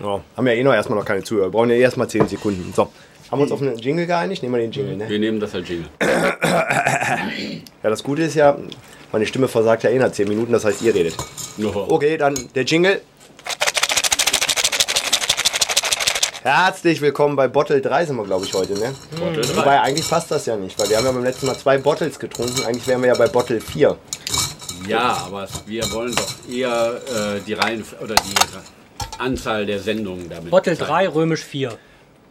Ja, haben ja eh noch erstmal noch keine Zuhörer. Wir brauchen ja erstmal 10 Sekunden. So, haben wir uns auf einen Jingle geeinigt? Nehmen wir den Jingle, ne? Wir nehmen das als Jingle. Ja, das Gute ist ja, meine Stimme versagt ja eh nach 10 Minuten, das heißt, ihr redet. Okay, dann der Jingle. Herzlich willkommen bei Bottle 3 sind wir, glaube ich, heute, ne? Bottle drei. Wobei, eigentlich passt das ja nicht, weil wir haben ja beim letzten Mal zwei Bottles getrunken. Eigentlich wären wir ja bei Bottle 4. Ja, aber wir wollen doch eher äh, die Reihen oder die Anzahl der Sendungen damit. Bottle zeigen. 3, römisch 4.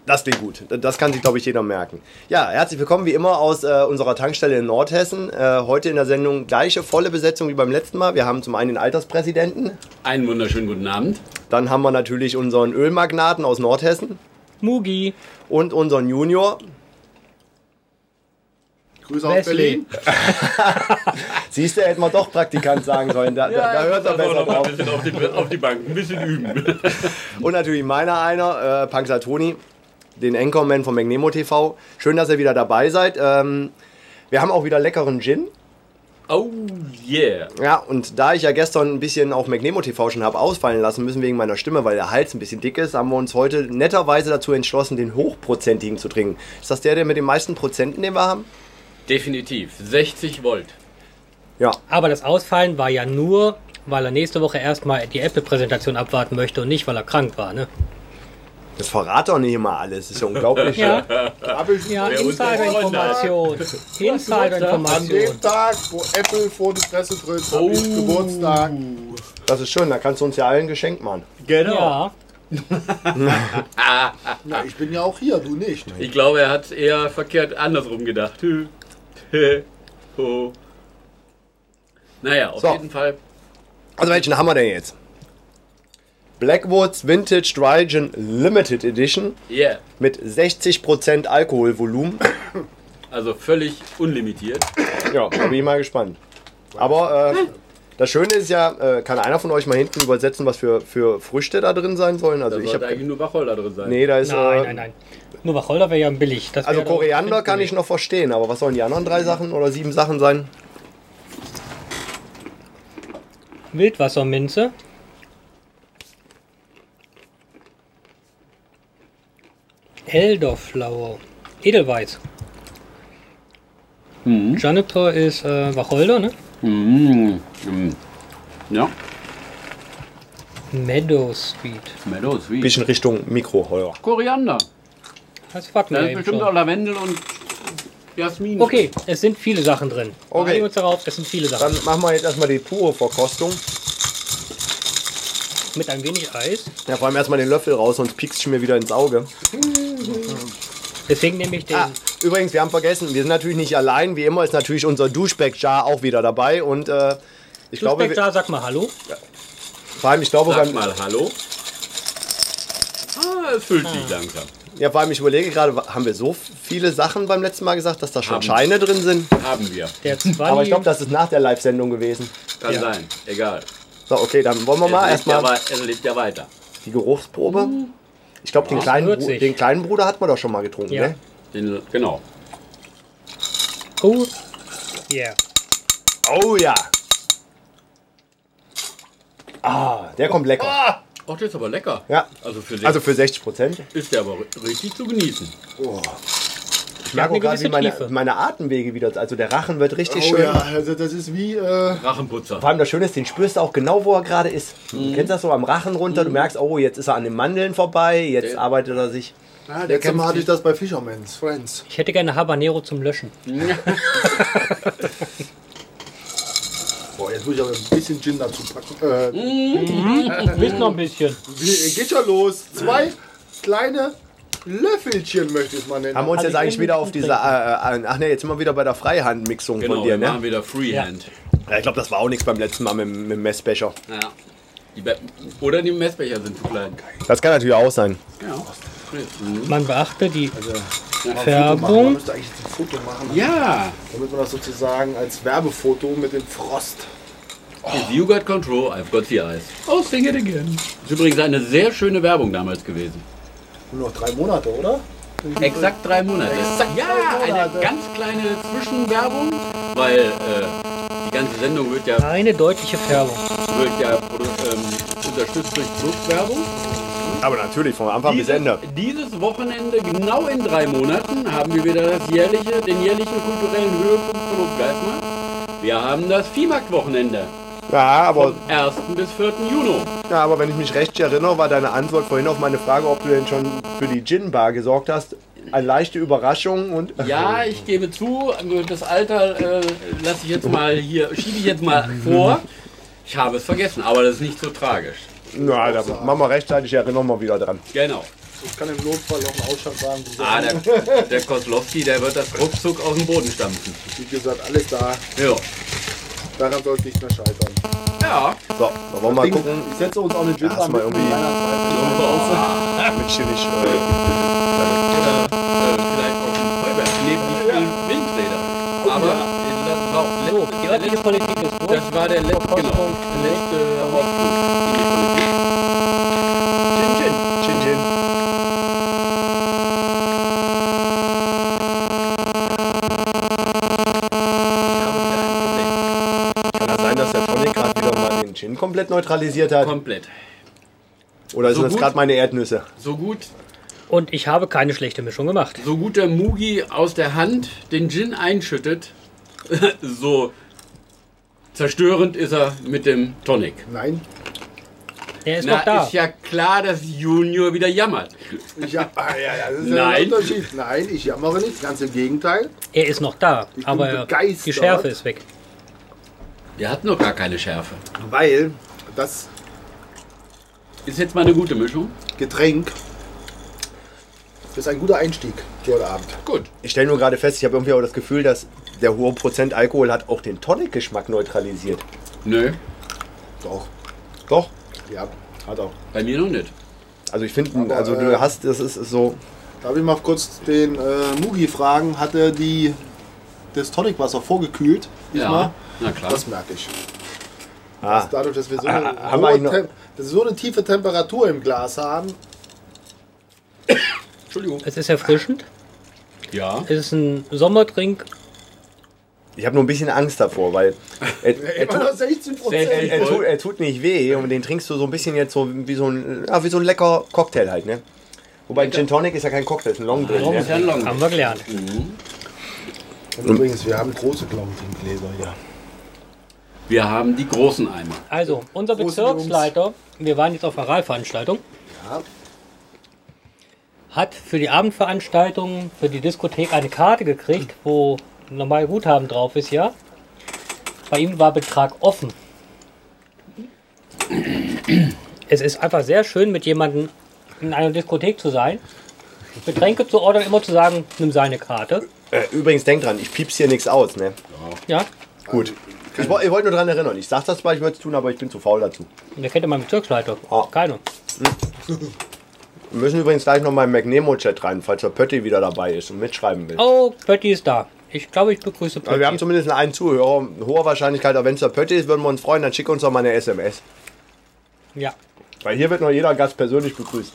Das klingt gut. Das kann sich, glaube ich, jeder merken. Ja, herzlich willkommen wie immer aus äh, unserer Tankstelle in Nordhessen. Äh, heute in der Sendung gleiche volle Besetzung wie beim letzten Mal. Wir haben zum einen den Alterspräsidenten, Einen wunderschönen guten Abend. dann haben wir natürlich unseren Ölmagnaten aus Nordhessen Mugi. und unseren Junior. Grüße aus. Berlin. Siehst du, hätten wir doch Praktikant sagen sollen. Da, da, da hört er besser drauf. ein bisschen auf die, auf die Bank, ein bisschen üben. Und natürlich meiner einer, äh, Punxsutawney, den Anchorman von Magnemo TV. Schön, dass ihr wieder dabei seid. Ähm, wir haben auch wieder leckeren Gin. Oh yeah. Ja, und da ich ja gestern ein bisschen auf Magnemo TV schon habe ausfallen lassen müssen wegen meiner Stimme, weil der Hals ein bisschen dick ist, haben wir uns heute netterweise dazu entschlossen, den hochprozentigen zu trinken. Ist das der, der mit den meisten Prozenten, den wir haben? Definitiv. 60 Volt. Ja. Aber das Ausfallen war ja nur, weil er nächste Woche erstmal die Apple-Präsentation abwarten möchte und nicht, weil er krank war. Ne? Das verrat doch nicht immer alles. ist ja unglaublich. Ja, ja uns Insider-Information. an Insider-Information. dem Tag, wo Apple vor die Presse tritt, habe ich Geburtstag. Das ist schön, da kannst du uns ja allen ein Geschenk machen. Genau. Ja, Ja, ich bin ja auch hier, du nicht. Ich glaube, er hat eher verkehrt andersrum gedacht. Hü, hä, ho. Naja, auf So. jeden Fall. Also welchen haben wir denn jetzt? Blackwoods Vintage Dry Gin Limited Edition Yeah. mit 60% Alkoholvolumen. Also völlig unlimitiert. Ja, da bin ich mal gespannt. Aber äh, das Schöne ist ja, äh, kann einer von euch mal hinten übersetzen, was für, für Früchte da drin sein sollen? Also Da ich sollte habe eigentlich nur Wacholder drin sein. Nee, da ist. nein, äh, nein, nein. Nur Wacholder wäre ja billig. Das Also Koriander kann ich noch verstehen, aber was sollen die anderen drei Sachen oder sieben Sachen sein? Wildwasserminze. Elderflower. Edelweiß. Janitor ist äh, Wacholder, ne? Mm. Ja, Meadow Sweet. Meadow Sweet. Bisschen Richtung Mikroheuer. Koriander. Das Da man ist bestimmt auch. Lavendel und Jasmin. Okay, es sind viele Sachen drin. Okay. Einigen uns darauf, es sind viele Sachen. Dann machen wir jetzt erstmal die pure Verkostung. Mit ein wenig Eis. Ja, vor allem erstmal den Löffel raus, sonst piekst du mir wieder ins Auge. Deswegen nehme ich den. Ah, übrigens, wir haben vergessen, wir sind natürlich nicht allein. Wie immer ist natürlich unser Duschback-Jar auch wieder dabei. Und äh, ich glaube, wir, Duschbeck, sag mal Hallo. vor allem, ich glaube, Sag beim, mal Hallo. Ah, es füllt sich langsam. Ja, vor allem, ich überlege gerade, haben wir so viele Sachen beim letzten Mal gesagt, dass da schon Haben. Scheine drin sind? Haben wir. Der zwei. Aber ich glaube, das ist nach der Live-Sendung gewesen. Kann Ja. sein. Egal. So, okay, dann wollen wir mal ja, erstmal wei- er lebt ja weiter. die Geruchsprobe. Ich glaube, den, kleinen den kleinen Bruder hat man doch schon mal getrunken, Ja. ne? Den, genau. Oh, yeah. Oh ja. Ah, der kommt lecker. Ach, der ist aber lecker. Ja. Also für, Also für 60 Prozent. ist der aber richtig zu genießen. Ich merke auch gerade, wie meine, meine Atemwege wieder. Also der Rachen wird richtig Oh schön. ja, also das ist wie, äh, Rachenputzer. Vor allem das Schöne ist, den spürst du auch genau, wo er gerade ist. Mhm. Du kennst das so am Rachen runter, du merkst, oh, jetzt ist er an den Mandeln vorbei, jetzt Der- arbeitet er sich. ja, letztes Mal hatte ich das bei Fisherman's Friends. Ich hätte gerne Habanero zum Löschen. Boah, jetzt muss ich aber ein bisschen Gin dazu packen. Äh, Willst noch ein bisschen? wie, geht schon los. Zwei kleine Löffelchen möchte ich es mal nennen. Haben wir uns Also jetzt ich eigentlich wieder auf dieser, äh, äh, ach ne, jetzt sind wir wieder bei der Freihandmixung Genau, von dir, wir ne? machen wieder Freehand. Ja, ich glaube, das war auch nichts beim letzten Mal mit, dem- mit dem Messbecher. Ja. Die Be Oder die Messbecher sind zu klein. Das kann natürlich auch sein. Ja. Man beachte die Mal Färbung. müsste eigentlich jetzt ein Foto machen, Ja. damit man das sozusagen als Werbefoto mit dem Frost. If you got control, I've got the ice. Oh, sing it again. Ist übrigens eine sehr schöne Werbung damals gewesen. Nur noch drei Monate, oder? Exakt drei Monate. ja, drei eine ganz kleine Zwischenwerbung, weil äh, die ganze Sendung wird ja, Eine deutliche Färbung. wird ja ähm, unterstützt durch Produktwerbung. Aber natürlich, von Anfang bis Ende. Dieses Wochenende, genau in drei Monaten, haben wir wieder das jährliche, den jährlichen kulturellen Höhepunkt von Hofgeismar. Wir haben das Viehmarkt-Wochenende. Ja, aber, 1. bis 4. Juni. ja, aber wenn ich mich recht erinnere, war deine Antwort vorhin auf meine Frage, ob du denn schon für die Gin-Bar gesorgt hast, eine leichte Überraschung und... Ja, ich gebe zu, das Alter äh, lasse ich jetzt mal hier, schiebe ich jetzt mal vor. Ich habe es vergessen, aber das ist nicht so tragisch. Na, da machen wir rechtzeitig, erinnern wir wieder dran. Genau. Ich kann im Notfall noch einen Ausschank sagen. Ah, der, der Koslowski, der wird das ruckzuck aus dem Boden stampfen. Wie gesagt, alles da. Ja. Daran soll es nicht mehr scheitern. Ja. So, dann wollen wir mal Ding, gucken. Ich setze uns auch eine Gin Ja, hast mal irgendwie- Mit Chili. Äh, Oder äh, vielleicht auch ein Feuerwerk neben die Windräder. Aber äh, das war auch So, letzte, die letzte, Politik ist durch. das war der letzte, genau, der letzte Ausflug in die Politik. Gin, Gin. Gin Gin. Kann das sein, dass der Tonic gerade Gin komplett neutralisiert hat? Komplett. Oder sind So das gut? gerade meine Erdnüsse? So gut, Und ich habe keine schlechte Mischung gemacht. so gut der Mugi aus der Hand den Gin einschüttet, so zerstörend ist er mit dem Tonic. Nein, Er ist Na, noch da. ist ja klar, dass Junior wieder jammert. ich ja, ah, ja, ja, das ist ja Nein. ein Unterschied. Nein, ich jammere nicht, ganz im Gegenteil. Er ist noch da. Ich Aber er- die Schärfe ist weg. Der hat noch gar keine Schärfe. Weil das Ist jetzt mal eine gute Mischung. Getränk ist ein guter Einstieg für heute Abend. Gut. Ich stelle nur gerade fest, ich habe irgendwie auch das Gefühl, dass der hohe Prozent Alkohol hat auch den Tonic-Geschmack neutralisiert. Nö, Doch, Doch. ja, hat auch. bei mir noch nicht. Also ich finde, also äh, du hast, das ist so, Darf ich mal kurz den äh, Mugi fragen? Hat er die, das Tonicwasser vorgekühlt? diesmal? Ja, na klar. Das merke ich. ah, Dadurch, dass wir so eine, Ah, haben wir so eine tiefe Temperatur im Glas haben. Entschuldigung. Es ist erfrischend. Ja. Es ist ein Sommertrink. ich habe nur ein bisschen Angst davor, weil er, er, tut, noch 16 Sehr Prozent. er, er, tut, er tut nicht weh und den trinkst du so ein bisschen jetzt so wie so ein, ja, wie so ein lecker Cocktail halt, ne? Wobei Gin Tonic ist ja kein Cocktail, ist ein Long Drink. Ja Ne? ein Long? Haben wir gelernt. Und übrigens, wir haben große Glaubensgläser hier. Wir haben die großen Eimer. Also, unser Bezirksleiter, wir waren jetzt auf einer Wahlveranstaltung, Ja, hat für die Abendveranstaltung, für die Diskothek eine Karte gekriegt, wo normal Guthaben drauf ist, ja. Bei ihm war Betrag offen. Es ist einfach sehr schön, mit jemandem in einer Diskothek zu sein, Getränke zu ordern, immer zu sagen, nimm seine Karte. Äh, übrigens, denk dran, ich piepse hier nichts aus, ne? Ja, Gut. Ich, ich wollte nur daran erinnern. Ich sag das zwar, ich würde es tun, aber ich bin zu faul dazu. der kennt ja meinen Bezirksleiter. Ah. Keine. Wir müssen übrigens gleich noch mal im McNemo-Chat rein, falls der Pötti wieder dabei ist und mitschreiben will. Oh, Pötti ist da. Ich glaube, ich begrüße Aber wir haben Pötti. zumindest einen Zuhörer. Hoher Wahrscheinlichkeit, aber wenn es der Pötti ist, würden wir uns freuen, dann schick uns doch mal eine SMS. Ja. Weil hier wird noch jeder Gast persönlich begrüßt.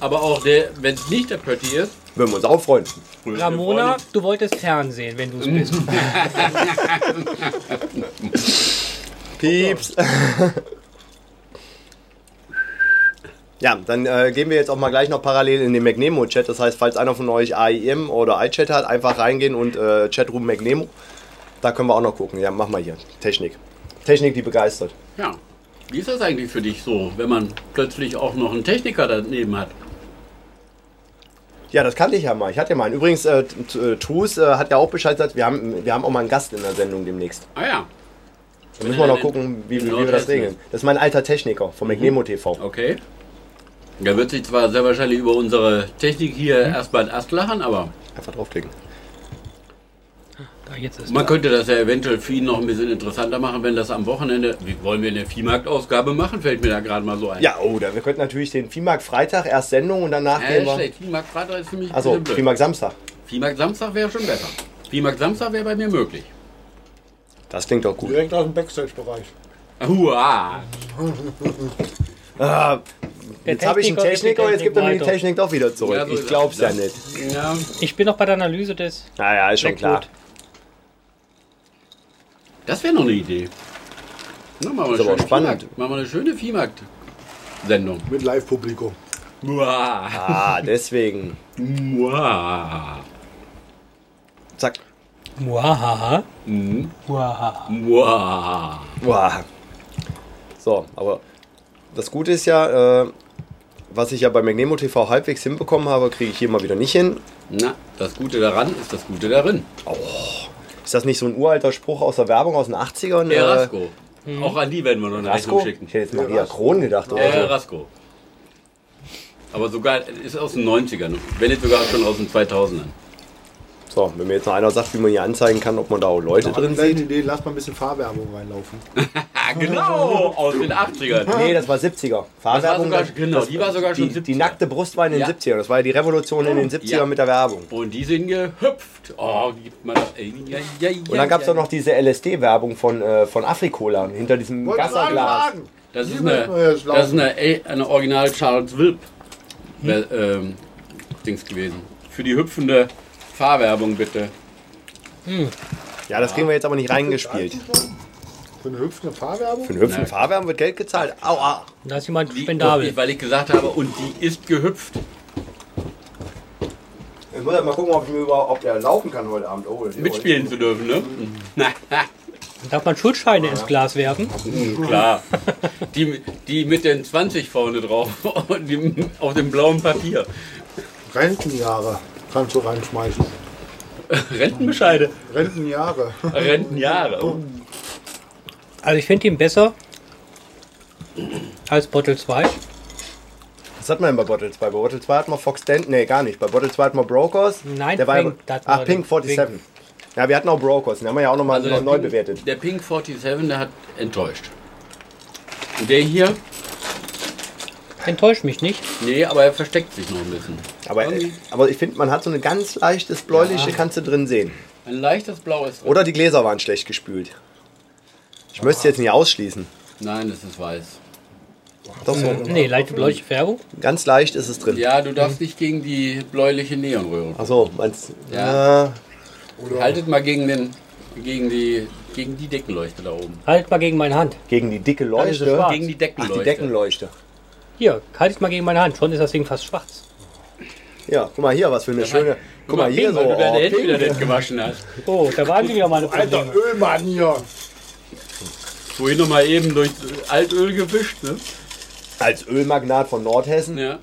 Aber auch der, wenn es nicht der Pötti ist. Würden wir uns auch freuen. Ramona, du wolltest Fernsehen, wenn du es bist. Pieps. Ja, dann äh, gehen wir jetzt auch mal gleich noch parallel in den McNemo-Chat. Das heißt, falls einer von euch AIM oder iChat hat, einfach reingehen und äh, Chatroom McNemo. Da können wir auch noch gucken. Ja, mach mal hier. Technik. Technik, die begeistert. Ja. Wie ist das eigentlich für dich so, wenn man plötzlich auch noch einen Techniker daneben hat? Ja, das kannte ich ja mal. Ich hatte ja mal einen. Übrigens, äh, T- äh, Trus äh, hat ja auch Bescheid gesagt, wir haben, wir haben auch mal einen Gast in der Sendung demnächst. Ah ja. Da müssen wir noch gucken, wie, wie, wie wir das regeln. Das ist mein alter Techniker vom McNemo TV. Okay. Der wird sich zwar sehr wahrscheinlich über unsere Technik hier erstmal Ast lachen, aber Einfach draufklicken. Ist man könnte das ja eventuell für ihn noch ein bisschen interessanter machen, wenn das am Wochenende. Wie wollen wir eine Viehmarktausgabe machen? Fällt mir da gerade mal so ein. Ja, oh, da, wir könnten natürlich den Viehmarkt Freitag erst Sendung und danach Äh, gehen wir. schlecht. Viehmarkt Freitag ist für mich blöd. Viehmarkt Samstag. Viehmarkt Samstag wäre schon besser. Viehmarkt Samstag wäre bei mir möglich. Das klingt doch gut. direkt aus dem Backstage-Bereich. Hua. Ah, jetzt habe ich einen Techniker jetzt gibt er mir die. Technik doch wieder zurück. Ja, so ich ist glaub's das. ja nicht. Ja, Ich bin noch bei der Analyse des. Naja, ist schon klar. gut. Das wäre noch eine Idee. Na, machen wir Ist aber eine schöne spannend. Viehmarkt. Machen wir eine schöne Viehmarkt. Sendung. Mit Live-Publikum. Ah, deswegen. Muah. Zack. Muahaha. Mhm. Muahaha. Muah. Boah. So, aber das Gute ist ja, äh, was ich ja bei Magnemo TV halbwegs hinbekommen habe, kriege ich hier mal wieder nicht hin. Na, das Gute daran ist das Gute darin. Ist das nicht so ein uralter Spruch aus der Werbung aus den 80ern? Herr Äh, Rasko. Auch an die werden wir noch eine Rasko? Rechnung schicken. Ich hätte jetzt Maria Kron gedacht. Oder so. Rasko. Aber sogar, ist aus den 90ern, wenn nicht sogar schon aus den 2000ern. So, wenn mir jetzt noch einer sagt, wie man hier anzeigen kann, ob man da auch Leute drin sieht. Idee, lass mal ein bisschen Fahrwerbung reinlaufen. Genau, aus den 80ern. Nee, das war 70er. Fahrwerbung. sogar- das- genau, das- die war sogar schon die, 70er. Die nackte Brust war in den Ja. 70ern. Das war ja die Revolution in den 70ern Ja. mit der Werbung. Und die sind gehüpft. Oh, gibt man. Ey, ja, ja, ja, Und dann gab es ja. auch noch diese LSD-Werbung von, äh, von Afrikola hinter diesem sagen. Das ist eine, das ist eine, eine Original Charles Wilp ähm, Dings gewesen. Für die hüpfende Fahrwerbung bitte. Ja, das kriegen wir jetzt aber nicht reingespielt. Für eine hüpfende Fahrwerbung? Für eine hüpfende. Fahrwerbung wird Geld gezahlt. Aua. Da ist jemand spendabel. weil ich gesagt habe, und die ist gehüpft. Ich muss ja mal gucken, ob, ich mir überhaupt, ob der laufen kann heute Abend. Oh, Mitspielen zu dürfen, ne? Darf man Schuldscheine ins Glas werfen? Klar. Die, die mit den 20 vorne drauf auf dem blauen Papier. Rentenjahre kannst du reinschmeißen. Rentenbescheide. Rentenjahre. Rentenjahre. Oh. Also ich finde ihn besser als Bottle 2. Was hat man denn bei Bottle 2? Bei Bottle 2 hat man Fox Dent. Nee, gar nicht. Bei Bottle 2 hat man Brokers. Nein, der war Pink, das Ach, war Pink der 47. Ja, wir hatten auch Brokers. Den haben wir ja auch nochmal Also der neu Pink- bewertet. Der Pink 47, der hat enttäuscht. Und der hier, Enttäuscht mich nicht. nee, aber er versteckt sich noch ein bisschen. Aber, Irgendwie. aber ich finde, man hat so eine ganz leichtes bläuliche, kannst du drin sehen. Ein leichtes Blau ist drin. Oder die Gläser waren schlecht gespült. Ich möchte es jetzt nicht ausschließen. Nein, das ist weiß. Doch so. Nee, leichte bläuliche Färbung. Ganz leicht ist es drin. Ja, du darfst nicht gegen die bläuliche Neonröhre. Achso, meinst Ja. Ja. Haltet mal gegen, den, gegen, die, gegen die Deckenleuchte da oben. Halt mal gegen meine Hand. Gegen die dicke Leuchte. Gegen die Ach, Deckenleuchte. die Deckenleuchte. Hier, halt mal gegen meine Hand. Schon ist das Ding fast schwarz. Ja, guck mal hier, was für eine schöne. Guck mal hier Pink, so. weil du deine Oh, Hände wieder nicht gewaschen hast. Oh, da waren sie wieder meine Alter Probleme. Ölmann hier. Vorhin noch mal eben durch Altöl gewischt, ne? Als Ölmagnat von Nordhessen. Ja.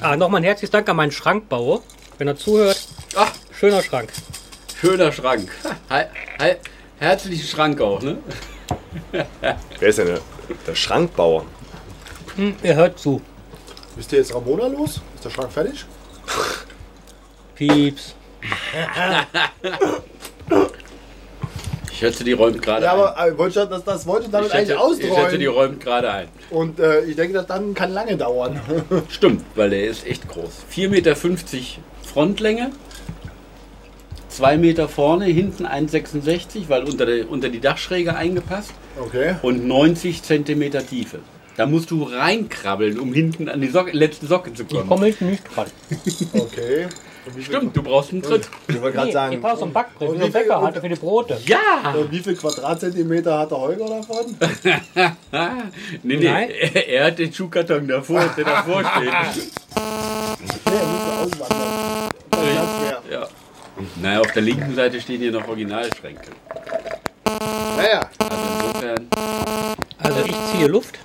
Ah, nochmal ein herzliches Dank an meinen Schrankbauer. Wenn er zuhört, Ach, schöner Schrank. schöner Schrank. He he herzlichen Schrank auch, ne? Wer ist denn der, der Schrankbauer? Hm, ihr hört zu. Bist du jetzt Ramona los? Ist der Schrank fertig? Pieps. Ich schätze, die räumt gerade Ja, ein. aber äh, wollte ich, das, das wollte ich damit ich eigentlich ich schätze, die ausräumen. räumt gerade ein. Und äh, ich denke, das dann kann lange dauern. Stimmt, weil der ist echt groß. 4,50 Meter Frontlänge, 2 Meter vorne, hinten 1,66, weil unter, der, unter die Dachschräge eingepasst Okay. und 90 Zentimeter Tiefe. Da musst du reinkrabbeln, um hinten an die Socke, letzte Socke zu Ich kommen. komme hinten nicht dran. Okay. Stimmt, du brauchst einen Tritt. Ich wollte gerade Nee, ich sagen, brauche so ein Backbrett, und wie ein viel- Bäcker und- hatte für die Brote. Ja! Und wie viel Quadratzentimeter hat der Holger davon? Nee, nee, Nein. er, er hat den Schuhkarton davor, der davor steht. Nee, er musste auswandern. Das wär. Ja. Naja, auf der linken Seite stehen hier noch Originalschränke. Naja, Also insofern. Also ich ziehe Luft,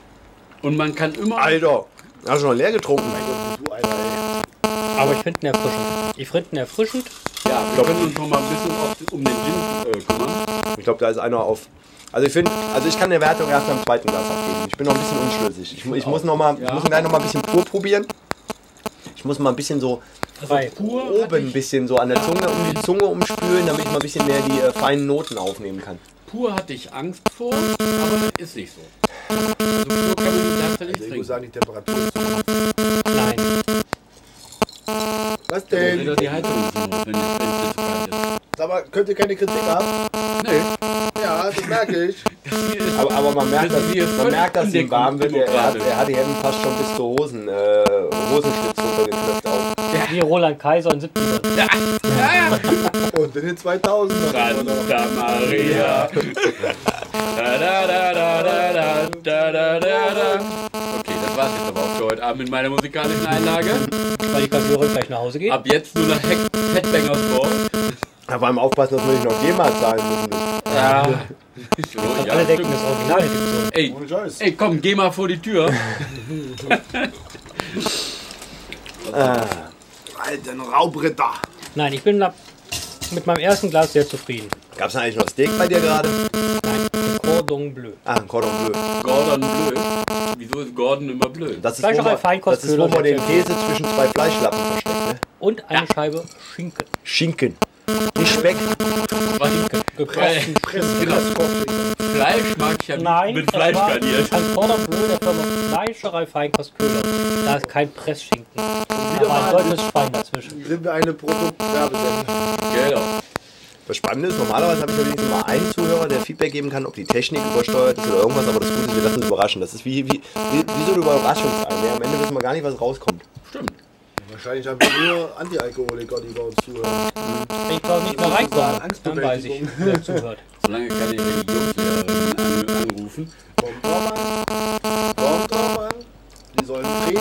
Und man kann immer. Alter, hast du noch leer getrunken? du einer, ey. aber ich finde ihn erfrischend. Ich finde ihn erfrischend. Ja, wir können uns noch mal ein bisschen auf, um den Gin äh, kümmern. Ich glaube, da ist einer auf. Also ich finde, also ich kann der Wertung erst beim zweiten Glas abgeben. Ich bin noch ein bisschen unschlüssig. Ich, ich muss noch mal, ich Ja. muss gleich noch mal ein bisschen pur probieren. Ich muss mal ein bisschen so Drei. Pur oben ein ich, bisschen so an der Zunge um die Zunge umspülen, damit ich mal ein bisschen mehr die äh, feinen Noten aufnehmen kann. pur hatte ich Angst vor, aber ist nicht so. Also pur kann man nicht Also ich muss trinken. sagen, die Temperatur ist zu Nein. Was denn? er die Heizung nicht hoch, wenn es zu kalt ist. Sag mal, könnt ihr keine Kritik haben? Nee, Ja, das merke ich. Aber, aber man merkt, Das dass, ist hier man merkt, dass ihm warm wird. Er, er, hat, er hat die Hemden fast schon bis zur Hosen, äh, Hosenschlitz runtergeknöpft auf. Wie Roland Kaiser in 70ern. Und in den 2000ern. Santa Maria. Okay, das war es jetzt aber auch für heute Abend mit meiner musikalischen Einlage. Weil die Kassiererin gleich nach Hause geht. Ab jetzt nur noch Head Headbangers Ball. Ja, vor allem aufpassen, dass wir nicht noch GEMA zahlen müssen. Ja. So, ja, alle denken, das Original. Ey, ey, komm, geh mal vor die Tür. Alten Raubritter. Nein, ich bin mit meinem ersten Glas sehr zufrieden. Gab es eigentlich noch Steak bei dir gerade? Ein Cordon Bleu. Ah, ein Cordon Bleu. Gordon blöd. Wieso ist Gordon immer blöd? Das ist, Vielleicht wo auch ein man, Feinkost- das ist, wo man den Käse zwischen zwei Fleischlappen versteckt. Ne? Und eine Scheibe Schinken. Schinken. Nicht Speck. Gepressten Genau. Fleisch mag ich ja nicht Nein, mit das Fleisch war garniert. ein Cordon Bleu der Firma Fleischerei Feinkost Köhler. Da ist kein Pressschinken. Da war ein deutsches Schwein dazwischen. Sind wir eine Produktwerbesendung? Genau. Das Spannende ist, normalerweise habe ich ja wenigstens mal einen Zuhörer, der Feedback geben kann, ob die Technik übersteuert ist oder irgendwas, aber das Gute ist, wir lassen uns überraschen. Das ist wie, wie, wie, wie so eine Überraschungsei. Ne? Am Ende wissen wir gar nicht, was rauskommt. Stimmt. Wahrscheinlich haben wir nur Anti-Alkoholiker, die bei uns zuhören. Ich brauche nicht mehr reinkommen. Dann weiß ich, wer zuhört. Solange keine Religionslehrerin an, anrufen. Kommt drauf an. Kommt drauf an. Die sollen treten.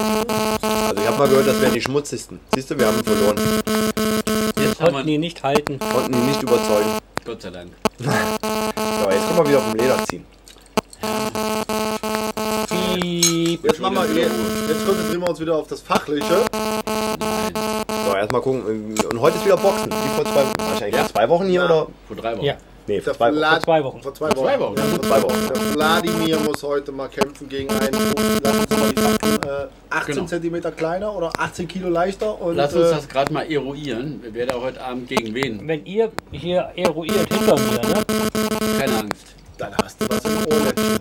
Also ich habe mal gehört, das wären die schmutzigsten. Siehst du, wir haben verloren. Haben Konnten wir, ihn nicht halten. Konnten ihn nicht überzeugen. Gott sei Dank. So, jetzt können wir wieder auf dem Leder ziehen. Piep. Jetzt, machen wir, jetzt, jetzt konzentrieren wir uns wieder auf das Fachliche. So, erstmal gucken. Und heute ist wieder Boxen. Wie vor zwei, wahrscheinlich vor zwei Wochen hier oder? Vor drei Wochen. Ja, Nee, vor zwei Wochen. Vlad- vor zwei Wochen. Vor zwei Vor zwei Wochen. Wochen. Vor zwei Wochen. Der Wladimir muss heute mal kämpfen gegen einen, Fakten, äh, 18 Genau. Zentimeter kleiner oder 18 Kilo leichter. Und, Lass uns äh, das gerade mal eruieren. Wer da heute Abend gegen wen? Wenn ihr hier eruiert hinter mir, ne? Keine Angst. dann hast du was im Ohrläppchen.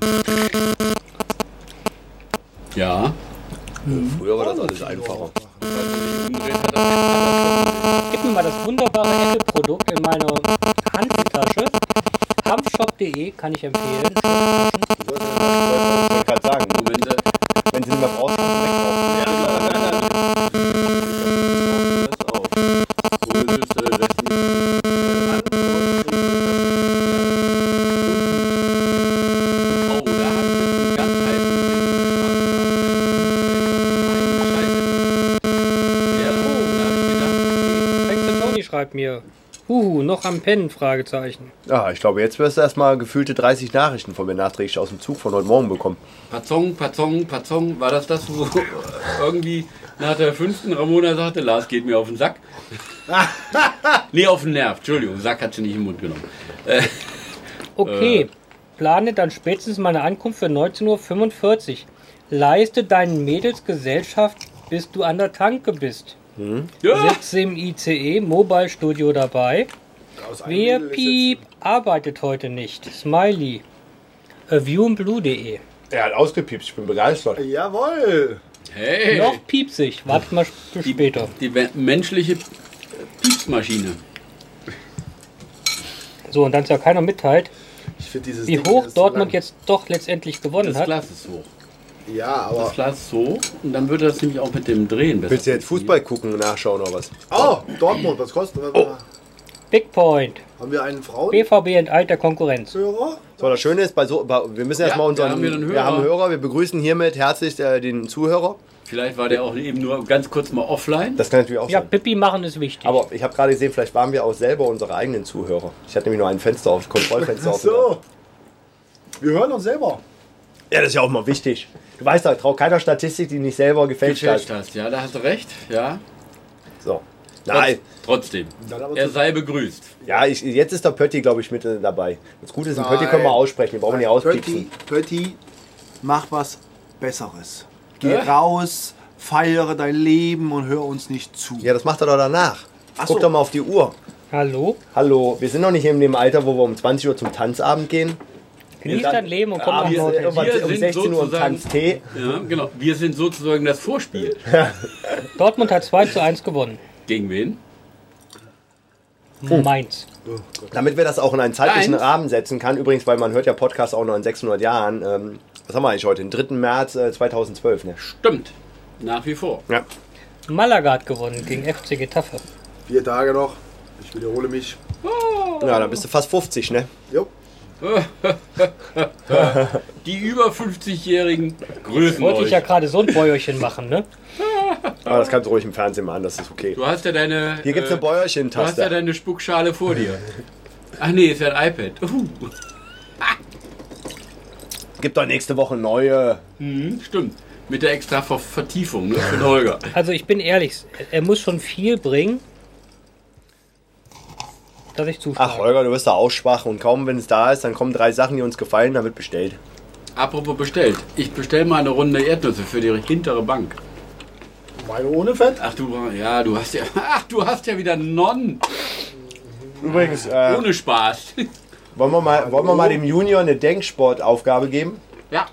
Ja. Früher war das alles einfacher. Falls du dich umdreht, hat er Gib mir mal das wunderbare Apple-Produkt in meine. Hanfshop.de kann ich empfehlen. Am Pennen? Fragezeichen. Ja, ich glaube, jetzt wirst du erstmal gefühlte 30 Nachrichten von mir nachträglich aus dem Zug von heute Morgen bekommen. Pazong, Pazong, Pazong, war das das, wo irgendwie nach der fünften Ramona sagte, Lars geht mir auf den Sack? nee, auf den Nerv, Entschuldigung, Sack hat sie nicht im Mund genommen. Okay, plane dann spätestens meine Ankunft für 19.45 Uhr. Leiste deinen Mädels Gesellschaft, bis du an der Tanke bist. Ja, Sitze im ICE, Mobile Studio dabei. Aus Wer ist Piep arbeitet heute nicht. Smiley. Viewandblue.de. Er hat ausgepiepst, ich bin begeistert. Jawohl! hey, Noch piepsig. Wartet mal bis später. die me- menschliche Piepsmaschine. So, und dann es ja keiner mitteilt, wie Ding hoch ist so Dortmund jetzt doch letztendlich gewonnen Das hat. Glas ist hoch. Ja, Das aber. Glas ist hoch und dann würde das nämlich auch mit dem Drehen besser Willst du jetzt Fußball gucken und nachschauen oder was? Oh, Dortmund, was kostet das? Big Point. Haben wir einen Frauen? BVB enteilt der Konkurrenz. Hörer? So, das Schöne ist, bei so, bei, wir müssen Ja, erstmal unseren. wir haben einen wir haben Hörer. Hörer, wir begrüßen hiermit herzlich äh, den Zuhörer. Vielleicht war der auch eben nur ganz kurz mal offline. Das kann natürlich auch Ja, sein. Pipi machen ist wichtig. Aber ich habe gerade gesehen, vielleicht waren wir auch selber unsere eigenen Zuhörer. Ich hatte nämlich nur ein Fenster auf, Kontrollfenster Ach auf. so. Wir hören uns selber. Ja, das ist ja auch mal wichtig. Du weißt doch, trau keiner Statistik, die nicht selber gefälscht Gefälscht hat. hast. Ja, da hast du recht. Ja. So. Nein. Trotzdem. Er sei begrüßt. Ja, ich, jetzt ist der Pötti, glaube ich, mit äh, dabei. Das Gute ist, den Nein. Pötti können wir aussprechen, den brauchen wir nicht auspiepsen. Pötti, Pötti, mach was Besseres. Geh Hä? raus, feiere dein Leben und hör uns nicht zu. Ja, das macht er doch danach. Ach Guck so. doch mal auf die Uhr. Hallo? Hallo, wir sind noch nicht in dem Alter, wo wir um 20 Uhr zum Tanzabend gehen. Genieß dein Leben und komm Ah, nach wir, irgendwann Wir um sind 16 Uhr Tanztee. Ja, genau. Wir sind sozusagen das Vorspiel. Dortmund hat 2 zu 1 gewonnen. Gegen wen? Mainz. Damit wir das auch in einen zeitlichen Eins. Rahmen setzen kann, übrigens, weil man hört ja Podcasts auch noch in 600 Jahren. Ähm, was haben wir eigentlich heute? Den 3. März äh, 2012, ne? Stimmt. Nach wie vor. Ja. Malaga hat gewonnen gegen FC Getafe. Vier Tage noch. Ich wiederhole mich. Ja, dann bist du fast 50, ne? Jo. Die über 50-Jährigen grüßen Wollte ich ja gerade so ein Bäuerchen machen, ne? Aber das kannst du ruhig im Fernsehen machen, das ist okay. Du hast ja deine. Hier gibt es äh, eine Du hast ja Bäuerchen-Taste. deine Spuckschale vor dir. Ach nee, ist ja ein iPad. Uh, Gibt doch nächste Woche neue. mhm, stimmt. Mit der extra Ver Vertiefung ne, für den Holger. Also ich bin ehrlich, er muss schon viel bringen, dass ich zuschlage. Ach, Holger, du wirst da auch schwach. Und kaum, wenn es da ist, dann kommen drei Sachen, die uns gefallen, dann wird bestellt. Apropos bestellt. Ich bestelle mal eine Runde Erdnüsse für die hintere Bank. Meine ohne Fett? Ach du, ja, du hast ja, ach, du hast ja wieder Non Übrigens, äh, ohne Spaß. wollen, wir mal, wollen wir mal dem Junior eine Denksportaufgabe geben? Ja,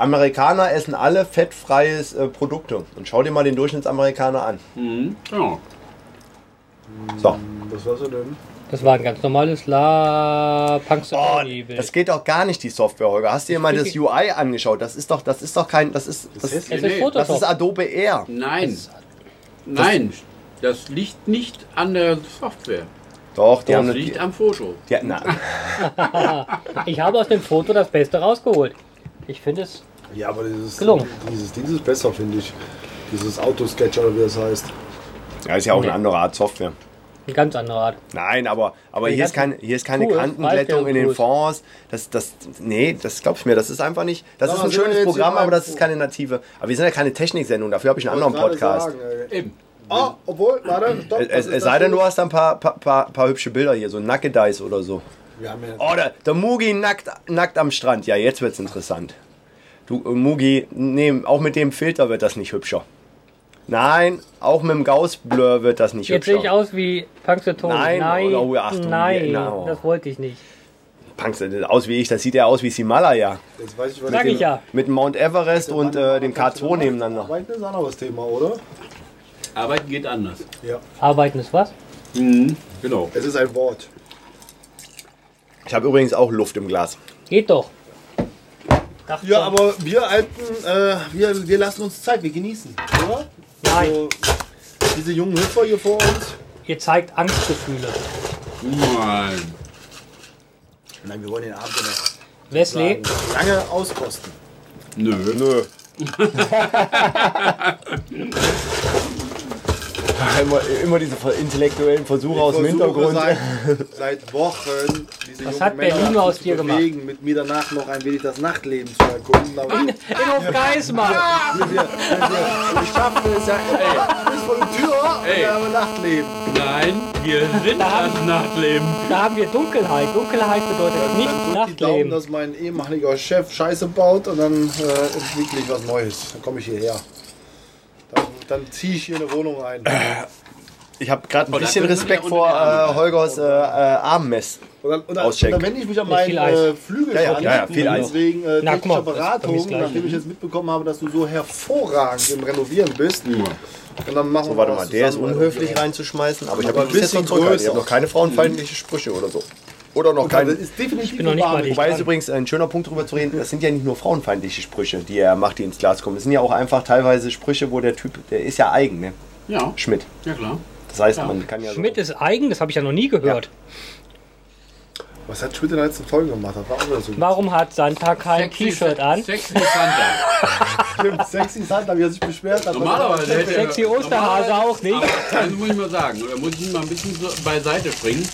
Amerikaner essen alle fettfreies äh, Produkte. Und schau dir mal den Durchschnittsamerikaner an. mhm, genau. So. Was war's denn? Das war ein ganz normales La Oh, Punxsutawney-Bild. das geht doch gar nicht, die Software, Holger. Hast du dir mal das UI angeschaut? Das ist doch, das ist doch kein, das ist, das, ist es ist das ist Adobe Air. Nein, nein, das liegt nicht an der Software. Doch, die Das haben liegt die, am Foto. die, na, Ich habe aus dem Foto das Beste rausgeholt. Ich finde es. Ja, aber dieses, Gelungen. dieses Ding ist besser, finde ich. Dieses Autosketch oder wie das heißt. ja, ist ja auch eine andere Art Software. Eine ganz andere Art. Nein, aber, aber hier, ist keine, hier ist keine Tools, Kantenglättung in den. Fonds. Das, das, nee, das glaubst du mir, das ist einfach nicht. Das Sag ist ein schönes Programm, aber das ist keine native. Aber wir sind ja keine Techniksendung, dafür habe ich einen anderen Podcast. sagen, ey. Eben. Ah, obwohl, warte, stopp. Es, es, sei denn, du hast ein paar, paar, paar, paar hübsche Bilder hier, so Nackedeis oder so. Wir haben ja Oh, der, der Mugi nackt, nackt am Strand. Ja, jetzt wird's interessant. Du, äh, Mugi, nee, auch mit dem Filter wird das nicht hübscher. Nein, auch mit dem Gauss-Blur wird das nicht Jetzt sehe ich aus wie Punxsutawney. Nein, nein, oh, Achtung, nein no. das wollte ich nicht. Punks, das aus wie ich, das sieht ja aus wie Himalaya. Jetzt weiß ich, was Sag ich ja. Mit dem Mount Everest und äh, dem K2 nebeneinander. Arbeiten ist ein anderes Thema, oder? Arbeiten geht anders. Ja. Arbeiten ist was? Mhm, genau. Es ist ein Wort. Ich habe übrigens auch Luft im Glas. Geht doch. Dachte Ja, schon. aber wir Alten, äh, wir, wir lassen uns Zeit, wir genießen, oder? Nein. Also, diese jungen Hüpfer hier vor uns. Ihr zeigt Angstgefühle. Nein. Nein, wir wollen den Abend noch Wesley, lange auskosten. Nö. Nö. immer, immer diese intellektuellen Versuche aus dem Ich Hintergrund. Seit, seit Wochen diese Was hat Männer Berlin aus dir gemacht? bewegen, mit mir danach noch ein wenig das Nachtleben zu erkunden. Aber in Hofgeismar. wir, wir, wir, wir schaffen es ja immer bis vor die Tür Ey. und wir haben Nachtleben. Nein, wir sind das Nachtleben. Da haben wir Dunkelheit. Dunkelheit bedeutet nicht Dann drückt die Daumen, Nachtleben. dass mein ehemaliger Chef Scheiße baut und dann äh, entwickle ich was Neues. Dann komme ich hierher. Dann, dann ziehe ich hier eine Wohnung ein. Ich habe gerade ein Oh, da bisschen Respekt ja vor äh, Holgers äh, äh, Armmess. Und Auscheck. dann wende ich mich an meinen äh, Flügel Ja, ja, ja, ja, viel Eis. wegen äh, Na, technischer das das Beratung, nachdem ich jetzt mitbekommen habe, dass du so hervorragend im Renovieren bist. Und dann machen So, warte mal, der ist unhöflich renovieren. reinzuschmeißen, aber ich habe ein bis jetzt noch bisschen zurückgehalten. Ich größer. habe noch keine frauenfeindliche Sprüche oder so. Oder noch Das keine. ist definitiv bin noch nicht mal. Wobei es übrigens ein schöner Punkt darüber zu reden, das sind ja nicht nur frauenfeindliche Sprüche, die er macht, die ins Glas kommen. Es sind ja auch einfach teilweise Sprüche, wo der Typ, der ist ja eigen, ne? Ja, Schmidt. ja klar. Das heißt, Ja. man kann ja Schmidt so. ist eigen, das habe ich ja noch nie gehört. Was hat Schmidt in der letzten Folge gemacht? Das war auch wieder so Warum hat Santa kein T-Shirt an? Sexy Santa. Stimmt, sexy Santa, wie er sich beschwert hat. Normalerweise hätte er. Sexy Osterhase auch nicht. Aber das muss ich mal sagen, da muss ich mal ein bisschen so beiseite springen.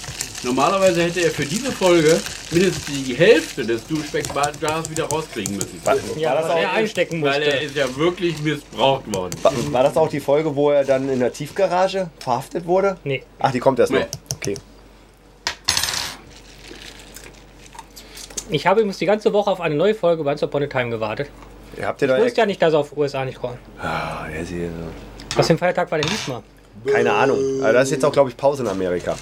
Normalerweise hätte er für diese Folge mindestens die Hälfte des Duschbeck-Jars wieder rauskriegen müssen. War, Ja, war, das weil er auch, einstecken Weil er musste. ist ja wirklich missbraucht worden. war, war das auch die Folge, wo er dann in der Tiefgarage verhaftet wurde? Nee. Ach, die kommt erst noch. Nee. Okay. Ich habe übrigens die ganze Woche auf eine neue Folge Once Upon a Time gewartet. Habt ihr da Ich wusste ja nicht, dass er auf USA nicht kommt. Ah, der ist hier Was für ein Feiertag war denn diesmal? so. Keine Ahnung. Aber das ist jetzt auch, glaube ich, Pause in Amerika.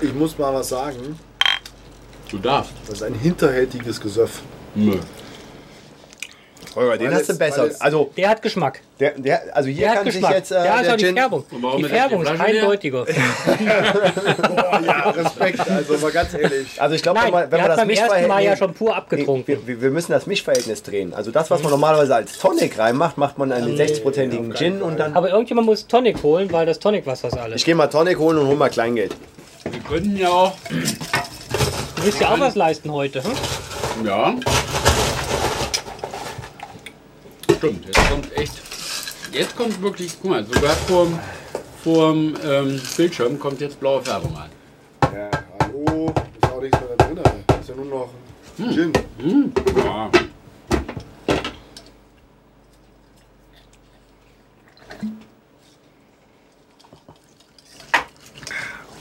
Ich muss mal was sagen. Du darfst. Das ist ein hinterhältiges Gesöff. Nö. Holger, den hast du es- besser. Also, Der hat Geschmack. der, der, also hier Der hat kann sich jetzt äh, ja, ist der auch die Gin, Färbung. Die ist Färbung ist eindeutiger. Boah, ja, Respekt, also mal ganz ehrlich. Also ich glaube, wenn man, wenn der man das beim ersten Mal ja Mischverhältnis... schon pur Nee, abgetrunken. wir, wir- wir müssen das Mischverhältnis drehen. Also das, was man normalerweise als Tonic reinmacht, macht man einen 60-prozentigen Gin und dann... Aber irgendjemand muss Tonic holen, weil das Tonic was das alles. Ich gehe mal Tonic holen und hol mal Kleingeld. Wir könnten ja auch. Du willst ja auch was leisten heute, hm? Ja. Stimmt, jetzt kommt echt. Jetzt kommt wirklich, guck mal, sogar vorm, vorm ähm, Bildschirm kommt jetzt blaue Färbung an. Ja, hallo, ist auch nichts mehr da drin. Alter. Ist ja nur noch ein Gin. Hm? Ja.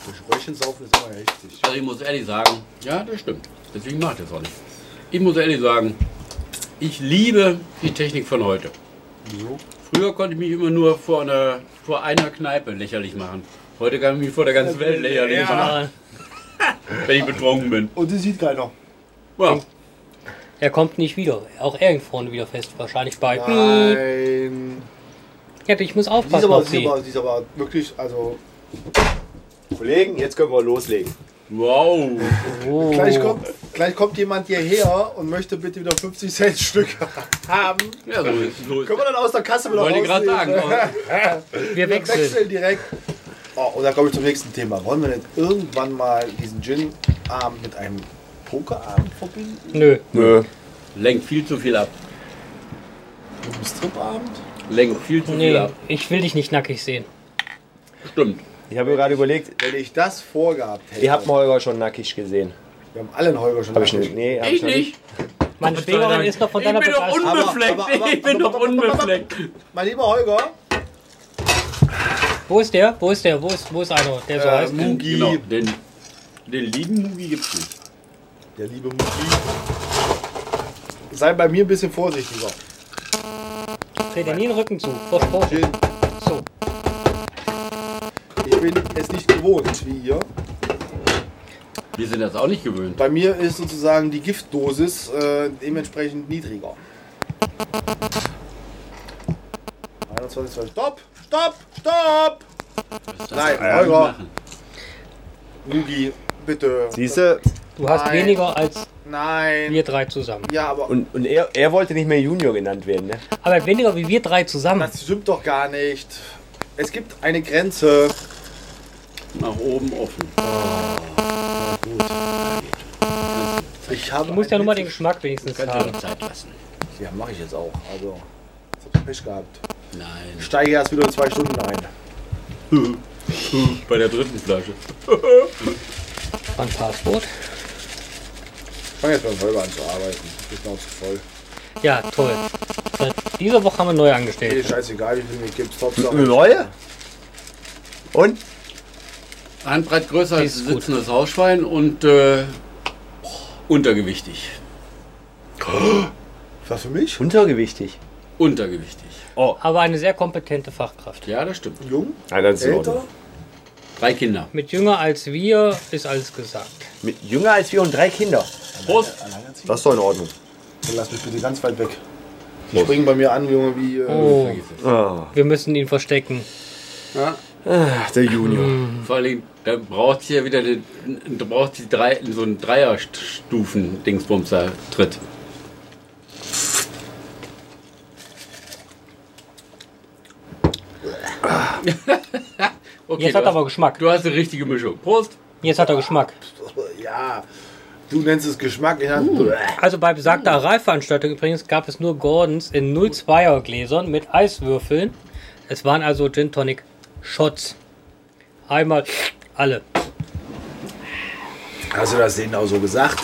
Das Röllchensaufen ist immer heftig. Also ich muss ehrlich sagen, ja, das stimmt. Deswegen mache ich das auch nicht. Ich muss ehrlich sagen, ich liebe die Technik von heute. Früher konnte ich mich immer nur vor einer, vor einer Kneipe lächerlich machen. Heute kann ich mich vor der ganzen Welt lächerlich Ja. machen, wenn ich betrunken bin. Und das sieht keiner. Ja. Er kommt nicht wieder. Auch er hängt vorne wieder fest. Wahrscheinlich bei. Nein. Ja, ich muss aufpassen aber, auf die, ist sie. aber, die ist aber wirklich, also Kollegen, jetzt können wir loslegen. Wow. Oh. gleich, kommt, gleich kommt jemand hierher und möchte bitte wieder 50 Cent Stück haben. Ja, so ist, so ist Können wir dann aus der Kasse wieder Wollte ich gerade sagen. Wir Wir wechseln. wechseln direkt. Oh, und dann komme ich zum nächsten Thema. Wollen wir denn irgendwann mal diesen Gin-Abend mit einem Pokerabend verbinden? Nö. Nö. Lenkt viel zu viel ab. Mit einem Stripabend? Lenkt viel zu viel Nee, ab. ich will dich nicht nackig sehen. Stimmt. Ich habe mir gerade überlegt, Wenn ich das vorgehabt hätte. ihr habt Holger schon nackig gesehen. Wir haben alle einen Holger schon Habe ich nicht. Nee, hab Ich noch nicht. Meine Schwägerin ist noch von Ich deiner bin doch unbefleckt. Aber- aber- Ich bin doch aber- aber- aber- unbefleckt. Mein lieber Holger, Wo ist der? Wo ist der? Wo ist, wo ist einer, der so Äh, heißt? Mu- Den, genau, den, den lieben Mugi gibt's nicht. der liebe Mutti, sei bei mir ein bisschen vorsichtiger. Dreh dir nie den Rücken zu. Versprochen. So. ich bin es nicht gewohnt wie ihr. Wir sind das auch nicht gewöhnt. Bei mir ist sozusagen die Giftdosis äh, dementsprechend niedriger. 21, 20. Stopp! Stopp! Stopp! Nein, Ja, Holger. Mugi, bitte. Siehst du? Du hast Nein. weniger als Nein. wir drei zusammen. Ja, aber Und, und er, er wollte nicht mehr Junior genannt werden, ne? Aber er weniger wie wir drei zusammen. das stimmt doch gar nicht. Es gibt eine Grenze. Nach oben offen. Ich habe Du musst ja nur mal den Geschmack wenigstens haben. noch Zeit lassen. Ja, mache ich jetzt auch. Also, jetzt hab ich Pech gehabt. Nein. Ich steige erst wieder in zwei Stunden ein. Bei der dritten Flasche. Ein Passwort. Ich fange jetzt beim Holger an zu arbeiten. Ich bin auch zu voll. Ja, toll. Seit dieser Woche haben wir neue angestellt. ist scheißegal, wie viel mir gibt's. Hauptsache. Eine neue? Und? Handbreit größer als ein sitzendes Hausschwein und äh, untergewichtig. Das für mich? Untergewichtig. Untergewichtig. Aber eine sehr kompetente Fachkraft. Ja, das stimmt. Jung? Nein, das ist Älter? Drei Kinder. Mit jünger als wir ist alles gesagt. Mit jünger als wir und drei Kinder. Prost. Das ist doch in Ordnung. Dann lass mich bitte ganz weit weg. Die springen bei mir an, Junge, wie. Äh, Oh. Ah, wir müssen ihn verstecken. Ja. Der Junior. Vor allem, da braucht sie ja wieder den, da braucht sie drei, so einen Dreierstufen-Dingsbumser Tritt. Okay, Jetzt hat er aber Geschmack. Du hast die richtige Mischung. Prost. Jetzt hat er Geschmack. ja, du nennst es Geschmack. Ja. Also bei besagter Reifveranstaltung übrigens gab es nur Gordons in 02er Gläsern mit Eiswürfeln. Es waren also Gin Tonic Shots. Einmal alle. Hast du das denen auch so gesagt?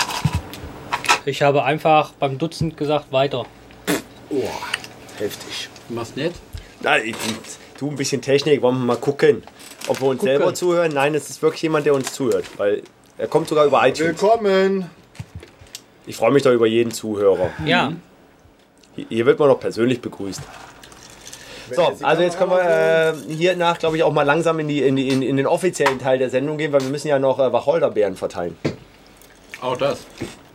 Ich habe einfach beim Dutzend gesagt weiter. Oh, heftig. Du machst nett. Na, ich, du ein bisschen Technik, wollen wir mal gucken, ob wir uns Gucken. selber zuhören. Nein, es ist wirklich jemand, der uns zuhört, weil er kommt sogar über iTunes. Willkommen. Ich freue mich da über jeden Zuhörer. Ja, Hier- Hier wird man doch persönlich begrüßt. So, also jetzt können wir äh, hier nach, glaube ich, auch mal langsam in, die, in, die, in, in den offiziellen Teil der Sendung gehen, weil wir müssen ja noch äh, Wacholderbeeren verteilen. Auch das.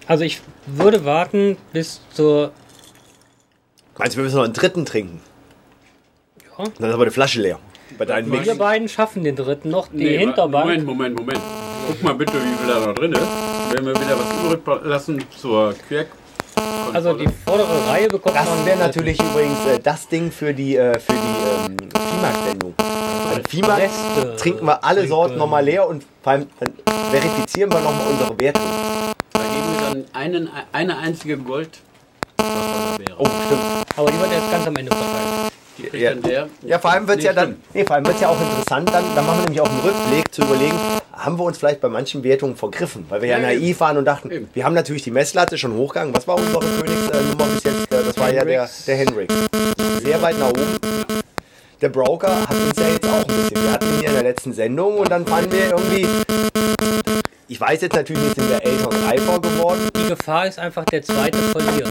also ich würde warten bis zur. Meinst du, wir müssen noch einen dritten trinken? Ja. Dann ist aber die Flasche leer. Bei deinen Mix. Wir beiden schaffen den dritten noch. Die Nee, Hinterbank. Moment, Moment, Moment. Guck mal bitte, wie viel da noch drin ist. Wenn wir wieder was übrig lassen zur Querk. Also die vordere Reihe bekommt Das einen wäre natürlich übrigens äh, das Ding für die, äh, für die ähm, Viehmarkt-Sendung. FIMA Reste trinken wir alle trinken. Sorten nochmal leer und vor allem verifizieren wir nochmal unsere Wertung. Da geben wir dann einen, eine einzige Gold. Oh, stimmt. Aber die wird erst ganz am Ende verteilt. Ja. Ja, vor allem wird es Nee, ja dann, nee, vor allem wird's ja auch interessant, dann, dann machen wir nämlich auch einen Rückblick zu überlegen, haben wir uns vielleicht bei manchen Wertungen vergriffen, weil wir ja, Ja, naiv waren und dachten, Eben. wir haben natürlich die Messlatte schon hochgegangen. Was war unsere Königsnummer bis jetzt? Äh, Das war ja der, der Hendrix. Sehr weit nach oben. Der Broker hat uns ja jetzt auch ein bisschen. Wir hatten ihn ja in der letzten Sendung und dann fanden wir irgendwie. Ich weiß jetzt natürlich nicht, sind wir älter und reifer geworden. Die Gefahr ist einfach, der zweite verliert.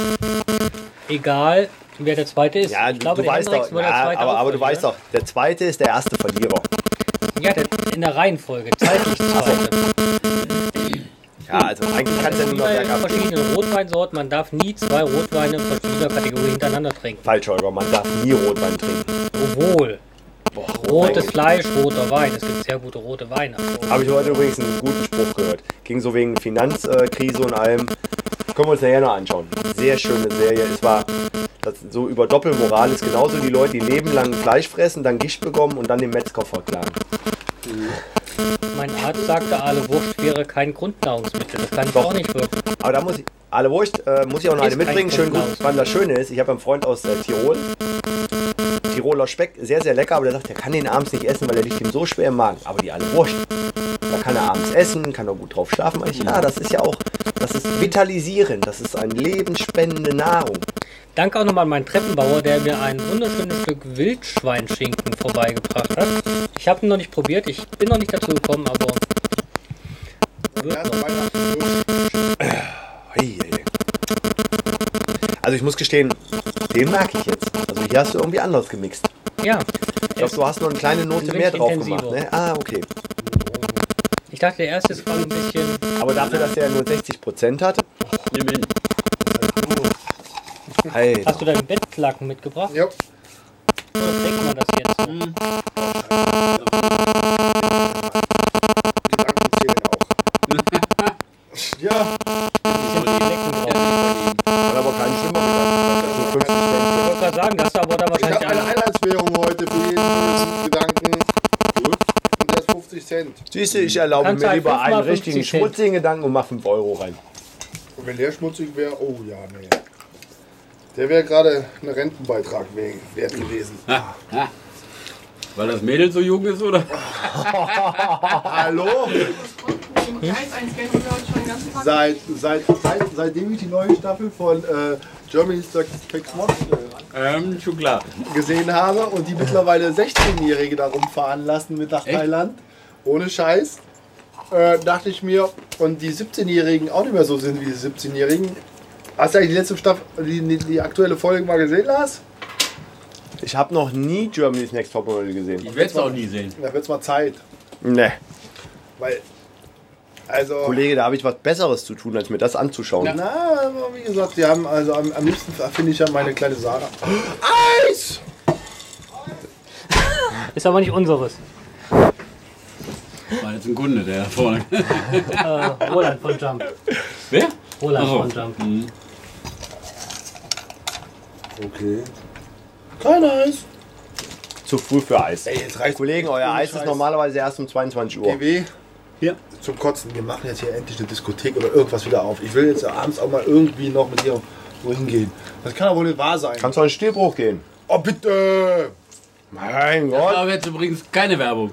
Egal, wer der zweite ist. Ja, ich du, glaube, du der weißt doch, ja, aber, aber du verlieren. weißt doch, der zweite ist der erste Verlierer. Ja, der, in der Reihenfolge, zeitlich zweite. Ja, also eigentlich kann es ja nur noch bergab gehen. verschiedenen Rotweinsorten, man darf nie zwei Rotweine verschiedener Kategorie hintereinander trinken. Falsch, Holger, man darf nie Rotwein trinken. Obwohl, rotes Fleisch, roter Wein. Es gibt sehr gute rote Weine. Habe ich heute übrigens einen guten Spruch gehört. Ging so wegen Finanzkrise und allem. Können wir uns nachher noch anschauen. Sehr schöne Serie. Es war das, so über Doppelmoral ist genauso die Leute, die leben lang Fleisch fressen, dann Gicht bekommen und dann den Metzger verklagen. Mein Arzt sagte, alle Wurst wäre kein Grundnahrungsmittel. Das kann ich Doch. auch nicht wirken. Aber da muss ich, alle Wurst, äh, muss ich auch noch eine Ist kein mitbringen. Schön gut. Wann das Schöne ist, ich habe einen Freund aus äh, Tirol. Tiroler Speck, sehr, sehr lecker, aber der sagt, er kann den abends nicht essen, weil er liegt ihm so schwer im Magen. Aber die alle Wurst, da kann er abends essen, kann er gut drauf schlafen. Ich, ja, das ist ja auch, das ist vitalisierend, das ist eine lebensspendende Nahrung. Danke auch nochmal an meinen Treppenbauer, der mir ein wunderschönes Stück Wildschweinschinken vorbeigebracht hat. Ich habe ihn noch nicht probiert, ich bin noch nicht dazu gekommen, aber wird noch. Also ich muss gestehen, den mag ich jetzt. Also hier hast du irgendwie anders gemixt. Ja, Ich glaube, du hast nur eine kleine Note mehr drauf intensiver. gemacht. Ne? Ah, okay. ich dachte, der erste ist ein bisschen. Aber dafür, dass der nur 60% hat, Nimm hin. hey, Hast du deinen Bettlaken mitgebracht? Ja. Oder trägt man das jetzt? Gedanken Siehst du, ich erlaube Kannst mir halt lieber einen richtigen 50 Cent. schmutzigen Gedanken und mach 5 Euro rein. Und wenn der schmutzig wäre, oh ja, nee. Der wäre gerade ein Rentenbeitrag we- wert gewesen. Weil das Mädel so jung ist, oder? Hallo? Seit, seit, seit, seitdem ich die neue Staffel von äh, Germany's Next Mod äh, Ähm, schon klar. gesehen habe und die mittlerweile 16-Jährige da rumfahren lassen mit nach Echt? Thailand, ohne Scheiß, äh, dachte ich mir, und die 17-Jährigen auch nicht mehr so sind wie die 17-Jährigen. Hast du eigentlich die letzte Staffel, die, die, die aktuelle Folge mal gesehen, Lars? Ich habe noch nie Germany's Next Topmodel gesehen. Ich werde es auch nie sehen. Da wird's mal Zeit. Ne, Weil, also, Kollege, da habe ich was Besseres zu tun, als mir das anzuschauen. Ja. na, aber wie gesagt, die haben, also am, am liebsten finde ich ja meine kleine Sarah. Eis! Ist aber nicht unseres. War jetzt ein Kunde, der da vorne. Äh, Roland von Jump. Wer? Roland Ach so. von Jump. Okay. Kein Eis. Zu früh für Eis. Ey, jetzt reicht's. Kollegen, euer Eis ist normalerweise erst um 22 Uhr. GW, Hier. zum Kotzen. Wir machen jetzt hier endlich eine Diskothek oder irgendwas wieder auf. Ich will jetzt abends auch mal irgendwie noch mit dir wohin gehen. Das kann doch wohl nicht wahr sein. Kannst du einen Stilbruch gehen? Oh, bitte! Mein Das Gott. war jetzt übrigens keine Werbung.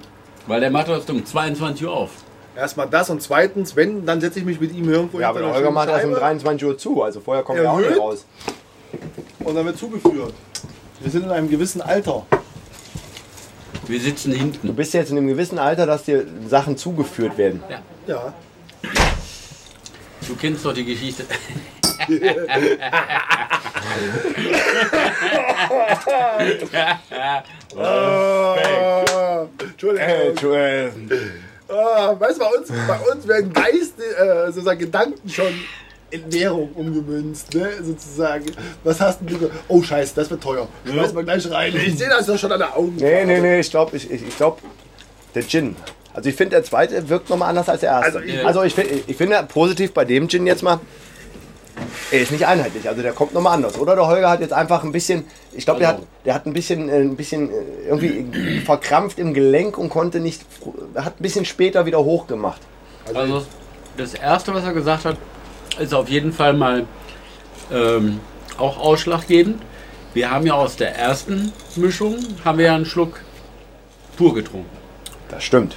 Weil der macht das um 22 Uhr auf. Erstmal das und zweitens, wenn, dann setze ich mich mit ihm irgendwo Ja, aber der Holger macht erst um Scheibe 23 Uhr zu, also vorher kommt er auch nicht raus. Und dann wird zugeführt. Wir sind in einem gewissen Alter. Wir sitzen Du hinten. bist jetzt in einem gewissen Alter, dass dir Sachen zugeführt werden. Ja. Ja. Du kennst doch die Geschichte. Ah, Entschuldigung. Äh, Joel. Ah, weißt du, bei uns, bei uns werden Geist, äh, sozusagen Gedanken schon in Währung umgemünzt, ne? sozusagen. Was hast denn du? Oh Scheiße, das wird teuer. Schmeiß mal gleich rein. Ich sehe das doch schon an der Augen. Nee, nee, nee, ich glaube, ich, ich, ich glaub, der Gin. Also ich finde, der zweite wirkt nochmal anders als der erste. Also ich- Also ich, ich finde positiv bei dem Gin jetzt mal, Er ist nicht einheitlich, also der kommt nochmal anders. Oder der Holger hat jetzt einfach ein bisschen, ich glaube, der hat, der hat ein bisschen, äh, ein bisschen äh, irgendwie verkrampft im Gelenk und konnte nicht, er hat ein bisschen später wieder hochgemacht. Also das erste, was er gesagt hat, ist auf jeden Fall mal ähm, auch ausschlaggebend. Wir haben ja aus der ersten Mischung haben wir ja einen Schluck pur getrunken Das stimmt.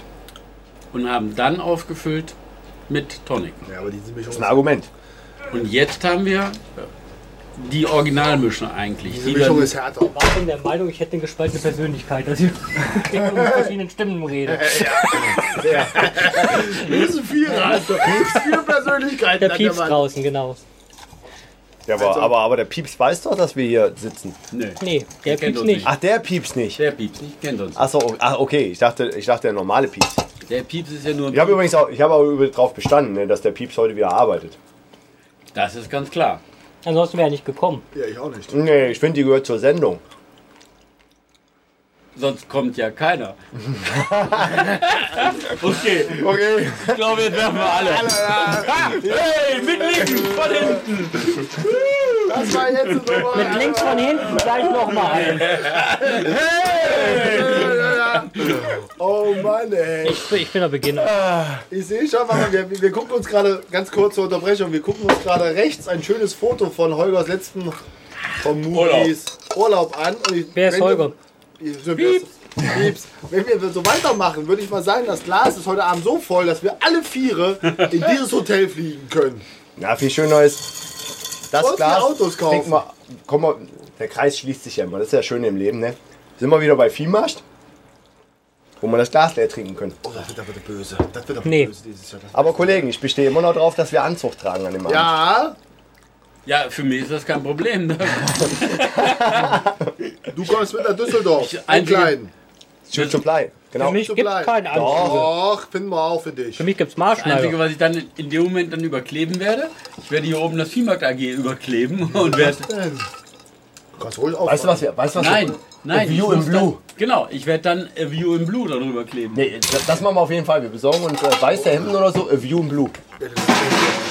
und haben dann aufgefüllt mit Tonic. Ja, aber diese Mischung Das ist ein Argument. Und jetzt haben wir die Originalmischung eigentlich. Diese Die Mischung ist härter. war schon der Meinung, ich hätte eine gespaltene Persönlichkeit, dass ich mit verschiedenen Stimmen rede. Das ist ein Vierer. Also, vier Persönlichkeiten. Der hat Pieps Mann. draußen, genau. Ja, aber, aber, aber der Pieps weiß doch, dass wir hier sitzen. Nee, Nee, der kennt Pieps uns nicht. Ach, der Pieps nicht. der Pieps nicht, kennt uns. Ach so, ach, okay. Ich dachte, ich dachte der normale Pieps. Der Pieps ist ja nur. Ich habe übrigens auch, ich habe auch drauf bestanden, ne, dass der Pieps heute wieder arbeitet. Das ist ganz klar. Ansonsten wäre er nicht gekommen. Ja, ich auch nicht. Nee, ich finde, die gehört zur Sendung. Sonst kommt ja keiner. okay, Okay. ich glaube, jetzt werfen wir alle. Hey, mit links von hinten. Das war jetzt so Mit links von hinten gleich nochmal ein. Oh Mann, ey. Ich, bin- ich bin der Beginner. Ich sehe schon, warte mal, wir, wir gucken uns gerade, ganz kurz zur Unterbrechung, wir gucken uns gerade rechts ein schönes Foto von Holgers letzten vom Movies Urlaub, an. Und ich, Wer ist wenn Holger? Wir, Pieps. Pieps. Wenn wir so weitermachen, würde ich mal sagen, das Glas ist heute Abend so voll, dass wir alle Viere in dieses Hotel fliegen können. Ja, viel schöner ist, das Und Glas. Autos kaufen. Denk mal, komm mal, der Kreis schließt sich ja immer. Das ist ja schön im Leben, ne? Sind wir wieder bei Viehmarkt, wo man das Glas leer trinken können. Oh, das wird aber böse. Das wird aber Nee. böse dieses Jahr. Aber Kollegen, ich bestehe immer noch drauf, dass wir Anzug tragen an dem Abend. Ja, Ja, für mich ist das kein Problem. ne? du kommst mit nach Düsseldorf. Ich- Ein kleinen. Shoot Supply. Genau. Für mich gibt es keinen Anzug. Doch, finden wir auch für dich. Für mich gibt es Das Einzige, was ich dann in dem Moment dann überkleben werde, ich werde hier oben das Viehmarkt AG überkleben und werde. Kannst ruhig auf. Weißt du was wir, weißt du was Nein, wir, nein. A View in Blue. Dann, genau, ich werde dann A View in Blue darüber kleben. Nee, das, das machen wir auf jeden Fall. Wir besorgen uns äh, weiße Hemden oder so, A View in Blue.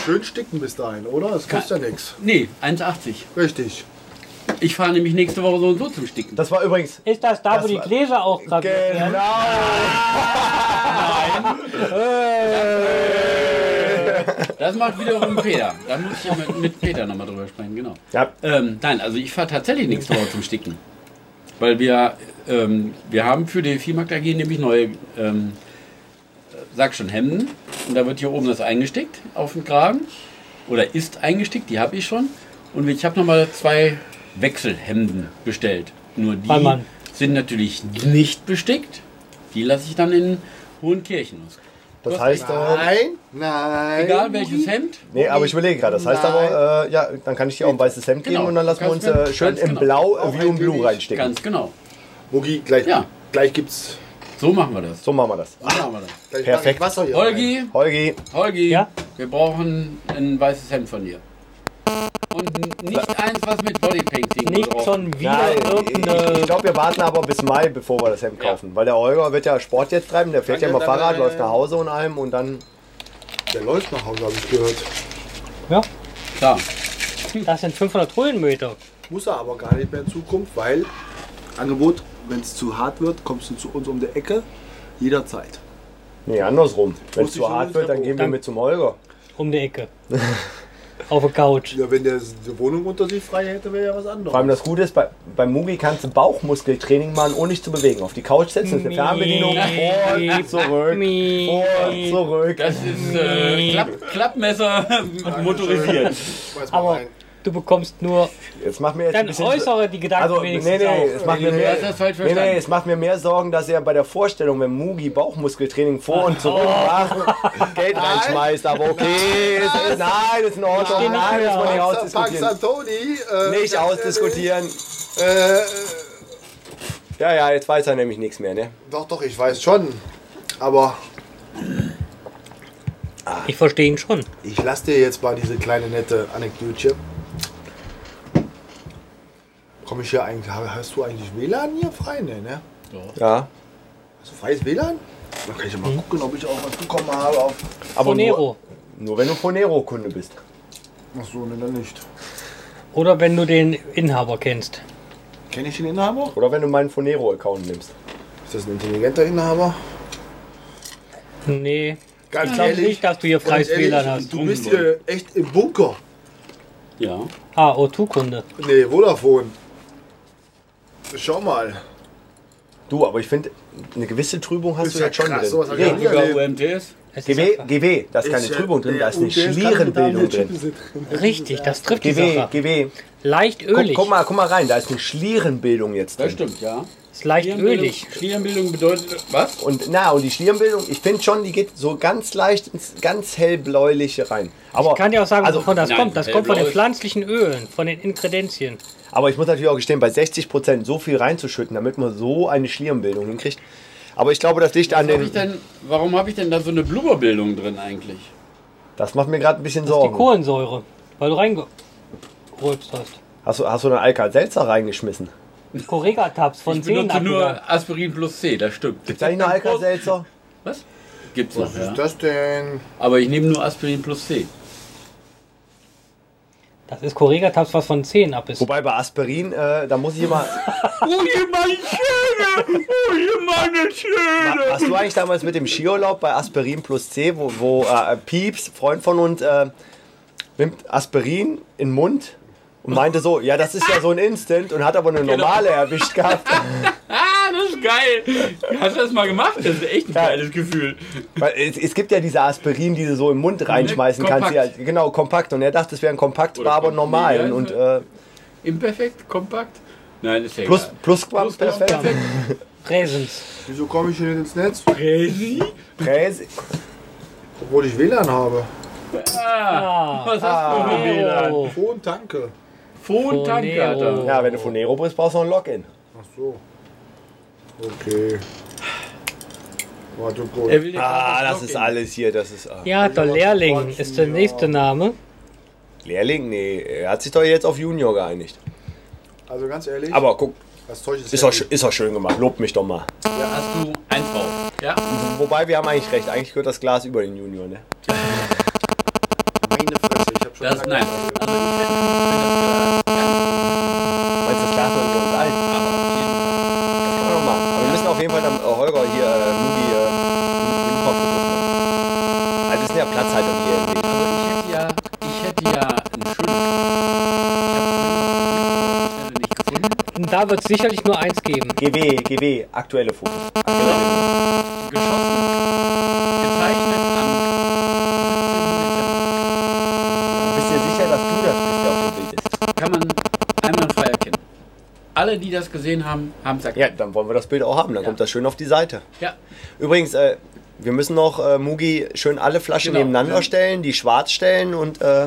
Schön sticken bis dahin, oder? Das kostet ja nichts. Nee, 1,80. Richtig. Ich fahre nämlich nächste Woche so und so zum Sticken. Das war übrigens. Ist das da, wo Das die war- Gläser auch gerade Genau. Das macht wiederum Peter. Da muss ich ja mit, mit Peter nochmal drüber sprechen, genau. Ja, Ähm, nein, also ich fahre tatsächlich nächste Woche zum Sticken. Weil wir, ähm, wir haben für die Viehmarkt AG nämlich neue, ähm, sag schon, Hemden. Und da wird hier oben das eingestickt auf den Kragen. Oder ist eingestickt, die habe ich schon. Und ich habe nochmal zwei Wechselhemden bestellt. Nur die sind natürlich nicht bestickt. Die lasse ich dann in Hohenkirchen aus. Das heißt. Äh, Nein, nein. Egal welches Hemd. nee, aber ich überlege gerade. Das heißt aber, äh, ja, dann kann ich dir auch ein weißes Hemd geben Genau. und dann lassen wir Ganz uns äh, genau. schön in genau. Blau View in ein Blue reinstecken. Ganz genau. Mugi, gleich, Ja. gleich gibt's So machen wir das. So machen wir das. So machen wir das. Perfekt. Wasser hier. rein. Holgi, Holgi, Holgi, Ja? wir brauchen ein weißes Hemd von dir. Und nicht eins, was mit Bodypainting Nicht drauf- schon wieder Ja, ich, ich irgendeine. glaube, wir warten aber bis Mai, bevor wir das Hemd Ja. kaufen. Weil der Holger wird ja Sport jetzt treiben, der fährt ja immer Danke, Fahrrad, läuft nach Hause und allem und dann. Der läuft nach Hause, habe ich gehört. Ja, Klar. das sind 500 Höhenmeter. Muss er aber gar nicht mehr in Zukunft, weil Angebot, wenn es zu hart wird, kommst du zu uns um die Ecke. Jederzeit. Nee, andersrum. Wenn es zu hart wird, dann ja, gehen wir mit zum Holger. Um die Ecke. Auf der Couch. Ja, wenn der die Wohnung unter sich frei hätte, wäre ja was anderes. Vor allem das Gute ist, bei, beim Mugi kannst du Bauchmuskeltraining machen, ohne dich zu bewegen. Auf die Couch setzen, ist eine Fernbedienung, vor, zurück, vor, zurück. Das ist äh, Klapp, Klappmesser motorisiert. Aber rein. Du bekommst nur Jetzt macht mir jetzt ein dann bisschen... äußere die Gedanken Also, nee, wenigstens nee, auf. es macht mir mehr, nee, nee, es macht mir mehr Sorgen, dass er bei der Vorstellung, wenn Mugi Bauchmuskeltraining vor und zurück macht, Geld reinschmeißt. Aber okay, ist, ist, nein, ist in Ordnung. Nicht Nein, mehr das muss nicht Pax ausdiskutieren. Antoni. Äh, Nicht ausdiskutieren. Äh, äh, Ja, ja, jetzt weiß er nämlich nichts mehr, ne? doch, doch, ich weiß schon. Aber Ich verstehe ihn schon. ich lasse dir jetzt mal diese kleine nette Anekdötchen. Komme ich hier eigentlich, hast du eigentlich WLAN hier frei? Nee, ne? Ja. Hast du freies WLAN? Dann kann ich ja mal gucken, ob ich auch was bekommen habe. Auf Aber Fonero. nur, nur wenn du Fonero-Kunde bist. Ach so, ne, dann nicht. Oder wenn du den Inhaber kennst. Kenne ich den Inhaber? Oder wenn du meinen Fonero-Account nimmst. Ist das ein intelligenter Inhaber? Nee. Ganz Ich glaube nicht, dass du hier freies ehrlich, WLAN hast. Du bist hier echt im Bunker. Ja. Ah, O2-Kunde. Nee, Vodafone. Schau mal. Du, aber ich finde, eine gewisse Trübung hast Ist du ja jetzt schon krass, drin. ich Nee, Sogar erlebt. UMTS. Ist GW, GW, da ist keine ja- Trübung drin, da ist eine Schlierenbildung drin. Richtig, das trifft die GW, Sache. GW. Leicht Guck, ölig. guck, mal, guck mal rein, da ist eine Schlierenbildung jetzt Das drin. stimmt, ja. Ist leicht ölig. Schlierenbildung bedeutet was? Und na, und die Schlierenbildung, ich finde schon, die geht so ganz leicht ins ganz hellbläuliche rein. Aber, Ich kann dir auch sagen, also, wovon das nein, kommt. Das kommt von den pflanzlichen Ölen, von den Inkredenzien. aber ich muss natürlich auch gestehen, bei 60% so viel reinzuschütten, damit man so eine Schlierenbildung hinkriegt. Aber ich glaube, das liegt an Hab ich den. denn, warum habe ich denn da so eine Blubberbildung drin eigentlich? Das macht mir gerade ein bisschen Das ist die Sorgen. Kohlensäure, weil du reingerülpst hast. Hast du, hast du dann Alka-Seltzer reingeschmissen? Correga-Tabs von ich 10 benutze abgegangen. nur Aspirin plus C, das stimmt. Gibt es eigentlich noch Alka-Seltzer? Was? Gibt's Was noch, ja. ist das denn? Aber ich nehme nur Aspirin plus C. Das ist Correga-Tabs, was von 10 ab ist. Wobei bei Aspirin, äh, da muss ich immer. Oh, ihr meine Schöne! Oh, ihr meine Schöne! Hast du eigentlich damals mit dem Skiurlaub bei Aspirin plus C, wo, wo äh, Pieps, Freund von uns, äh, nimmt Aspirin in den Mund und meinte so, ja, das ist ja so ein Instant und hat aber eine normale erwischt gehabt. Ah, das ist geil! Hast du das mal gemacht? Das ist echt ein Ja. geiles Gefühl. Weil es, es gibt ja diese Aspirin, die du so im Mund reinschmeißen kannst. Die kompakt. halt, genau, kompakt. Und er dachte, es wäre ein kompakt, Oder war aber normal. nee, und ja, äh, Imperfekt? Kompakt? Nein, ist ja plus, egal. plus, Plus- perfekt. perfekt. Präsens. Wieso komme ich hier nicht ins Netz? Präsi? Präs- Obwohl ich WLAN habe. Ah, Was hast du für WLAN? oh. Danke. Phone-Tank, Alter. Ja, wenn du von Nero bist, brauchst du noch ein Login. Ach so. Okay. Warte kurz. Ah, das ist alles hier. Das ist. Ah. Ja, der Lehrling ist der nächste Name. Lehrling? Nee, er hat sich doch jetzt auf Junior geeinigt. Also ganz ehrlich, Aber guck, das Zeug ist, ist auch, ist auch schön gemacht. Lobt mich doch mal. Da hast du eins drauf. Ja? Wobei, wir haben eigentlich recht. Eigentlich gehört das Glas über den Junior, ne? Meine Fresse, ich hab schon Das, nein. Also ich hätte, wenn Meinst du, das Glas soll über uns ein? das Glas, aber auf jeden Fall. Das kann man noch machen. Aber wir müssen auf jeden Fall dann äh, Holger hier, äh, Mugi, äh, den Kopffokus machen. Also, das sind ja Platzhalter, die hier entwegen. Also ich hätte ja, ich hätte ja ein schönes. Ich habe nicht Da wird es sicherlich nur eins geben. GW, GW, aktuelle Fotos. Aktuelle Bilder. Geschossen, gezeichnet am 17. Bist du dir sicher, dass du das bist, der auf dem Bild ist? Dezember. Kann man einwandfrei erkennen. Alle, die das gesehen haben, haben es Ja, erkannt. dann wollen wir das Bild auch haben. Dann Ja. kommt das schön auf die Seite. Ja. Übrigens, äh, wir müssen noch, äh, Mugi, schön alle Flaschen Genau. nebeneinander Ja. stellen, die schwarz stellen und, äh,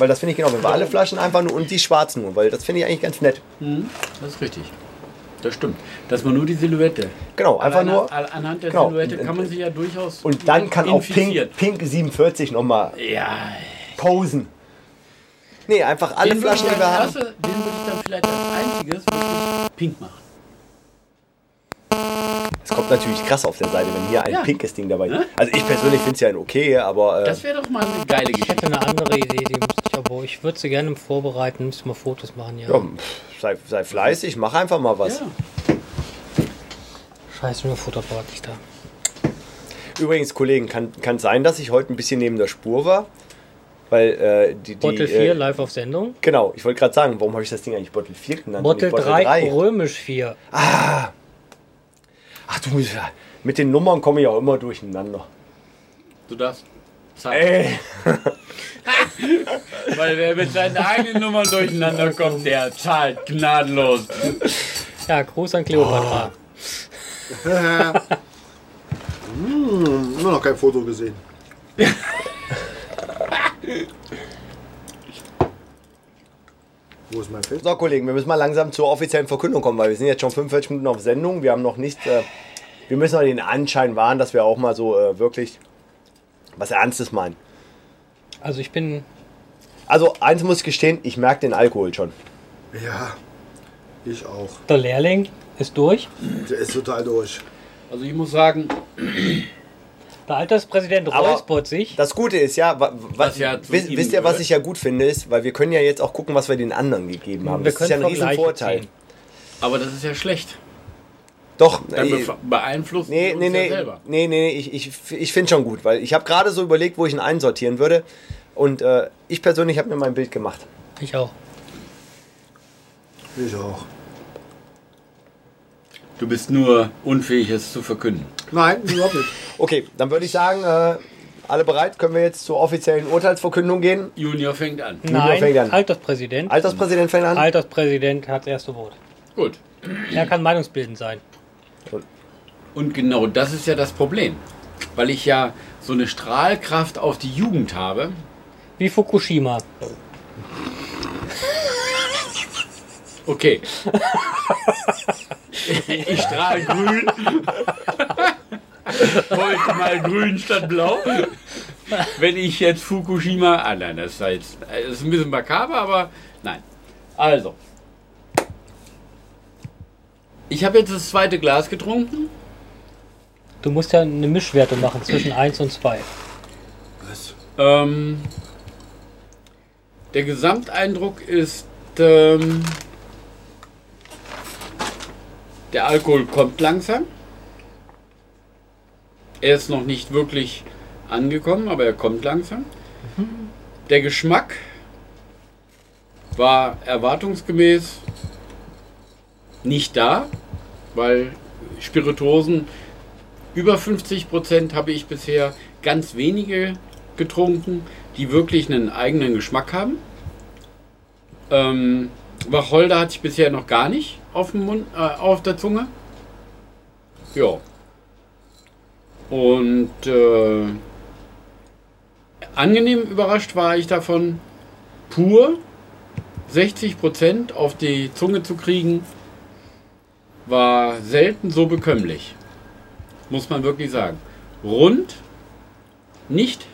weil das finde ich genau, wenn wir alle Flaschen einfach nur und die schwarzen nur, weil das finde ich eigentlich ganz nett. Das ist richtig. Das stimmt. Dass man nur die Silhouette. Genau, einfach nur. an- Anhand der genau. Silhouette kann man sich ja durchaus. Und dann kann auch Pink. Pink 47 nochmal Ja. posen. Nee, einfach alle Den Flaschen, die wir haben. Den würde ich dann vielleicht als einziges wirklich pink machen. Es kommt natürlich krass auf der Seite, wenn hier ein Ja. pinkes Ding dabei ist. Ne? Also ich persönlich finde es ja ein okay, aber äh, Das wäre doch mal eine geile Ich hätte Geschichte. eine andere Idee, die müsste ich aber. Ich würde sie gerne vorbereiten, müsste mal Fotos machen, ja. ja, sei, sei fleißig, mach einfach mal was. Ja. Scheiße, nur Fotoapparat nicht da. Übrigens, Kollegen, kann, kann sein, dass ich heute ein bisschen neben der Spur war. Weil äh, die. die Bottle 4 äh, live auf Sendung. Genau, ich wollte gerade sagen, warum habe ich das Ding eigentlich Bottle 4 genannt? und Bottle nicht 3, römisch 4. Ach du, mit den Nummern komme ich auch immer durcheinander. Du darfst. Zeigen. Ey, Weil wer mit seinen eigenen Nummern durcheinander kommt, der zahlt gnadenlos. Ja, Gruß an Cleopatra. Hm, immer noch kein Foto gesehen. Wo ist mein Feld? so Kollegen, wir müssen mal langsam zur offiziellen Verkündung kommen, weil wir sind jetzt schon 45 Minuten auf Sendung. Wir haben noch nicht. Äh, wir müssen noch den Anschein wahren, dass wir auch mal so äh, wirklich was Ernstes meinen. Also ich bin. Also, eins muss ich gestehen, ich merke den Alkohol schon. Ja, ich auch. Der Lehrling ist durch. Der ist total durch. Also ich muss sagen, Der Alterspräsident räuspert sich. Das Gute ist ja, wa- wa- Was ja zu wisst, ihr, was ich ja gut finde, ist, weil wir können ja jetzt auch gucken, was wir den anderen gegeben haben. Wir das ist ja ein können riesen Vergleiche Vorteil. ziehen. Aber das ist ja schlecht. Doch, Dann äh, beeinflusst nee, uns nee, ja nee, selber. nee, nee, ich, ich, ich finde schon gut, weil ich habe gerade so überlegt, wo ich ihn einsortieren würde. Und äh, ich persönlich habe mir mein Bild gemacht. Ich auch. Ich auch. Du bist nur unfähig, es zu verkünden. Nein, überhaupt nicht. Okay, dann würde ich sagen, äh, alle bereit? Können wir jetzt zur offiziellen Urteilsverkündung gehen? Junior fängt an. fängt an. Nein, Alterspräsident. Alterspräsident fängt an. Alterspräsident hat das erste Wort. Gut. Er kann meinungsbildend sein. Und genau das ist ja das Problem. Weil ich ja so eine Strahlkraft auf die Jugend habe. Wie Fukushima. Okay. ich strahle grün. Heute mal grün statt blau. Wenn ich jetzt Fukushima. Ah nein, das ist, jetzt, das ist ein bisschen makaber, aber nein. Also. Ich habe jetzt das zweite Glas getrunken. Du musst ja eine Mischwertung machen zwischen 1 und 2. Was? Ähm, der Gesamteindruck ist, ähm, der Alkohol kommt langsam. Er ist noch nicht wirklich angekommen, aber er kommt langsam. Der Geschmack war erwartungsgemäß nicht da, weil Spirituosen über 50 Prozent habe ich bisher ganz wenige getrunken, die wirklich einen eigenen Geschmack haben. Ähm, Wacholder hatte ich bisher noch gar nicht auf, dem Mund, äh, auf der Zunge. Ja. Und äh, angenehm überrascht war ich davon, pur 60% auf die Zunge zu kriegen, war selten so bekömmlich. Muss man wirklich sagen. Rund, nicht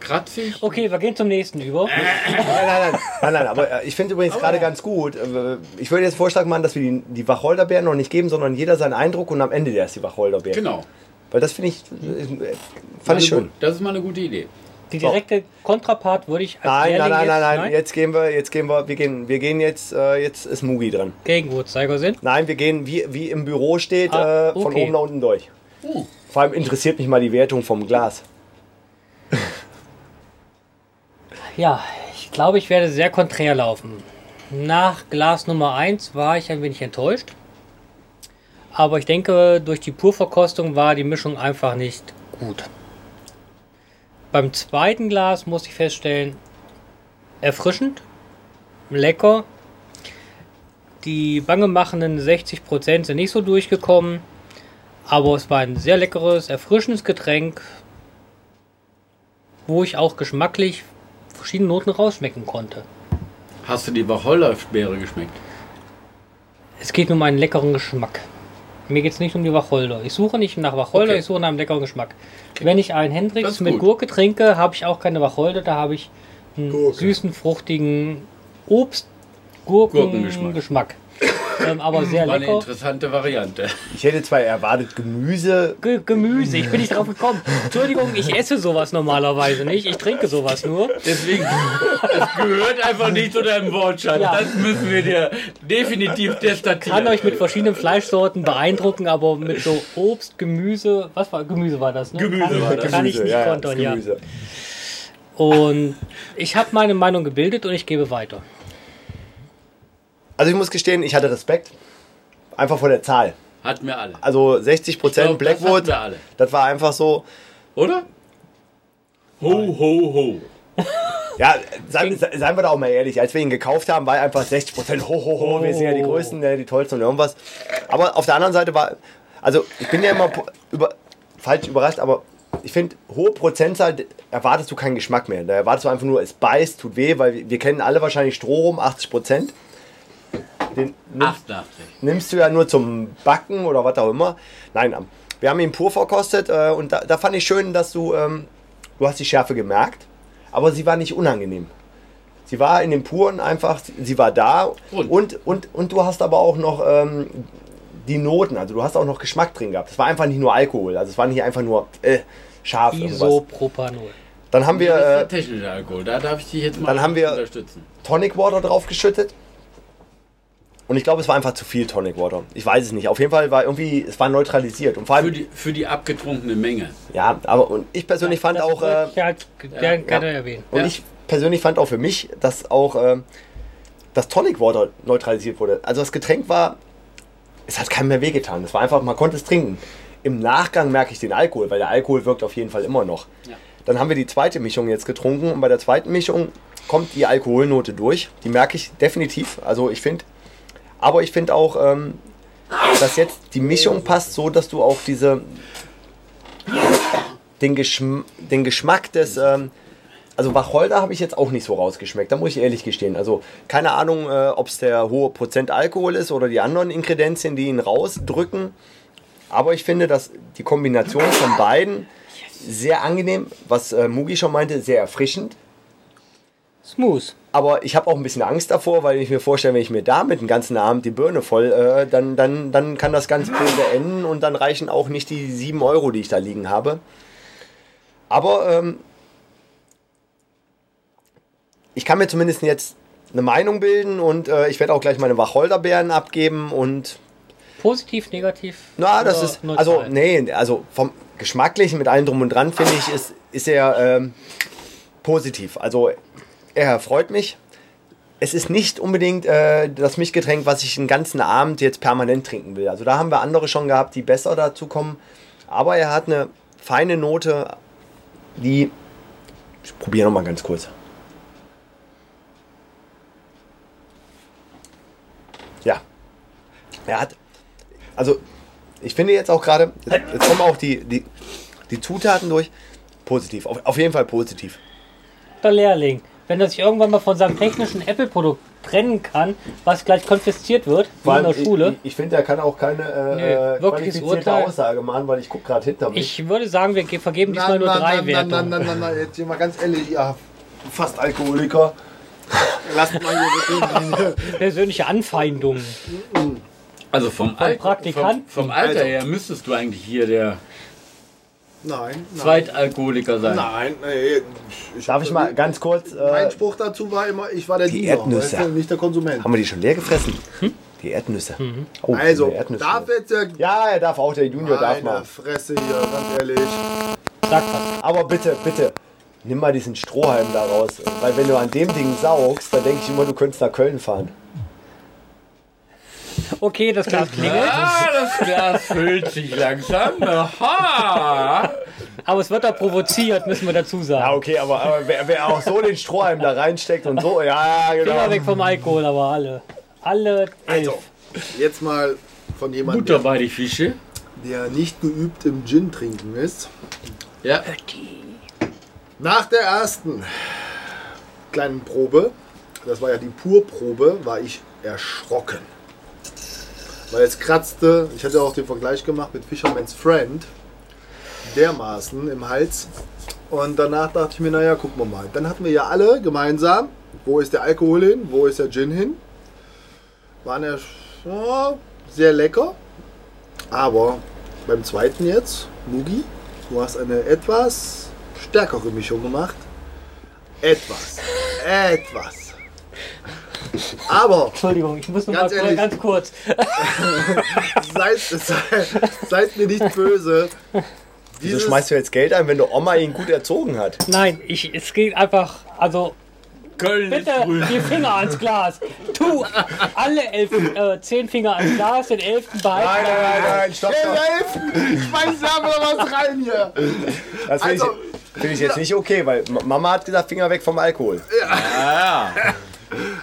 kratzig. Okay, wir gehen zum nächsten über. Nein, nein, nein, nein, nein, aber äh, ich finde übrigens gerade ganz gut. äh, Ich würde jetzt Vorschlag machen, dass wir die, die Wacholderbeeren noch nicht geben, sondern jeder seinen Eindruck und am Ende erst die Wacholderbeeren. Genau. Weil das finde ich, äh, fand ich schön. Das ist mal eine gute Idee. Die direkte Kontrapart würde ich als Nein, nein, Lehrling nein, nein, jetzt, nein, jetzt gehen wir, jetzt gehen wir, wir gehen, wir gehen jetzt, äh, jetzt ist Mugi dran. gegen Uhrzeigersinn. Nein, wir gehen, wie, wie im Büro steht, Ah, äh, von okay. oben nach unten durch. Oh. Vor allem interessiert mich mal die Wertung vom Glas. Ja, ich glaube, ich werde sehr konträr laufen. Nach Glas Nummer 1 war ich ein wenig enttäuscht. Aber ich denke, durch die Purverkostung war die Mischung einfach nicht gut. Beim zweiten Glas muss ich feststellen, erfrischend, lecker. Die bangemachenden 60% sind nicht so durchgekommen. Aber es war ein sehr leckeres, erfrischendes Getränk, wo ich auch geschmacklich verschiedene Noten rausschmecken konnte. Hast du die Wacholderbeere geschmeckt? Es geht nur um einen leckeren Geschmack. Mir geht es nicht um die Wacholder. Ich suche nicht nach Wacholder, Okay. ich suche nach einem leckeren Geschmack. Wenn ich einen Hendrix mit. Gurke trinke, habe ich auch keine Wacholder, da habe ich einen Gurke. süßen, fruchtigen Obst, Gurken Gurkengeschmack. Geschmack. Ähm, aber sehr War eine lecker. interessante Variante. Ich hätte zwar erwartet Gemüse, Ge Gemüse, ich bin nicht drauf gekommen. Entschuldigung, ich esse sowas normalerweise nicht. Ich trinke sowas nur. Deswegen, es gehört einfach nicht zu deinem Wortschatz. Ja. Das müssen wir dir definitiv destatieren. Kann euch mit verschiedenen Fleischsorten beeindrucken, aber mit so Obst, Gemüse, was war Gemüse war das? Ne? Gemüse kann, war das. Kann ich nicht ja, kontern, das ja. Und ich habe meine Meinung gebildet und ich gebe weiter. Also ich muss gestehen, ich hatte Respekt. Einfach vor der Zahl. Hatten wir alle. Also 60% Ich glaub, das hatten Blackwood, wir alle. das war einfach so. Oder? Ho, ho, ho. Ja, sei, sei- seien wir da auch mal ehrlich, als wir ihn gekauft haben, war einfach 60% ho, ho, ho, wir sind ja die Oh. Größten, ne, die Tollsten und irgendwas. Aber auf der anderen Seite war, also ich bin ja immer über, falsch überrascht, aber ich finde, hohe Prozentzahl erwartest du keinen Geschmack mehr. Da erwartest du einfach nur, es beißt, tut weh, weil wir, wir kennen alle wahrscheinlich Strohrum, 80%. Den nimmst, 88. nimmst du ja nur zum Backen oder was auch immer. Nein, ähm, wir haben ihn pur verkostet äh, und da, da fand ich schön, dass du, ähm, du hast die Schärfe gemerkt, aber sie war nicht unangenehm. Sie war in dem Puren einfach, sie war da Und? und, und, und du hast aber auch noch ähm, die Noten, also du hast auch noch Geschmack drin gehabt. Es war einfach nicht nur Alkohol, also es war nicht einfach nur äh, scharf. Isopropanol. Dann haben wir das ist äh, der technische Alkohol. Da darf ich dich jetzt mal Dann haben wir-. Tonic Water drauf geschüttet. Und ich glaube, es war einfach zu viel Tonic Water. Ich weiß es nicht. Auf jeden Fall war irgendwie, es war neutralisiert. Und vor Für allem, die, für die abgetrunkene Menge. ja, aber und ich persönlich fand Das auch, äh, wollte ich halt gerne gerne erwähnen. und Ja. ich persönlich fand auch für mich, dass auch äh, das Tonic Water neutralisiert wurde. Also das Getränk war, es hat keinem mehr wehgetan. Es war einfach, man konnte es trinken. Im Nachgang merke ich den Alkohol, weil der Alkohol wirkt auf jeden Fall immer noch. Ja. Dann haben wir die zweite Mischung jetzt getrunken und bei der zweiten Mischung kommt die Alkoholnote durch. Die merke ich definitiv. Also ich finde, aber ich finde auch, ähm, dass jetzt die Mischung passt so, dass du auch diese den, Geschm den Geschmack des ähm, also Wacholder habe ich jetzt auch nicht so rausgeschmeckt, da muss ich ehrlich gestehen. Also keine Ahnung, äh, ob es der hohe Prozent Alkohol ist oder die anderen Ingredienzien, die ihn rausdrücken. Aber ich finde, dass die Kombination von beiden sehr angenehm, was äh, Mugi schon meinte, sehr erfrischend. Smooth. Aber ich habe auch ein bisschen Angst davor, weil ich mir vorstelle, wenn ich mir damit den ganzen Abend die Birne voll, äh, dann, dann, dann kann das ganz böse enden und dann reichen auch nicht die 7 Euro, die ich da liegen habe. Aber ähm, ich kann mir zumindest jetzt eine Meinung bilden und äh, ich werde auch gleich meine Wacholderbeeren abgeben und Positiv, negativ? na, das ist neutral? also nee, also vom geschmacklichen mit allem drum und dran finde ich ist ist er ähm, positiv. Also er freut mich. Es ist nicht unbedingt äh, das Mischgetränk, was ich den ganzen Abend jetzt permanent trinken will. Also da haben wir andere schon gehabt, die besser dazu kommen. Aber er hat eine feine Note, die ich probiere noch mal ganz kurz. Ja, er hat also ich finde jetzt auch gerade, jetzt kommen auch die, die, die Zutaten durch. Positiv, auf, auf jeden Fall positiv. Der Lehrling. Wenn er sich irgendwann mal von seinem technischen Apple-Produkt trennen kann, was gleich konfisziert wird, in der Schule. Ich, ich finde, er kann auch keine äh, Nee, äh, wirkliches qualifizierte Urteil. Aussage machen, weil ich gucke gerade hinter mich. Ich würde sagen, wir ge- vergeben diesmal nur drei nein, Wertungen. nein, nein, nein, nein, jetzt hier mal ganz ehrlich, ja, fast Alkoholiker. Lasst mal hier. Persönliche Anfeindung. Also vom, Alter, vom, vom Alter Also. her müsstest du eigentlich hier der Nein, nein. Zweitalkoholiker sein. Nein, nee. Ich Darf ich mal ganz kurz. Mein Äh, Spruch dazu war immer, ich war der Die Diener, Erdnüsse. weißt du, nicht der Konsument. haben wir die schon leer gefressen? Die Erdnüsse. Oh, Also, Erdnüsse. darf jetzt der ja, er darf auch, der Junior darf mal. Fresse hier, ganz ehrlich. Sag was. Aber bitte, bitte, nimm mal diesen Strohhalm da raus. Weil wenn du an dem Ding saugst, dann denke ich immer, du könntest nach Köln fahren. Okay, das Glas klingelt. Ah, das Glas füllt sich langsam. Aha! Aber es wird da provoziert, müssen wir dazu Ja, sagen. okay, aber, aber wer, wer auch so den Strohhalm da reinsteckt und so, ja, Finger genau. weg vom Alkohol, aber alle. Alle elf. Also, jetzt mal von jemandem, Butter bei die Fische. der nicht geübt im Gin trinken ist. Ja. Nach der ersten kleinen Probe, das war ja die Purprobe, war ich erschrocken. Weil es kratzte, ich hatte auch den Vergleich gemacht mit Fisherman's Friend, dermaßen im Hals. Und danach dachte ich mir, naja, gucken wir mal. Dann hatten wir ja alle gemeinsam, wo ist der Alkohol hin, wo ist der Gin hin. Waren ja ja, sehr lecker. Aber beim zweiten jetzt, Mugi, du hast eine etwas stärkere Mischung gemacht. Etwas. Etwas. Aber Entschuldigung, ich muss noch mal Ganz kurz, ehrlich. ganz kurz. seid, seid, seid mir nicht böse. Wieso schmeißt du jetzt Geld ein, wenn du Oma ihn gut erzogen hat? Nein, ich, es geht einfach, also Köln bitte grün. die Finger ans Glas. Tu alle elf, äh, zehn Finger ans Glas, den elften behalten. nein, nein, stopp, Hey, Schmeiß da mal was rein hier. Das finde Also- ich, find ich jetzt nicht okay, weil Ma- Mama hat gesagt, Finger weg vom Alkohol.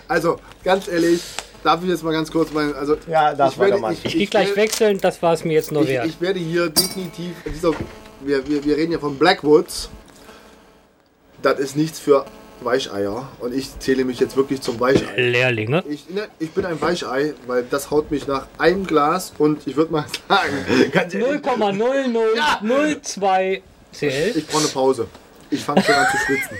Also, ganz ehrlich, darf ich jetzt mal ganz kurz meinen. Also, Ja, darf ich werde, weitermachen. Ich gehe gleich wechseln, das war es mir jetzt nur Ich, wert. ich werde hier definitiv, dieser, wir, wir, wir reden ja von Blackwoods. Das ist nichts für Weicheier. Und ich zähle mich jetzt wirklich zum Weichei. Lehrlinge. Ich, ne, ich bin ein Weichei, weil das haut mich nach einem Glas und ich würde mal sagen, ganz ehrlich, 0,0002 CL. ich brauche eine Pause. Ich fange schon an zu schwitzen.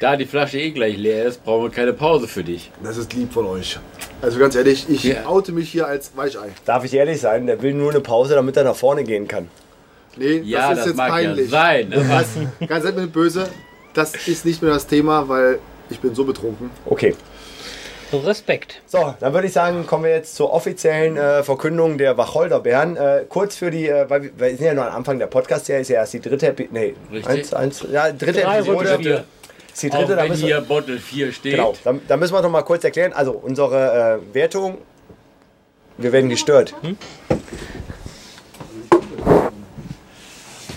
Da die Flasche eh gleich leer ist, brauchen wir keine Pause für dich. Das ist lieb von euch. Also ganz ehrlich, ich Ja. oute mich hier als Weichei. Darf ich ehrlich sein, der will nur eine Pause, damit er nach vorne gehen kann. Nee, Ja, das das, ist jetzt mag peinlich. ja sein. Was, ganz ehrlich, böse, das ist nicht mehr das Thema, weil ich bin so betrunken. Okay. Respekt. So, dann würde ich sagen, kommen wir jetzt zur offiziellen äh, Verkündung der Wacholderbeeren. Äh, kurz für die, äh, weil wir, wir sind ja noch am Anfang der Podcast-Serie, ist ja erst die dritte Episode. Nee, Richtig. eins, eins, ja, dritte Drei Episode. Die Auch dritte, da wenn müssen, hier Bottle 4 steht. genau, da, da müssen wir noch mal kurz erklären. Also, unsere äh, Wertung, wir werden gestört.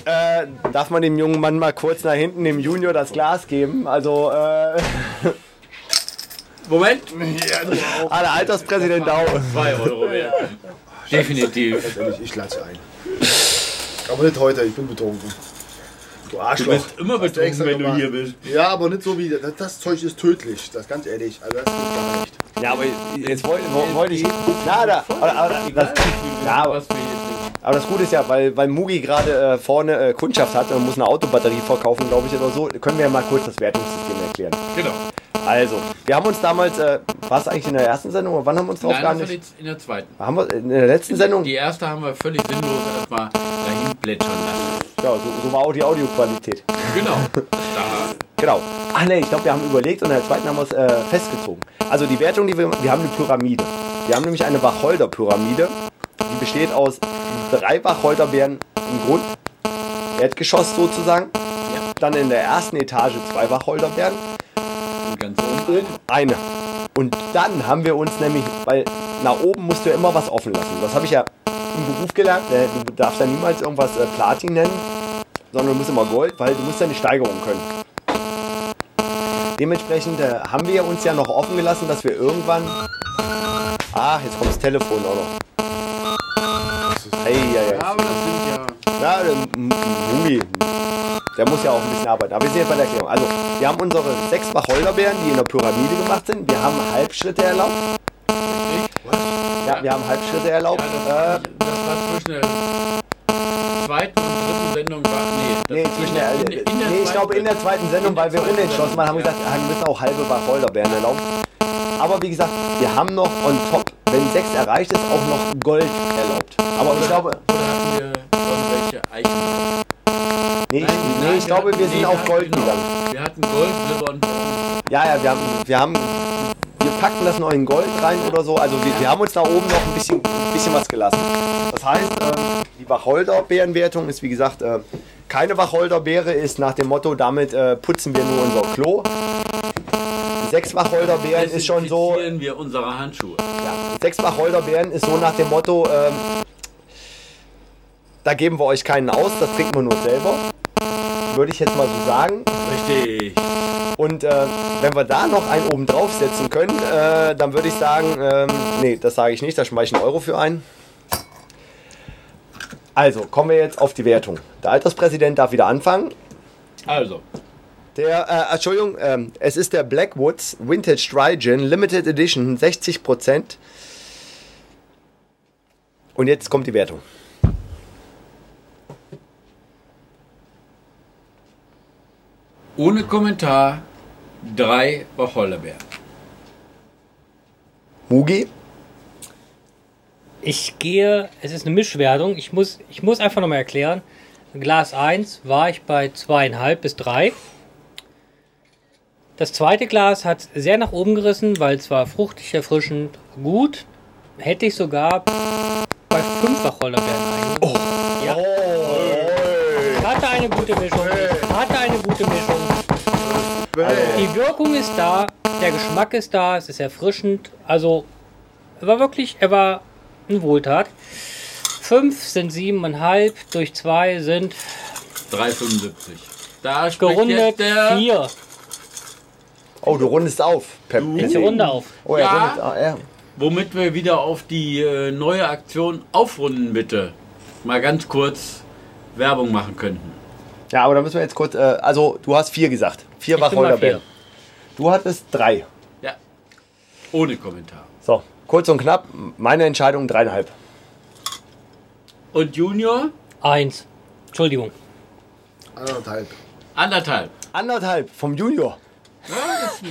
Äh, darf man dem jungen Mann mal kurz nach hinten, dem Junior, das Glas geben? Also, äh, Moment. der Alterspräsident auch. 2 Euro wert. Definitiv. Ich lasse ein. Aber nicht heute, ich bin betrunken. Du Du Arschloch. bist immer du betrunken, wenn du gemacht. hier bist. Ja, aber nicht so wie. Das, das Zeug ist tödlich, das ganz ehrlich. Also das geht gar nicht. Ja, aber jetzt wollte wollt ich. Na, da, aber, aber, das, ja, aber, aber das Gute ist ja, weil, weil Mugi gerade äh, vorne äh, Kundschaft hat und muss eine Autobatterie verkaufen, glaube ich, oder so, können wir ja mal kurz das Wertungssystem erklären. Genau. Also, wir haben uns damals, äh, war es eigentlich in der ersten Sendung oder wann haben wir uns drauf Nein, in der zweiten. Haben wir in der letzten Sendung? Die erste haben wir völlig sinnlos erstmal dahin plätschern lassen. Ja, so, so war auch die Audioqualität. Genau. Da Genau. Ach nee, ich glaube, wir haben überlegt und in der zweiten haben wir es äh, festgezogen. Also die Wertung, die wir, wir haben eine Pyramide. Wir haben nämlich eine Wacholder-Pyramide. Die besteht aus drei Wacholderbeeren im Grund, Erdgeschoss sozusagen. Dann in der ersten Etage zwei Wacholderbeeren, ganz oben. eine. Und dann haben wir uns nämlich, weil nach oben musst du ja immer was offen lassen. Das habe ich ja im Beruf gelernt. Äh, Du darfst ja niemals irgendwas äh, Platin nennen, sondern du musst immer Gold, weil du musst ja eine Steigerung können. Dementsprechend äh, haben wir uns ja noch offen gelassen, dass wir irgendwann. Ah, jetzt kommt das Telefon auch noch. Hey, ja, Ja, ja. aber das sind ja. Ja, Mumi, der muss ja auch ein bisschen arbeiten. Aber wir sind jetzt bei der Erklärung. Also, wir haben unsere sechs Wacholderbeeren, die in der Pyramide gemacht sind. Wir haben Halbschritte erlaubt. Ja, wir haben Halbschritte erlaubt. Ja, Äh, das, das war zwischen der zweiten und dritten Sendung. War, nee, das Nee, zwischen in der, in- in der nee, ich glaube in der zweiten Sendung, In der weil wir unentschlossen waren, haben wir Sendung, gesagt, wir müssen auch halbe Wacholderbeeren erlauben. Aber wie gesagt, wir haben noch on top, wenn sechs erreicht ist, auch noch Gold erlaubt. Aber ich glaube, Oder hatten wir irgendwelche Eichen? Nee, ich, Nein, nee, nein, ich glaube, hatten- wir sind nee, auf Gold genau. gegangen. Wir hatten Gold, Silber und. Ja, ja, wir haben, wir haben, wir packen das noch in Gold rein oder so. Also wir, wir haben uns da oben noch ein bisschen, ein bisschen was gelassen. Das heißt, ähm, die Wacholderbeerenwertung ist wie gesagt, äh, keine Wacholderbeere ist nach dem Motto, damit äh, putzen wir nur unser Klo. Sechs Wacholderbeeren ist schon so, wir unsere Handschuhe. ja, sechs Wacholderbeeren ist so nach dem Motto, ähm, da geben wir euch keinen aus, das trinken wir nur selber. Würde ich jetzt mal so sagen. Richtig. Und äh, wenn wir da noch einen oben draufsetzen können, äh, dann würde ich sagen, ähm, nee, das sage ich nicht, da schmeiße ich einen Euro für ein. Also, kommen wir jetzt auf die Wertung. Der Alterspräsident darf wieder anfangen. Also, Der, äh, Entschuldigung, ähm, es ist der Blackwoods Vintage Dry Gin Limited Edition, 60%. Und jetzt kommt die Wertung. Ohne Kommentar drei Wacholderbeeren. Mugi? Ich gehe, es ist eine Mischwertung. Ich muss, ich muss einfach nochmal erklären. Glas 1 war ich bei 2,5 bis 3. Das zweite Glas hat sehr nach oben gerissen, weil es war fruchtig, erfrischend, gut. Hätte ich sogar bei 5 Wacholderbeeren eingesetzt. Ja. Hatte eine gute Mischung. Die Wirkung ist da, der Geschmack ist da, es ist erfrischend. Also, er war wirklich, er war eine Wohltat. 5 sind 7,5, durch 2 sind 3,75. Da spricht gerundet jetzt der 4. Oh, du rundest auf. Pep. Jetzt die Runde auf. Oh, er Ja. rundet. Ah, ja. Womit wir wieder auf die äh, neue Aktion Aufrunden bitte mal ganz kurz Werbung machen könnten. ja, aber da müssen wir jetzt kurz. Äh, also, du hast vier gesagt. Vier Wacholderbeeren. Du hattest drei. Ja, ohne Kommentar. So, kurz und knapp. Meine Entscheidung dreieinhalb. Und Junior 1. Entschuldigung. Anderthalb. anderthalb. Anderthalb vom Junior.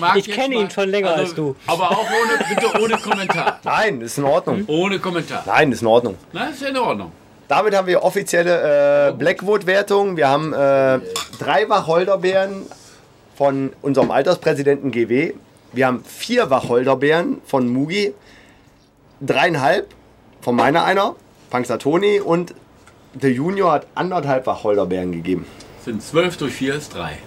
Ja, Ich kenne mal- ihn schon länger als du. Aber auch ohne, bitte ohne Kommentar. Nein, ist in Ordnung. Ohne Kommentar. Nein, ist in Ordnung. Na, ist ja in Ordnung. Damit haben wir offizielle äh, Blackwood-Wertung. Wir haben äh, drei Wacholderbeeren von unserem Alterspräsidenten GW. Wir haben vier Wacholderbeeren von Mugi. Dreieinhalb von meiner einer, Punxsutawney. Und der Junior hat anderthalb Wacholderbeeren gegeben. Sind 12 durch 4 ist 3.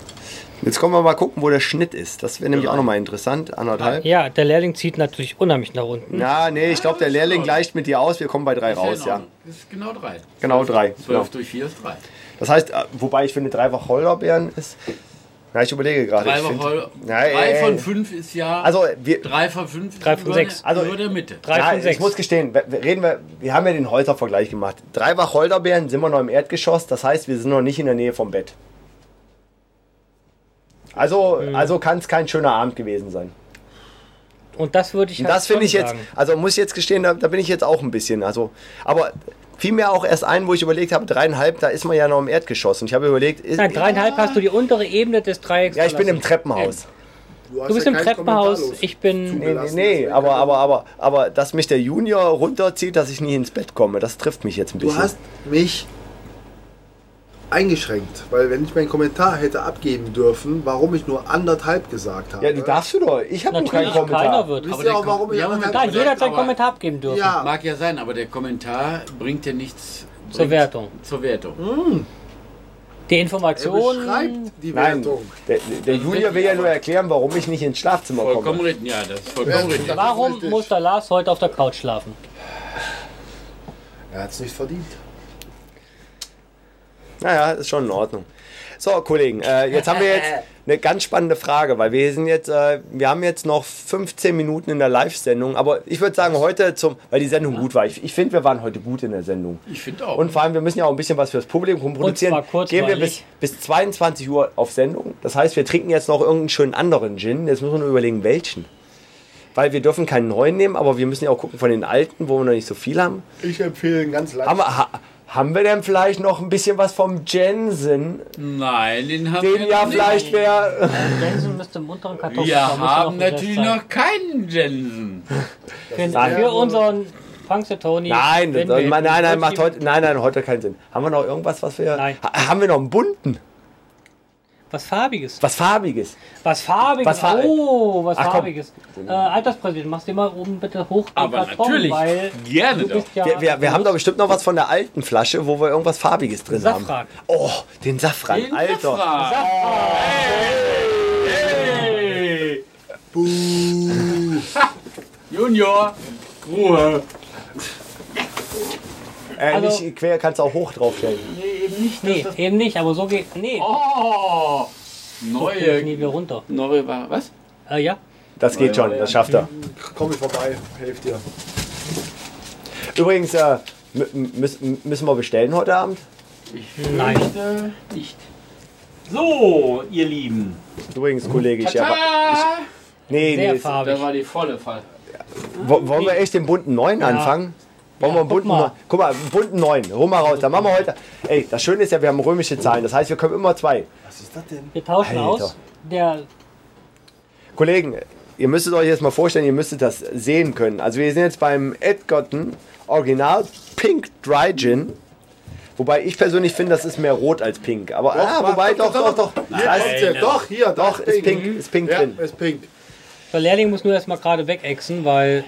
Jetzt kommen wir mal gucken, wo der Schnitt ist. Das wäre nämlich auch nochmal interessant. Anderthalb. Ja, der Lehrling zieht natürlich unheimlich nach unten. Ja, nee, ich glaube, der Lehrling gleicht mit dir aus. Wir kommen bei drei raus, ja. Das ist genau 3. Genau drei, 12 genau. durch 4 ist 3. Das heißt, äh, wobei ich finde, drei Wacholderbeeren ist. Na, ich überlege gerade. 3 ich find- Wochen. Ja, 3 ey, von. 5 ist ja. Also, wir. 3 von 5 Drei von sechs. Also- Also, der Mitte. Drei Ja, von ich sechs. muss gestehen, reden wir, wir haben ja den Häuservergleich gemacht. Drei Wacholderbeeren sind wir noch im Erdgeschoss, das heißt, wir sind noch nicht in der Nähe vom Bett. Also, Mhm. also kann es kein schöner Abend gewesen sein. Und das würde ich Und halt das finde ich jetzt, sagen. also muss ich jetzt gestehen, da, da bin ich jetzt auch ein bisschen, also, aber fiel mir auch erst ein, wo ich überlegt habe, dreieinhalb, da ist man ja noch im Erdgeschoss. Und ich habe überlegt, ist, Nein, dreieinhalb hast du die untere Ebene des Dreiecks. ja, ich bin im. Treppenhaus. Du bist im Treppenhaus, ich bin. Nee, nee, nee, aber, aber, aber, aber, dass mich der Junior runterzieht, dass ich nie ins Bett komme, das trifft mich jetzt ein Du bisschen. hast mich eingeschränkt, weil wenn ich meinen Kommentar hätte abgeben dürfen, warum ich nur anderthalb gesagt habe. ja, du darfst du doch. Ich habe noch keinen Kommentar. keiner wird. Wisst Aber ihr auch, warum ich ja, anderthalb Nein, jeder hat seinen Kommentar abgeben dürfen. Ja, Mag ja sein, aber der Kommentar bringt ja nichts Zur Wertung. Zur Wertung. Die er Information. beschreibt die Nein, Wertung. der, der Junior will ja nur erklären, warum ich nicht ins Schlafzimmer Vollkommen komme. richtig, ja, das ist vollkommen Ja, richtig. Warum muss der Lars heute auf der Couch schlafen? Er hat es nicht verdient. Naja, ist schon in Ordnung. So, Kollegen, äh, jetzt haben wir jetzt eine ganz spannende Frage, weil wir sind jetzt, äh, wir haben jetzt noch 15 Minuten in der Live-Sendung, aber ich würde sagen, heute zum, weil die Sendung gut war. Ich, ich finde, wir waren heute gut in der Sendung. Ich finde auch. Und vor allem, wir müssen ja auch ein bisschen was fürs Publikum produzieren. zwar kurzweilig. Gehen wir bis, bis 22 Uhr auf Sendung. Das heißt, wir trinken jetzt noch irgendeinen schönen anderen Gin. Jetzt müssen wir nur überlegen, welchen. Weil wir dürfen keinen neuen nehmen, aber wir müssen ja auch gucken von den alten, wo wir noch nicht so viel haben. Ich empfehle einen ganz Haben wir, ha, haben wir denn vielleicht noch ein bisschen was vom Jensen, Nein, den haben den wir ja noch vielleicht wäre... Jensen müsste im unteren Karton Wir haben natürlich noch keinen Jensen. Für, Nein. für unseren. Nein, das, wir nein, nein, den macht heute, nein, nein, heute keinen Sinn. Haben wir noch irgendwas, was wir... Nein. Ha, haben wir noch einen bunten? Was Farbiges. Was farbiges? Was Farbiges. Was Fa- oh, was Ach. Farbiges. Äh, Alterspräsident, machst du mal oben bitte hoch Aber Karton, natürlich, weil gerne du bist doch. ja. Wir, wir, wir haben doch bestimmt noch was von der alten Flasche, wo wir irgendwas farbiges drin Safran. haben. Oh, den Safran, Den Alter. Safran. Hey! Junior, Ruhe. Äh, Also- nicht quer, kannst du auch hoch draufstellen. Nee, eben nicht. Nee, eben nicht, aber so geht. Nee. Oh, neue. nie wieder runter. Neue war was? Äh, ja. Das geht schon, das schafft er. Komm ich vorbei, helft dir. Übrigens, äh, mü- müssen, wir bestellen heute Abend? Ich Nein. nicht. So, ihr Lieben. Übrigens, Kollege, ich ja. Tada! Nee, Sehr nee. farbig. Da war die volle Fall. Wo- Wollen wir echt den bunten 9 anfangen? Wollen wir einen bunten mal. Neun- Guck mal, einen bunten 9. Hol mal raus. Dann machen wir heute. Ey, das Schöne ist ja, wir haben römische Zahlen. Das heißt, wir können immer zwei. Was ist das denn? Wir tauschen Alter. aus. Der Kollegen, ihr müsstet euch jetzt mal vorstellen, ihr müsstet das sehen können. Also wir sind jetzt beim Edgerton Original Pink Dry Gin. Wobei ich persönlich finde, das ist mehr rot als pink. Aber ah, Doch, wobei, doch, doch, doch. Hier Da kommt's ist, ja. Doch, hier, doch, ist pink, ist pink ja, drin. ist pink. der Lehrling muss nur erstmal gerade wegexen, weil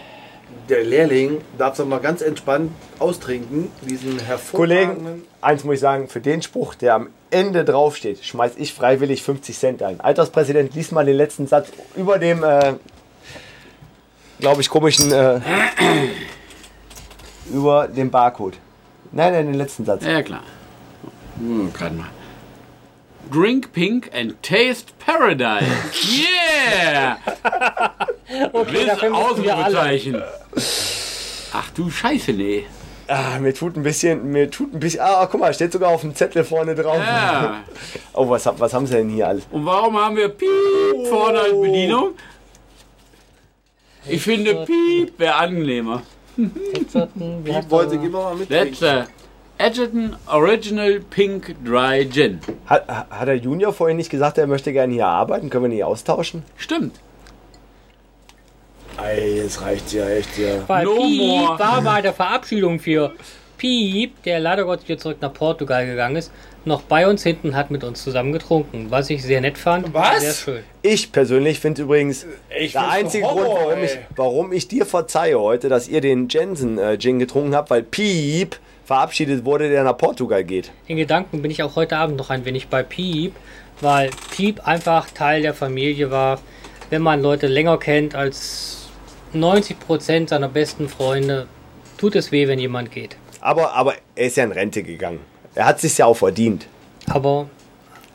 Der Lehrling darf doch mal ganz entspannt austrinken, diesen hervorragenden... Kollegen, eins muss ich sagen, für den Spruch, der am Ende draufsteht, schmeiß ich freiwillig 50 Cent ein. Alterspräsident, lies mal den letzten Satz über dem, äh, glaube ich, komischen, äh, über dem Barcode. Nein, nein, den letzten Satz. Ja, klar. Hm, gerade mal. Drink Pink and Taste Paradise. Yeah! okay, dafür. Ausrufezeichen. Ach du Scheiße, nee. Ah, mir tut ein bisschen, mir tut ein bisschen, ah, guck mal, steht sogar auf dem Zettel vorne drauf. Ja. Oh, was, hab- was haben sie denn hier alles? Und warum haben wir Piep vorne als Bedienung? Ich finde Piep wäre angenehmer. Heißt Wollte, der? gib mal mit. That's a Edgerton Original Pink Dry Gin. Hat, hat der Junior vorhin nicht gesagt, er möchte gerne hier arbeiten? Können wir nicht austauschen? Stimmt. Ey, jetzt reicht's ja echt, ja. Weil No Piep more. war bei der Verabschiedung für Piep, der leider Gottes wieder zurück nach Portugal gegangen ist, noch bei uns hinten hat mit uns zusammen getrunken, was ich sehr nett fand. Was? Sehr schön. Ich persönlich finde übrigens, Ich der find's einzige Horror, Grund, warum ey. ich, warum ich dir verzeihe heute, dass ihr den Jensen äh, Gin getrunken habt, weil Piep verabschiedet wurde, der nach Portugal geht. In Gedanken bin ich auch heute Abend noch ein wenig bei Piep, weil Piep einfach Teil der Familie war. Wenn man Leute länger kennt als 90% seiner besten Freunde, tut es weh, wenn jemand geht. Aber, aber er ist ja in Rente gegangen. Er hat sich ja auch verdient. Aber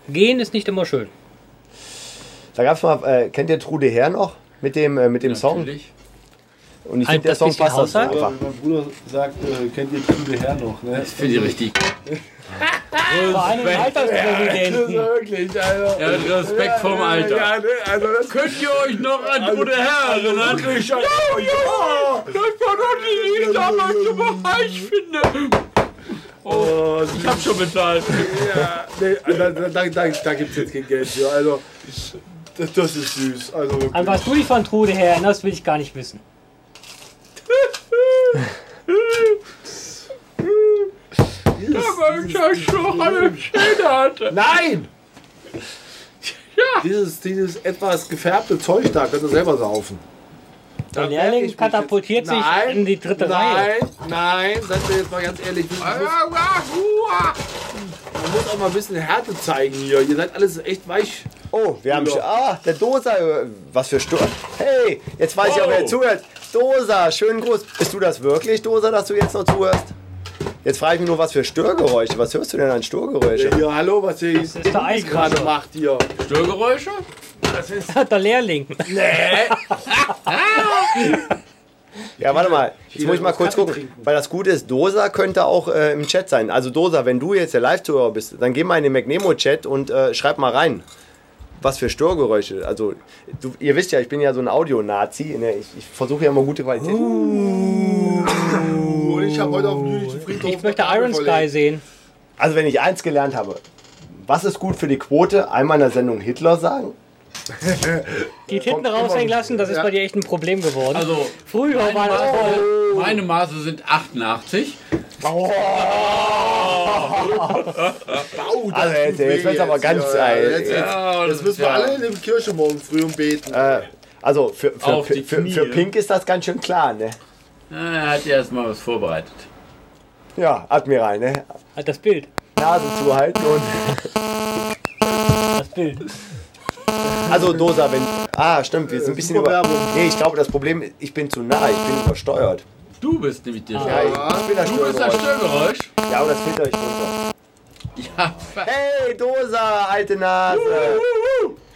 gehen ist nicht immer schön. Da gab's mal, äh, kennt ihr Trude Herr noch? Mit dem, äh, mit dem Song? Und ich Ein finde, der Song passt Haushalt? einfach. Mein Bruder sagt, äh, kennt ihr Trude Herr noch, ne? Das finde ich richtig. Vor allem Das ist Alterspräsidenten. wirklich, Alter. Ja, Respekt vorm Alter. Ja, ne, also das Könnt ihr euch noch an Bruder Herr erinnern? wirklich, ja, ja. Das war doch die, die ich damals so reich finde. Oh, ich hab schon bezahlt. Ja, nee, da, da, da, da, da gibt es jetzt kein Geld für. Also, das, das ist süß. Also, wirklich. An was du dich von Trude her erinnerst, will ich gar nicht wissen. Aber ich euch noch alle Schäde hatte. Nein! Dieses, dieses etwas gefärbte Zeug da könnt ihr selber saufen. Der Lehrling katapultiert jetzt- sich Nein, in die dritte nein, Reihe. Nein, seid mir jetzt mal ganz ehrlich. Man muss, auch mal ein bisschen Härte zeigen hier. Ihr seid alles echt weich. Oh, wir haben. Ja. schon- Ah, der Dosa. äh, Was für Stur. Hey, jetzt weiß ich auch, wer Oh. zuhört. Dosa, schönen Gruß. Bist du das wirklich, Dosa, dass du jetzt noch zuhörst? Jetzt frage ich mich nur, was für Störgeräusche. Was hörst du denn an Störgeräusche? Ja, hallo, was ihr ist der gerade Eiskrascher. macht hier. Störgeräusche? Der Lehrling. Ja, warte mal. Jetzt muss ich mal kurz Kaffee gucken. trinken. Weil das Gute ist, Dosa könnte auch äh, im Chat sein. Also Dosa, wenn du jetzt der Live-Zuhörer bist, dann geh mal in den McNemo-Chat und äh, schreib mal rein. Was für Störgeräusche. Also, du, ihr wisst ja, ich bin ja so ein Audio-Nazi. ne? Ich, ich versuche ja immer gute Qualität. Und ich habe heute auf dem Friedhof. Ich möchte Iron Sky sehen. Also, wenn ich eins gelernt habe, was ist gut für die Quote? Einmal in der Sendung Hitler sagen. Die Titten Kommt raushängen lassen, das ist Ja. bei dir echt ein Problem geworden. Also, Früher meine war das voll. Maße, meine Maße sind 88. Au, das Also, jetzt- jetzt wird's aber ganz hier. geil. Jetzt, jetzt, Ja, das jetzt müssen wir ja- alle in der Kirche morgen früh und beten. Äh, also, für, für, für, für, für Pink ist das ganz schön klar, ne? Na, Er hat ja erstmal was vorbereitet. Ja, Admiral, ne? Halt das Bild. Nase zuhalten und. Das Bild. Also Dosa, wenn. Ah, stimmt, wir sind ein bisschen über. Nee, ich glaube, das Problem ist, ich bin zu nah, ich bin übersteuert. Du bist nämlich der Ja, ich, Störgeräusch. ich bin das Du bist das Störgeräusch. Ja, aber das filter ich runter. Ja. Hey, Dosa, alte Nase!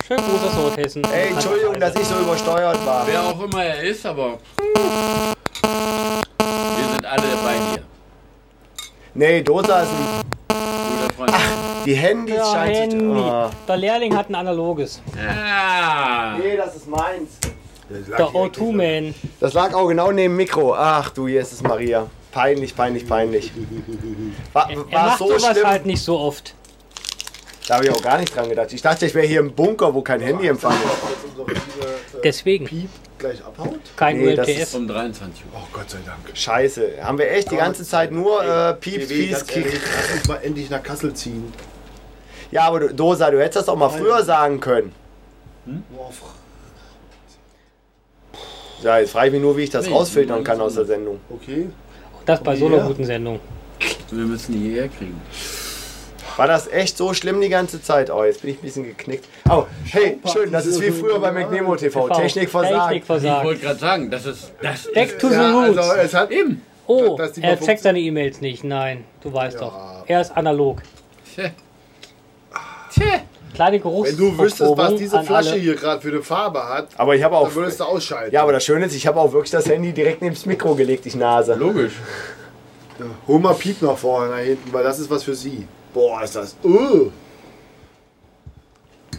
Schön Gruß aus Nordhessen. Ey, Entschuldigung, dass ich so übersteuert war. Wer auch immer er ist, aber. Wir sind alle bei dir. Nee, Dosa ist ein. Die Handys Ja, scheint Handy. Oh. Der Lehrling hat ein analoges. Ah. Nee, das ist meins. Der O2-Man. Das lag auch genau neben dem Mikro. Ach du, hier ist es Maria. Peinlich, peinlich, peinlich. War, Er war macht so sowas schlimm? halt nicht so oft. Da habe ich auch gar nicht dran gedacht. Ich dachte, ich wäre hier im Bunker, wo kein Handyempfang ist. Deswegen. Piep gleich abhaut? Kein Nee, das ULTS. Um 23 Uhr. Oh Gott sei Dank. Scheiße. Haben wir echt die ganze Zeit nur äh, Pieps, ehrlich, Lass uns mal endlich nach Kassel ziehen. Ja, aber du, Dosa, du hättest das auch mal früher sagen können. Boah, Ja, jetzt frage ich mich nur, wie ich das Nee, rausfiltern kann aus der Sendung. Okay. Das bei so einer guten Sendung. Wir müssen die hierher kriegen. War das echt so schlimm die ganze Zeit? Oh, jetzt bin ich ein bisschen geknickt. Oh, hey, schön, das ist wie früher bei McNemo TV. Technik versagt. Technik Ich versagt. wollte gerade sagen, das ist. Das Back ist to the Ja, roots. also es hat eben. oh, dass die mal er checkt seine E-Mails nicht. Nein, du weißt Ja. doch. Er ist analog. Tja. Kleine Geruchs Wenn du wüsstest, was diese Flasche alle. hier gerade für eine Farbe hat, Aber ich habe auch. dann würdest du ausschalten. Ja, aber das Schöne ist, ich habe auch wirklich das Handy direkt neben das Mikro gelegt, ich Nase. Logisch. Hol mal Piep nach vorne, nach hinten, weil das ist was für sie. Boah, ist das. Uh.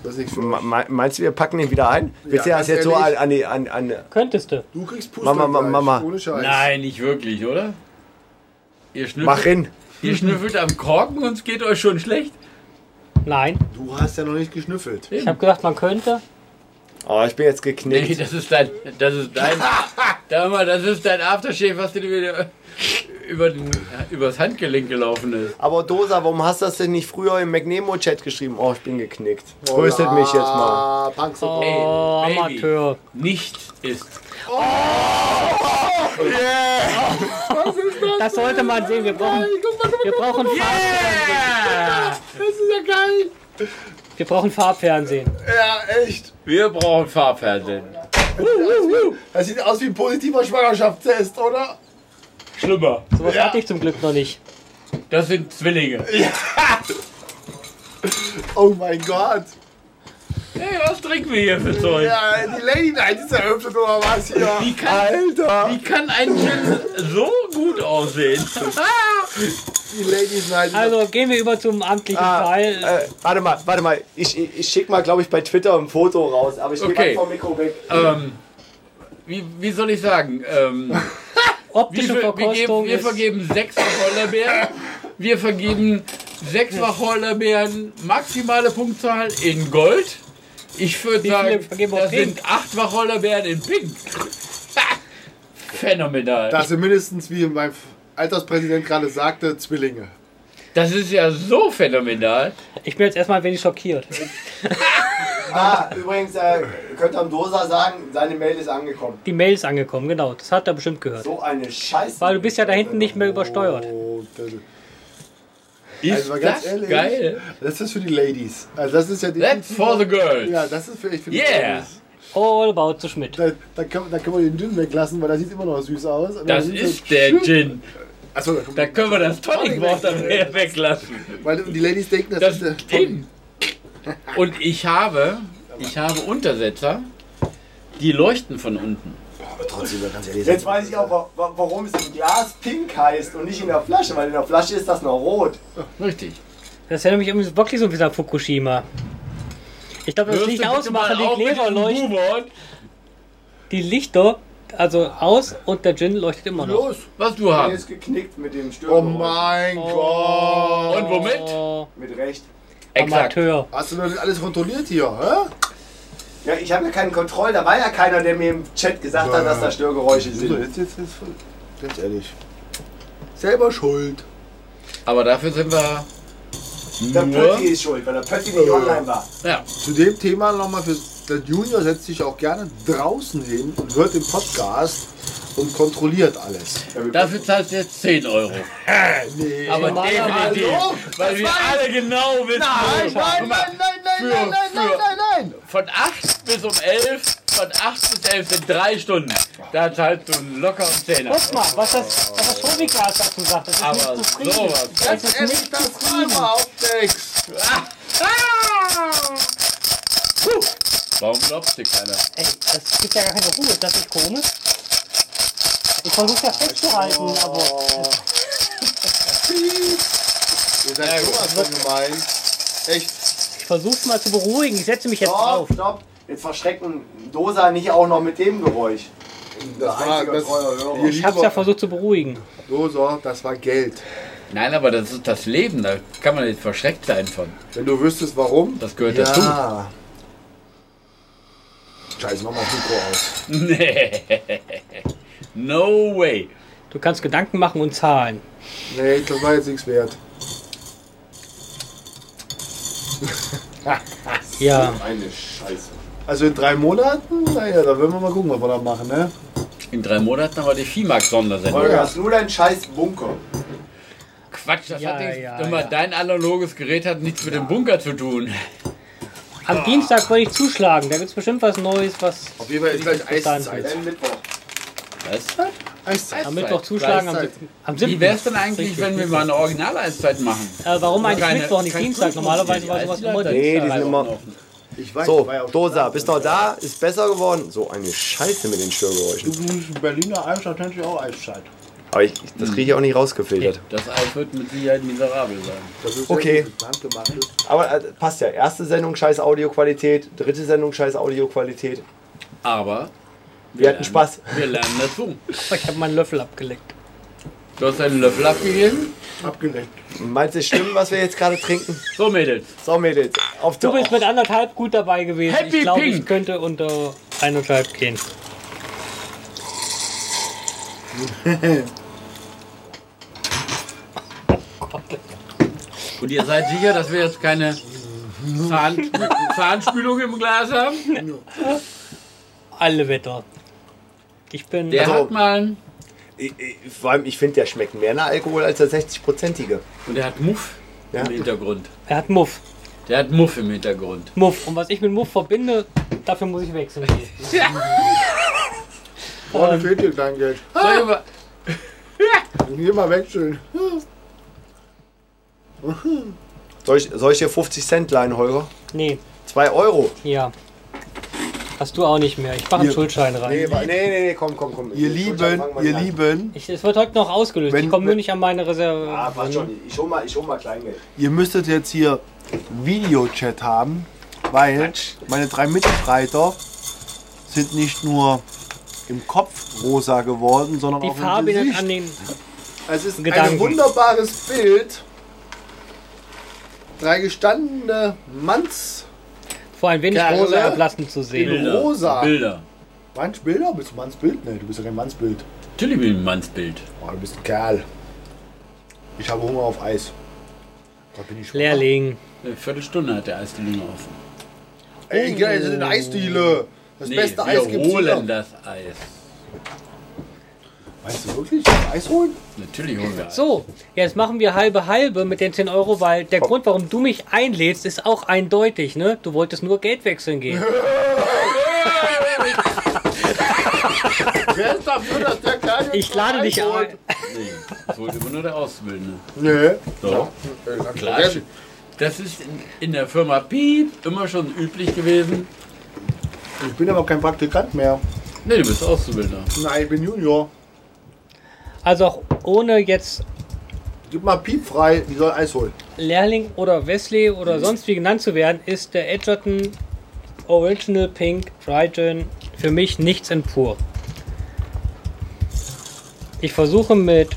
Das ist nichts für mich. Meinst du, wir packen den wieder ein? Willst du Ja, das ganz jetzt so an, an die. An, an, Könntest du. Du kriegst Pusteln Mama, Mama, Mama. Ohne Scheiß. Nein, nicht wirklich, oder? Ihr schnüffelt, mach hin. ihr schnüffelt am Korken und es geht euch schon schlecht. Nein. Du hast ja noch nicht geschnüffelt. Ich habe gedacht, man könnte. Oh, ich bin jetzt Nee, geknickt. das ist dein. Das ist dein. mal, das ist dein Aftershave, was dir wieder über den, übers Handgelenk gelaufen ist. Aber Dosa, warum hast du das denn nicht früher im McNemo-Chat geschrieben? Oh, ich bin geknickt. Tröstet mich jetzt mal. Ah, Punk Oh, Ey, Baby. Amateur. Nicht ist. Das sollte man sehen. Wir brauchen, wir brauchen Farbfernsehen. Yeah! Das ist ja geil. Wir brauchen Farbfernsehen. Ja, echt. Wir brauchen Farbfernsehen. Das sieht aus wie ein positiver Schwangerschaftstest, oder? Schlimmer. Sowas Ja. hatte ich zum Glück noch nicht. Das sind Zwillinge. Oh mein Gott. Hey, was trinken wir hier für Zeug? Ja, die Lady Night ist eröffnet oder was hier? Wie kann, Alter. wie kann ein Gin so gut aussehen? Die Lady Night. Also gehen wir über zum amtlichen Ah, Teil. äh, warte mal, warte mal. Ich, ich, ich schick mal, glaube ich, bei Twitter ein Foto raus. Aber ich Okay. gehe vom Mikro weg. ähm, wie, wie soll ich sagen? Ähm, Optische viel, wir, geben, wir ist vergeben sechs Wacholderbeeren. Wir vergeben sechs Wacholderbeeren, maximale Punktzahl in Gold. Ich würde sagen, das sind acht Wacholderbeeren in Pink. Phänomenal. Das sind mindestens, wie mein Alterspräsident gerade sagte, Zwillinge. Das ist ja so phänomenal. Ich bin jetzt erstmal ein wenig schockiert. Ah, übrigens, äh, könnt ihr am Dosa sagen, seine Mail ist angekommen. Die Mail ist angekommen, genau. Das hat er bestimmt gehört. So eine Scheiße. Weil du bist ja da hinten nicht mehr übersteuert. Oh, das, Ist Also ganz das ehrlich. geil? das ist für die Ladies. Also das ist ja That's for the girls. Ja, das ist für, ich für die Yeah. Ladies. All about zu Schmidt. Da, da, kann, da können wir den Gin weglassen, weil das sieht immer noch süß aus. Aber Das ist so der schön- Gin. Achso, da können wir das Tonic dann wieder weglassen. Weil die Ladies denken, das, Das ist der Ding. Und ich habe, ich habe Untersetzer, die leuchten von unten. Trotzdem, ganz ehrlich. Jetzt weiß ich auch, wa- wa- warum es im Glas pink heißt und nicht in der Flasche, weil in der Flasche ist das noch rot. Richtig. Das erinnert mich irgendwie wirklich so ein bisschen an Fukushima. Ich glaube, das Licht ausmachen, mal auf die Gläser leuchten. Die Lichter, also aus und der Gin leuchtet immer noch. Los! Was du Der hast. ist geknickt mit dem Oh Störgeräusch. mein Gott! Und womit? Oh, Mit Recht. Exakt. Amateur. Hast du noch nicht alles kontrolliert hier? Hä? Ja, ich habe ja keinen Kontroll. Da war ja keiner, der mir im Chat gesagt hat, dass da Störgeräusche sind. jetzt, jetzt, jetzt, ganz ehrlich. Selber schuld. Aber dafür sind wir Der. Pötti ist schuld, weil der Pötti nicht online war. Ja, Zu dem Thema nochmal für der Junior setzt sich auch gerne draußen hin und hört den Podcast und kontrolliert alles. dafür zahlst du jetzt 10 Euro. Nee. Aber definitiv. Weil wir alle genau wissen, Nein, nein, nein, nein, nein, für- nein, nein, nein, nein, nein. Von 8 bis um 11, von 8 bis 11 sind 3 Stunden. Da zahlst du locker um 10 Guck mal, was das, was das dazu sagt. Das ist Aber nicht zufrieden. sowas. Das Ganz ist nicht das zufrieden. Karma aufdeckst. Puh. Warum glaubst du keiner? Ey, das gibt ja gar keine Ruhe. Ist das nicht komisch? Ich versuche das festzuhalten, aber Ihr seid sowas von gemeint. Echt. ich versuche mal zu beruhigen. Ich setze mich jetzt Stopp, drauf. stopp. Jetzt verschrecken Dosa nicht auch noch mit dem Geräusch. Das war das. treue Hörer. Hier Ich habe es ja versucht zu beruhigen. So, das war Geld. Nein, aber das ist das Leben. Da kann man nicht verschreckt sein von. Wenn du wüsstest, warum. Das gehört dazu. Scheiße, mach mal das Mikro aus. Nee. No way. Du kannst Gedanken machen und zahlen. Nee, das war jetzt nichts wert. Ja. Eine Scheiße. Also in drei Monaten? Naja, da werden wir mal gucken, was wir da machen, ne? In drei Monaten haben wir die Viehmarkt-Sondersendung. Holger, hast nur deinen scheiß Bunker. Quatsch, das Ja, hat nichts, ja, immer ja. dein analoges Gerät hat nichts mit dem Bunker zu tun. Am Dienstag wollte ich zuschlagen. Da gibt es bestimmt was Neues, was Auf jeden Fall ist gleich. Eiszeit. Wenn Mittwoch. Was? Eiszeit. am Mittwoch zuschlagen. Am, Eiszeit. am Wie 7. wär's denn eigentlich, wenn wir mal eine Original-Eiszeit machen? Äh, warum eigentlich Keine- Mittwoch, nicht Dienstag? Prüfung- Normalerweise war sowas immer hat Nee, die Dienstag. sind immer- Ich weiß, So, Dosa, bist du noch da? Ist besser geworden? So eine Scheiße mit den Störgeräuschen. Berliner Eiszeit nennt sich auch Eiszeit. Aber ich, das kriege ich auch nicht rausgefiltert. Das Eis wird mit Sicherheit miserabel sein. Das ist Okay. Aber äh, passt ja. Erste Sendung scheiß Audioqualität, dritte Sendung scheiß Audioqualität. Aber Wir hatten Spaß. wir lernen dazu. Ich habe meinen Löffel abgeleckt. Du hast einen Löffel abgegeben. Abgeleckt. Meinst du, es stimmt, was wir jetzt gerade trinken? So, Mädels. So, Mädels. Auf Du bist mit anderthalb gut dabei gewesen. Happy ich glaube, Pink. ich könnte unter eineinhalb gehen. Und ihr seid sicher, dass wir jetzt keine Zahn, Zahnspülung im Glas haben? Alle Wetter. Ich bin. Der Also- hat mal Ich, ich, vor allem, ich finde, der schmeckt mehr nach Alkohol als der 60-prozentige. und der hat Muff Ja. im Hintergrund. er hat Muff. Der hat Muff im Hintergrund. Muff. Und was ich mit Muff verbinde, dafür muss ich wechseln gehen. Vorne fehlt dir dein Geld. Soll ich mal- Hier mal wechseln. Soll ich, soll ich dir 50 Cent leihen, Holger? Nee, 2 Euro. ja. Hast du auch nicht mehr. Ich mache einen Ihr- Schuldschein rein. Nee, nee, nee, nee, komm, komm, komm. Ihr Lieben, ihr an. Lieben, Ich, es wird heute noch ausgelöst. Wenn- ich komme nur nicht an meine Reserve. Ah, passt schon. Ich hol mal, ich hol mal Kleingeld. ihr müsstet jetzt hier Videochat haben, weil meine drei Mitstreiter sind nicht nur im Kopf rosa geworden, sondern Die auch Farbe im Gesicht. an den. Es ist ein Gedanken. wunderbares Bild. Drei gestandene Manns. Vor ein wenig Kerle. rosa erblassen zu sehen. Bilder. Rosa. Bilder. Manns Bilder? Bist du Manns Bild? Nee, du bist ja kein Manns Bild. Natürlich bin ich ein Mannsbild. Oh, du bist ein Kerl. Ich habe Hunger auf Eis. Gott, bin ich schwach. Lehrling. Eine Viertelstunde hat der Eisdiele offen. Ey, geil, das sind Eisdiele. Das Nee, beste wir Eis gibt's holen hier. das Eis. Weißt du wirklich? Eis holen? Natürlich holen wir Eis. So, jetzt machen wir halbe halbe mit den 10 Euro, weil der Grund, warum du mich einlädst, ist auch eindeutig, ne? Du wolltest nur Geld wechseln gehen. Wer ist dafür, dass der jetzt Ich lade Eis dich holt? ein. Nee, das holt immer nur der Auszubildende. Nee. Doch. Ich Klar. Das ist in, in der Firma Piep immer schon üblich gewesen. Ich bin aber kein Praktikant mehr. Nee, du bist Auszubildender. Nein, ich bin Junior. Also auch ohne jetzt Gib mal Piep frei, die soll Eis holen. Lehrling oder Wesley oder sonst wie genannt zu werden, ist der Edgerton Original Pink Dry Gin für mich nichts in pur. Ich versuche mit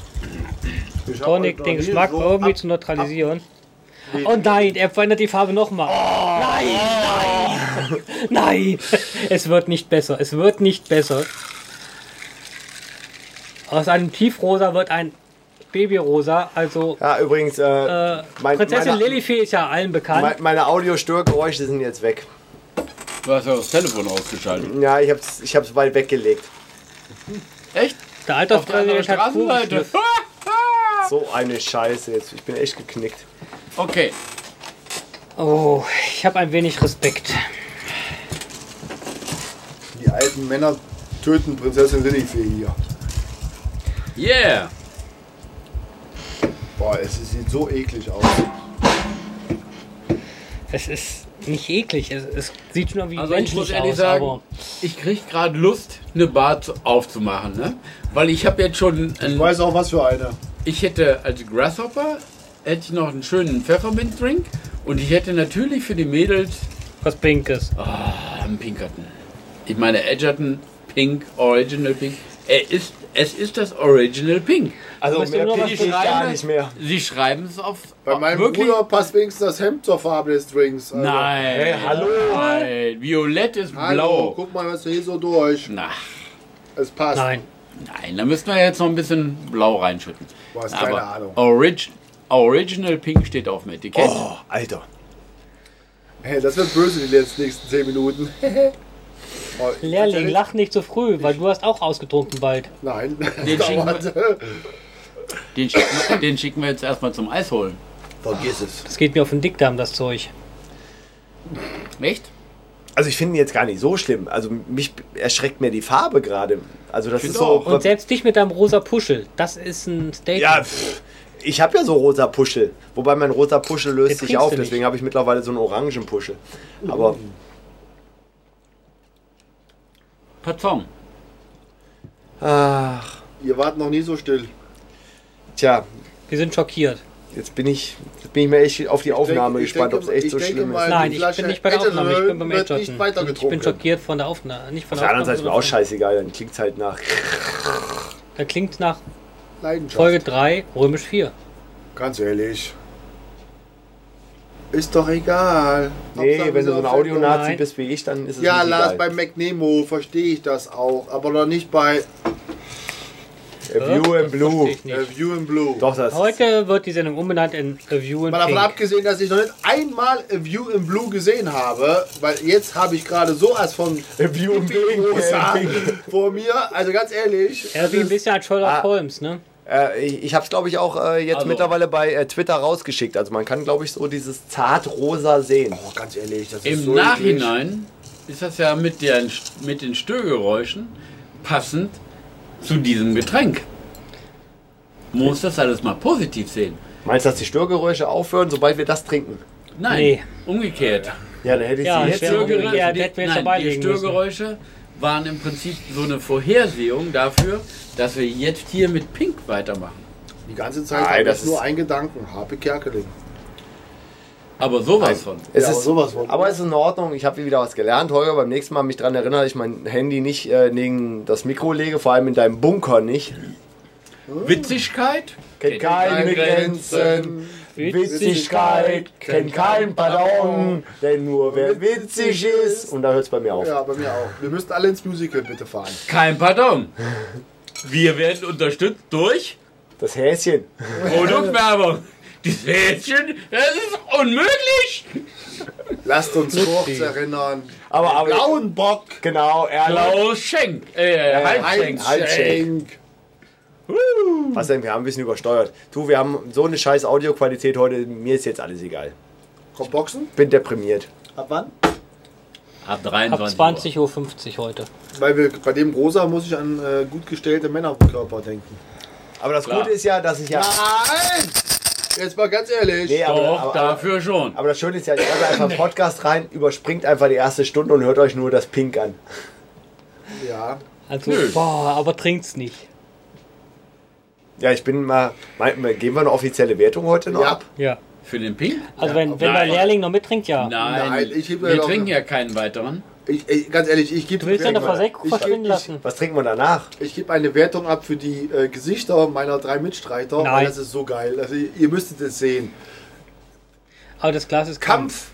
Ich Tonic den Geschmack so irgendwie ab- zu neutralisieren. Nee. Oh nein, er verändert die Farbe nochmal. Nein, nein, nein. Es wird nicht besser. Es wird nicht besser. Aus einem Tiefrosa wird ein Babyrosa. Also Ja, übrigens, äh, äh, mein- Prinzessin meine- Lilifee ist ja allen bekannt. me- meine Audio-Störgeräusche sind jetzt weg. Du hast ja das Telefon ausgeschaltet. Ja, ich hab's, ich hab's weit weggelegt. Echt? der Auf der anderen Alterspräsident hat Straßenseite. So eine Scheiße jetzt. Ich bin echt geknickt. Okay. Oh, ich habe ein wenig Respekt. Die alten Männer töten Prinzessin Lilifee hier. Yeah. Boah, es sieht so eklig aus. Es ist nicht eklig. Es, es sieht schon irgendwie Also ich menschlich muss ehrlich aus. sagen, ich krieg gerade Lust, eine Bar zu- aufzumachen, ne? Weil ich habe jetzt schon, Ich ein, weiß auch was für eine. ich hätte als Grasshopper hätte ich noch einen schönen Pfeffermint-Drink und ich hätte natürlich für die Mädels was Pinkes. einen Pinkerton. Ich meine Edgerton Pink, Original Pink. Er ist, es ist das Original Pink. Also Müsste mehr Pink was geht gar schreiben. nicht mehr. Sie schreiben es auf Bei meinem wirklich. Bruder passt wenigstens das Hemd zur Farbe des Drinks. Also. Nein. Hey, hallo. Nein. Violett ist Hallo, blau. guck mal, was hier so durch. Na, Es passt. Nein. nein, da müssten wir jetzt noch ein bisschen blau reinschütten. Du hast keine Aber Ahnung. Orig Original Pink steht auf dem Etikett. Oh, Alter. Hey, das wird böse die letzten nächsten 10 Minuten. oh, Lehrling, lach nicht so früh, weil du hast auch ausgetrunken bald. Nein, Den dauert. Den, schicken, wir- den schicken wir jetzt erstmal zum Eis holen. Vergiss es. Das geht mir auf den Dickdarm, das Zeug. Echt? Also ich finde ihn jetzt gar nicht so schlimm. Also mich erschreckt mir die Farbe gerade. Also das ist so. auch. Und selbst dich mit deinem rosa Puschel, das ist ein Statement. ja, pff, ich habe ja so rosa Puschel. Wobei mein rosa Puschel löst Den sich auf. Deswegen habe ich mittlerweile so einen orangen Puschel. Aber Pardon. ach, Ihr wart noch nie so still. tja, Wir sind schockiert. jetzt bin ich, jetzt bin ich mir echt auf die Aufnahme Ich gespannt, ob denke- es echt ich so denke schlimm mal, ist. Nein, ich Flasche bin nicht bei der Aufnahme, ich bin beim Edgerton. Ich bin schockiert von der Aufnahme. Nicht von Auf der der anderen Seite ist mir auch scheißegal, dann klingt es halt nach. Da klingt nach. Folge 3, römisch 4. Ganz ehrlich. Ist doch egal. Nee, Hauptsache, wenn du so ein Audionazi bist wie ich, dann ist es Ja, nicht Lars, egal. bei McNemo verstehe ich das auch. Aber doch nicht bei. A View in Blue. Nicht. View in Blue. Doch, das Heute wird die Sendung umbenannt in A View in Mal davon abgesehen, dass ich noch nicht einmal A View in Blue gesehen habe, weil jetzt habe ich gerade so als von A View in Pink. vor mir. Also ganz ehrlich. Ja, wie ein bisschen als Sherlock Ah. Holmes, ne? Äh, ich ich habe es, glaube ich, auch äh, jetzt Also- mittlerweile bei äh, Twitter rausgeschickt. Also man kann, glaube ich, so dieses zartrosa sehen. Oh, ganz ehrlich, das ist Im so Nachhinein ist das ja mit, der, mit den Störgeräuschen passend zu diesem Getränk. Man muss das alles mal positiv sehen. Meinst du, dass die Störgeräusche aufhören, sobald wir das trinken? Nein, Nee. umgekehrt. Ja, dann hätte ich Ja, sie jetzt. Ja, die, jetzt nein, dabei die. Störgeräusche waren im Prinzip so eine Vorhersehung dafür, dass wir jetzt hier mit Pink weitermachen. Die ganze Zeit Nein, das ich nur ist- einen Gedanken. Harpe Kerkeling. Aber sowas von. Es Ja, ist, aber sowas von. aber es ist in Ordnung. Ich habe wieder was gelernt. Holger, beim nächsten Mal mich daran erinnern, dass ich mein Handy nicht äh, neben das Mikro lege, vor allem in deinem Bunker nicht. Witzigkeit? Kennt keine Grenzen. Witzigkeit kennt kein Pardon, denn nur wer witzig ist. Und da hört es bei mir auf. Ja, bei mir auch. Wir müssten alle ins Musical bitte fahren. Kein Pardon. Wir werden unterstützt durch Das Häschen. Produktwerbung. Dieses Häschen, das ist unmöglich. Lasst uns kurz erinnern. Aber, aber Blauen Bock. genau, Erlaub. Klaus Schenk. Äh, Halbschenk. Halbschenk. Was denn? Wir haben ein bisschen übersteuert. Du, wir haben so eine scheiß Audioqualität heute. Mir ist jetzt alles egal. Kommt Boxen? Bin deprimiert. Ab wann? Ab Ab 23 Uhr. 20.50 Uhr heute. Weil wir, bei dem Rosa muss ich an äh, gut gestellte Männerkörper denken. Aber das Klar. Gute ist ja, dass ich ja. Nein! Jetzt mal ganz ehrlich. Nee, aber, Doch, aber, aber, dafür schon. aber das Schöne ist ja, ihr hört einfach einen Podcast rein, überspringt einfach die erste Stunde und hört euch nur das Pink an. Ja. Also, Nö. boah, aber trinkt's nicht. Ja, ich bin mal. Mein, geben wir eine offizielle Wertung heute noch Ja. ab? Ja. Für den Pink? Also, wenn, wenn der. Lehrling noch mittrinkt, ja. Nein, Nein, wir trinken ja keinen weiteren. Ich, ich, ganz ehrlich, ich gebe Du willst deine Versenkung verschwinden lassen. Was trinken wir danach? ich gebe eine Wertung ab für die äh, Gesichter meiner drei Mitstreiter. Nein. Weil das ist so geil. Also, ihr müsstet es sehen. Aber das Glas ist kalt. Kampf.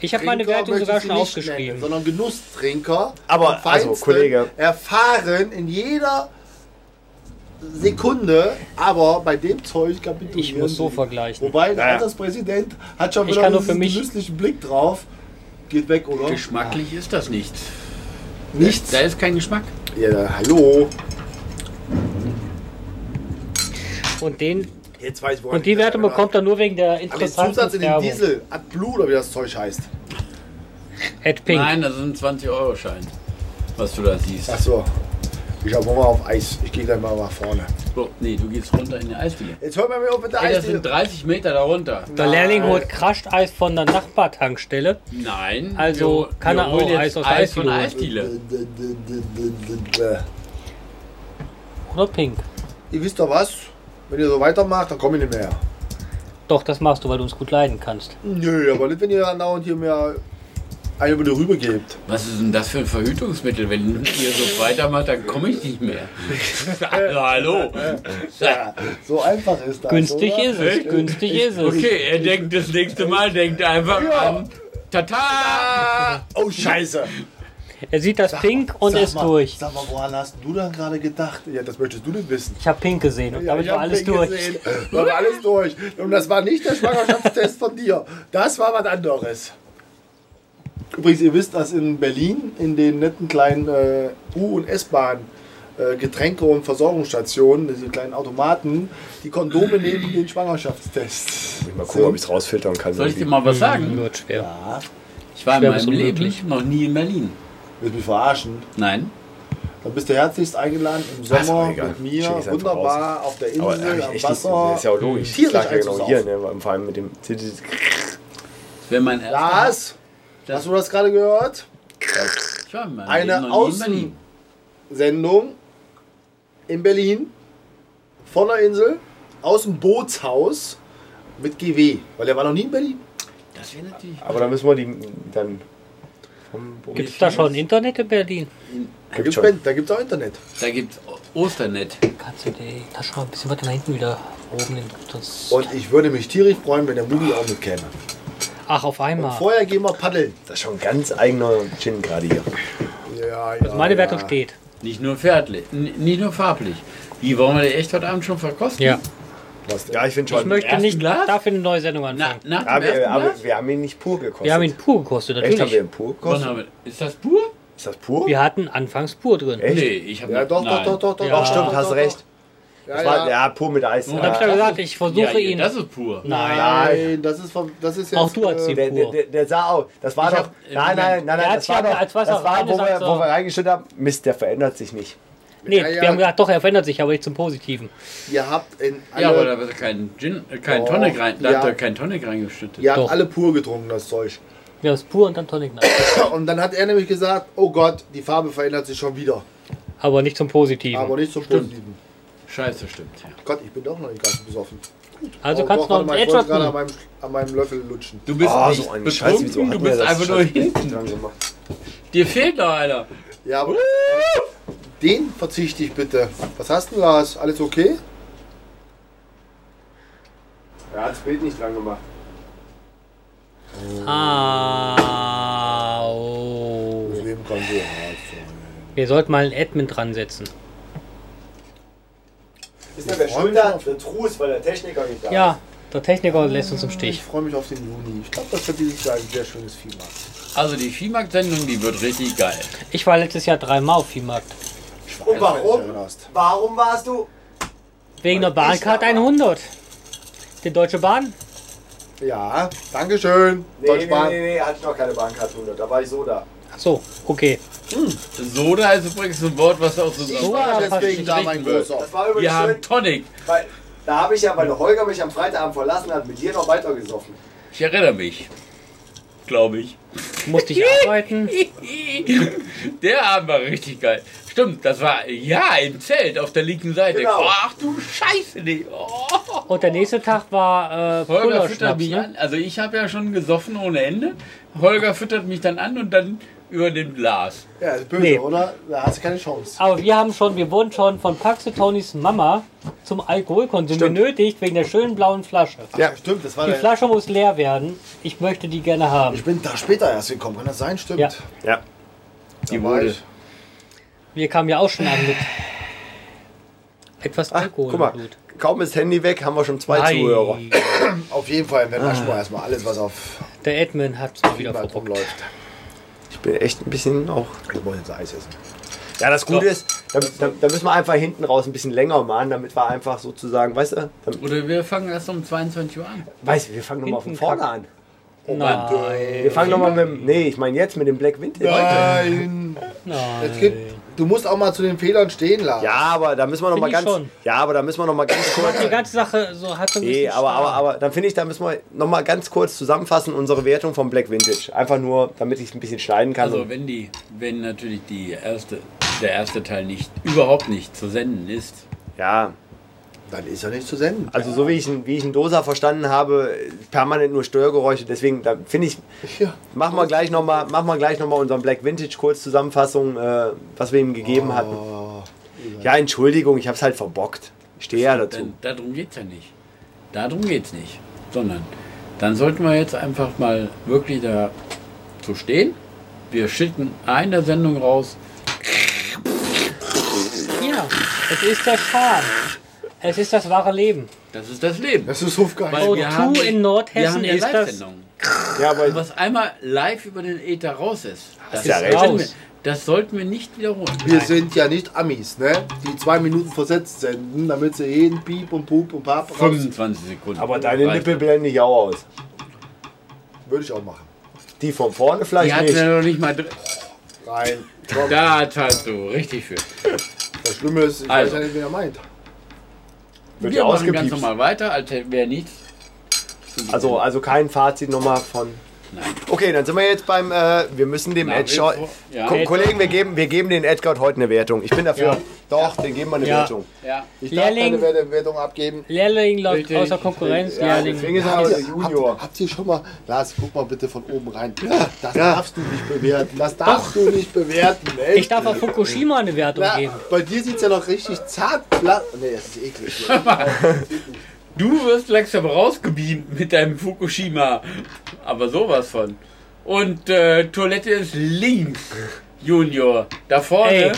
Ich habe meine Trinker Wertung möchte sogar ich schon aufgeschrieben. Nennen, sondern Genusstrinker. Aber, also, Kollege. Erfahren in jeder Sekunde, aber bei dem Zeug kapitulieren Ich muss so vergleichen. Wobei der Naja. Alterspräsident hat schon wieder mich- genüsslichen Blick drauf. Geht weg, oder? Geschmacklich ist das nicht. Nichts. Da ist kein Geschmack. Ja, hallo. Und, den, Jetzt weiß ich, und die erinnere. bekommt er nur wegen der interessanten Zusatz in den Werbung. Diesel. AdBlue oder wie das Zeug heißt. Ed Pink. Nein, das ist ein 20-Euro-Schein, was du da siehst. Achso. Ich habe Hunger auf Eis. Ich gehe gleich mal nach vorne. Oh, nee, du gehst runter in die Eisdiele. Jetzt hör mal mir auf mit der Ey, das Eisdiele. sind 30 Meter darunter. Der Lehrling holt Crushed Eis von der Nachbartankstelle. Nein. Also wir, kann wir er holen auch jetzt Eis aus Eis von der Eisdiele Eisdiele. Oder Pink. Ihr wisst doch was? Wenn ihr so weitermacht, dann komme ich nicht mehr. Doch, das machst du, weil du uns gut leiden kannst. Nö, aber nicht, wenn ihr andauernd hier mehr eine wieder rübergebt. Was ist denn das für ein Verhütungsmittel? Wenn ihr so weitermacht, dann komme ich nicht mehr. also, hallo. Ja, so einfach ist das. Günstig oder? ist es, günstig ist es. Okay, er denkt das nächste Mal, denkt einfach an Tata. Oh, Scheiße. Er sieht das Pink und Sag ist mal, durch. Sag mal, woran hast du dann gerade gedacht? Ja, das möchtest du nicht wissen. Ich habe Pink gesehen und damit ich war alles den durch. Gesehen. War alles durch. Und das war nicht der Schwangerschaftstest von dir. Das war was anderes. Übrigens, ihr wisst, dass in Berlin in den netten kleinen äh, U- und S-Bahn äh, Getränke- und Versorgungsstationen, diese kleinen Automaten, die Kondome neben den Schwangerschaftstests. Mal gucken, ob ich es rausfiltern kann. Soll ich dir mal was sagen? Wird schwer. Ja, Ich war in Schwer meinem bis unmöglich. Leben noch nie in Berlin. willst du mich verarschen? Nein. Dann bist du herzlichst eingeladen im Sommer mit mir, wunderbar auf der Insel, Aber am Wasser. ist ja auch logisch. Tierisch Das lag ja genau hier, ne? Vor allem mit dem. Das wäre mein erster. Lars, hast du das gerade gehört? Ich war in meinem Eine noch nie in Berlin. Außensendung in Berlin von der Insel aus dem Bootshaus mit GW, weil er war noch nie in Berlin. Das wäre natürlich. Aber da müssen wir die dann. Gibt es da schon Internet in Berlin? Da Gibt es da gibt's auch Internet. Da gibt es Osternet. Kannst du die Tasche mal ein bisschen weiter nach hinten wieder oben in das. Und ich würde mich tierisch freuen, wenn der Mugi auch mitkäme. Ach, auf einmal. Vorher gehen wir paddeln. Das ist schon ein ganz eigener Gin gerade hier. Ja, ja, Also meine ja. Wertung steht. Nicht nur fährtlich, nicht nur farblich. Wie wollen wir die echt heute Abend schon verkosten? Ja. Was? Ja, ich finde Ich schon. möchte ersten nicht Glas? dafür eine neue Sendung Na, anfangen. nach Ja, dem wir, ersten aber Glas? wir haben ihn nicht pur gekostet. wir haben ihn pur gekostet, Echt, haben wir natürlich. ihn pur gekostet? haben wir, ist das pur? Ist das pur? Wir hatten anfangs pur drin. Echt? Nee, ich habe Ja, doch, doch, doch, doch, doch. Ja. Doch, stimmt, hast doch, recht. Ja, Das war, ja. ja, pur mit Eis. Und Und hab ich ja Ja. gesagt, ich versuche ja, ihn. Das ist pur. Nein. Nein, das ist, vom, das ist jetzt. Auch du hast äh, Der, der, der, der sah auch, das war Ich doch, hab- nein, nein, nein, nein, hat das war ja doch, als was das war, wo wir, wo wir reingestellt haben, Mist, der verändert sich nicht. Nee, Ja, ja. wir haben gesagt, doch, er verändert sich, aber nicht zum Positiven. Ihr habt in alle, Ja, aber da wird kein Gin, äh, kein Tonic rein, da hat ja. er kein Tonic reingeschüttet. ihr habt alle pur getrunken, das Zeug. Wir haben es pur und dann Tonic Nein. Und dann hat er nämlich gesagt, oh Gott, die Farbe verändert sich schon wieder. Aber nicht zum Positiven. Aber nicht zum Stimmt. Positiven. Scheiße, stimmt. Ja. Gott, ich bin doch noch nicht ganz besoffen. also Oh, kannst du noch mal, ich wollte gerade an meinem, an meinem Löffel lutschen. Du bist Ah, nicht so ein betrunken, Scheiß, wieso du bist einfach nur hinten. Dir fehlt noch einer. Ja, aber den verzichte ich bitte. Was hast du, Lars? Alles okay? Er hat das Bild nicht dran gemacht. Ah, oh. Das Leben kann so hart sein. Wir sollten mal einen Admin dran setzen. Ist der wer schuld da? Der Truß, weil der Techniker nicht da ist. Ja, der Techniker lässt uns im Ich Stich. freue mich auf den Juni. Ich glaube, das wird dieses Jahr ein sehr schönes Viehmarkt. Also die Viehmarkt-Sendung, die wird richtig geil. Ich war letztes Jahr dreimal auf Viehmarkt. Und warum? Warum warst du? Wegen der Ich Bahncard aber- 100. Die Deutsche Bahn? Ja, Dankeschön. Nee, Deutsch nee, Bahn. nee, nee, hatte ich noch keine Bahnkarte 100. Da war ich so da. So, okay. Soda ist übrigens ein Wort, was auch so Ich So, war ja, deswegen da mein wird. Großer. Das war übrigens Wir haben schön, Tonic. weil da habe ich ja, weil der Holger mich am Freitagabend verlassen hat, mit dir noch weiter gesoffen. Ich erinnere mich. Glaube ich. Musste ich arbeiten. Der Abend war richtig geil. Stimmt, das war ja im Zelt auf der linken Seite. Genau. Ach du Scheiße, nee. Oh. Und der nächste Tag war äh, Holger füttert mich ne? an. Also ich habe ja schon gesoffen ohne Ende. Holger füttert mich dann an und dann über dem Glas. Ja, ist böse, Nee. oder? Da hast du keine Chance. Aber wir haben schon, wir wurden schon von Paxitonis Mama zum Alkoholkonsum Stimmt. genötigt wegen der schönen blauen Flasche. Ja, stimmt. Das war Die Flasche muss leer werden. Ich möchte die gerne haben. ich bin da später erst gekommen. Kann das sein? Stimmt. Ja. Ja. Die Da war wurde. ich. Wir kamen ja auch schon an mit etwas Ach, Alkohol guck mal, Blut. kaum ist Handy weg, haben wir schon zwei Nein. Zuhörer. Auf jeden Fall, wenn Ah. wir erstmal alles, was auf Der Admin hat es mal wieder Viehmarkt verbockt. Bin echt ein bisschen auch. Ich muss jetzt Eis essen. Ja, das Gute ist, da, da, da müssen wir einfach hinten raus ein bisschen länger machen, damit wir einfach sozusagen, weißt du, dann, Oder wir fangen erst um 22 Uhr an. weißt du, wir fangen nochmal von vorne an. Nein, Wir fangen nochmal mit dem, nee, ich meine jetzt mit dem Black Vintage. Nein. Es gibt, nein. Du musst auch mal zu den Fehlern stehen lassen. Ja, aber da müssen wir noch mal Find ich ganz, schon. ja, aber da müssen wir noch mal ganz kurz, Die ganze Sache so hat so ein nee, bisschen aber, aber, aber dann finde ich, da müssen wir noch mal ganz kurz zusammenfassen unsere Wertung vom Black Vintage. Einfach nur, damit ich es ein bisschen schneiden kann. Also wenn die, wenn natürlich die erste, der erste Teil nicht, überhaupt nicht zu senden ist, ja, Dann ist er nicht zu senden. also so wie ich, ihn- wie ich einen Dosa verstanden habe, permanent nur Störgeräusche. Deswegen, da finde ich, Ja. machen wir gleich noch mal, machen wir gleich noch mal unseren Black Vintage kurz Zusammenfassung, äh, was wir ihm gegeben hatten. Oh, Ja, Entschuldigung, ich habe es halt verbockt. Ich stehe ja dazu. dann, darum geht es ja nicht. Darum geht es nicht. Sondern dann sollten wir jetzt einfach mal wirklich da zu stehen. Wir schicken eine Sendung raus. Ja, es ist der Charme. Es ist das wahre Leben. Das ist das Leben. das ist Hofgeist. Weil wir haben, in Nordhessen wir haben ja ist das-. Ja, aber Was einmal live über den Äther raus ist, das, ist ja sollten raus. wir, das sollten wir nicht wiederholen. Wir sind ja nicht Amis, ne? Die zwei Minuten versetzt senden, damit sie jeden Piep und Pup und Pap raus. 25 Sekunden. aber deine. Nippel blende ich auch aus. Würde ich auch machen. Die von vorne Die vielleicht hat nicht. er noch nicht mal drin. Rein. Komm, Da zahlst du richtig für. das Schlimme ist, ich Also. weiß ja nicht, wer er meint. Wird wir machen ganz normal weiter, als wäre nichts. Also, also kein Fazit nochmal von. Nein. Okay, dann sind wir jetzt beim. Äh, wir müssen dem Edgar. wir- ja. Ko Kollegen, wir geben, wir geben den Edgar heute eine Wertung. Ich bin dafür. Ja. Doch, den geben wir eine Ja. Wertung. Ja. Ich darf Lehrling. keine Werte- Wertung abgeben. Lehrling läuft Richtig. außer Konkurrenz. Ja, Lehrling. deswegen ist er aber der Junior. Habt, habt ihr schon mal, Lars, guck mal bitte von oben rein. Das darfst du nicht bewerten. Das darfst du nicht bewerten. Echt. Ich darf auf Fukushima eine Wertung Na, geben. bei dir sieht es ja noch richtig zart. Nee, das ist eklig. Du wirst langsam rausgebeamt mit deinem Fukushima. Aber sowas von. Und äh, Toilette ist links, Junior. Da vorne Ey.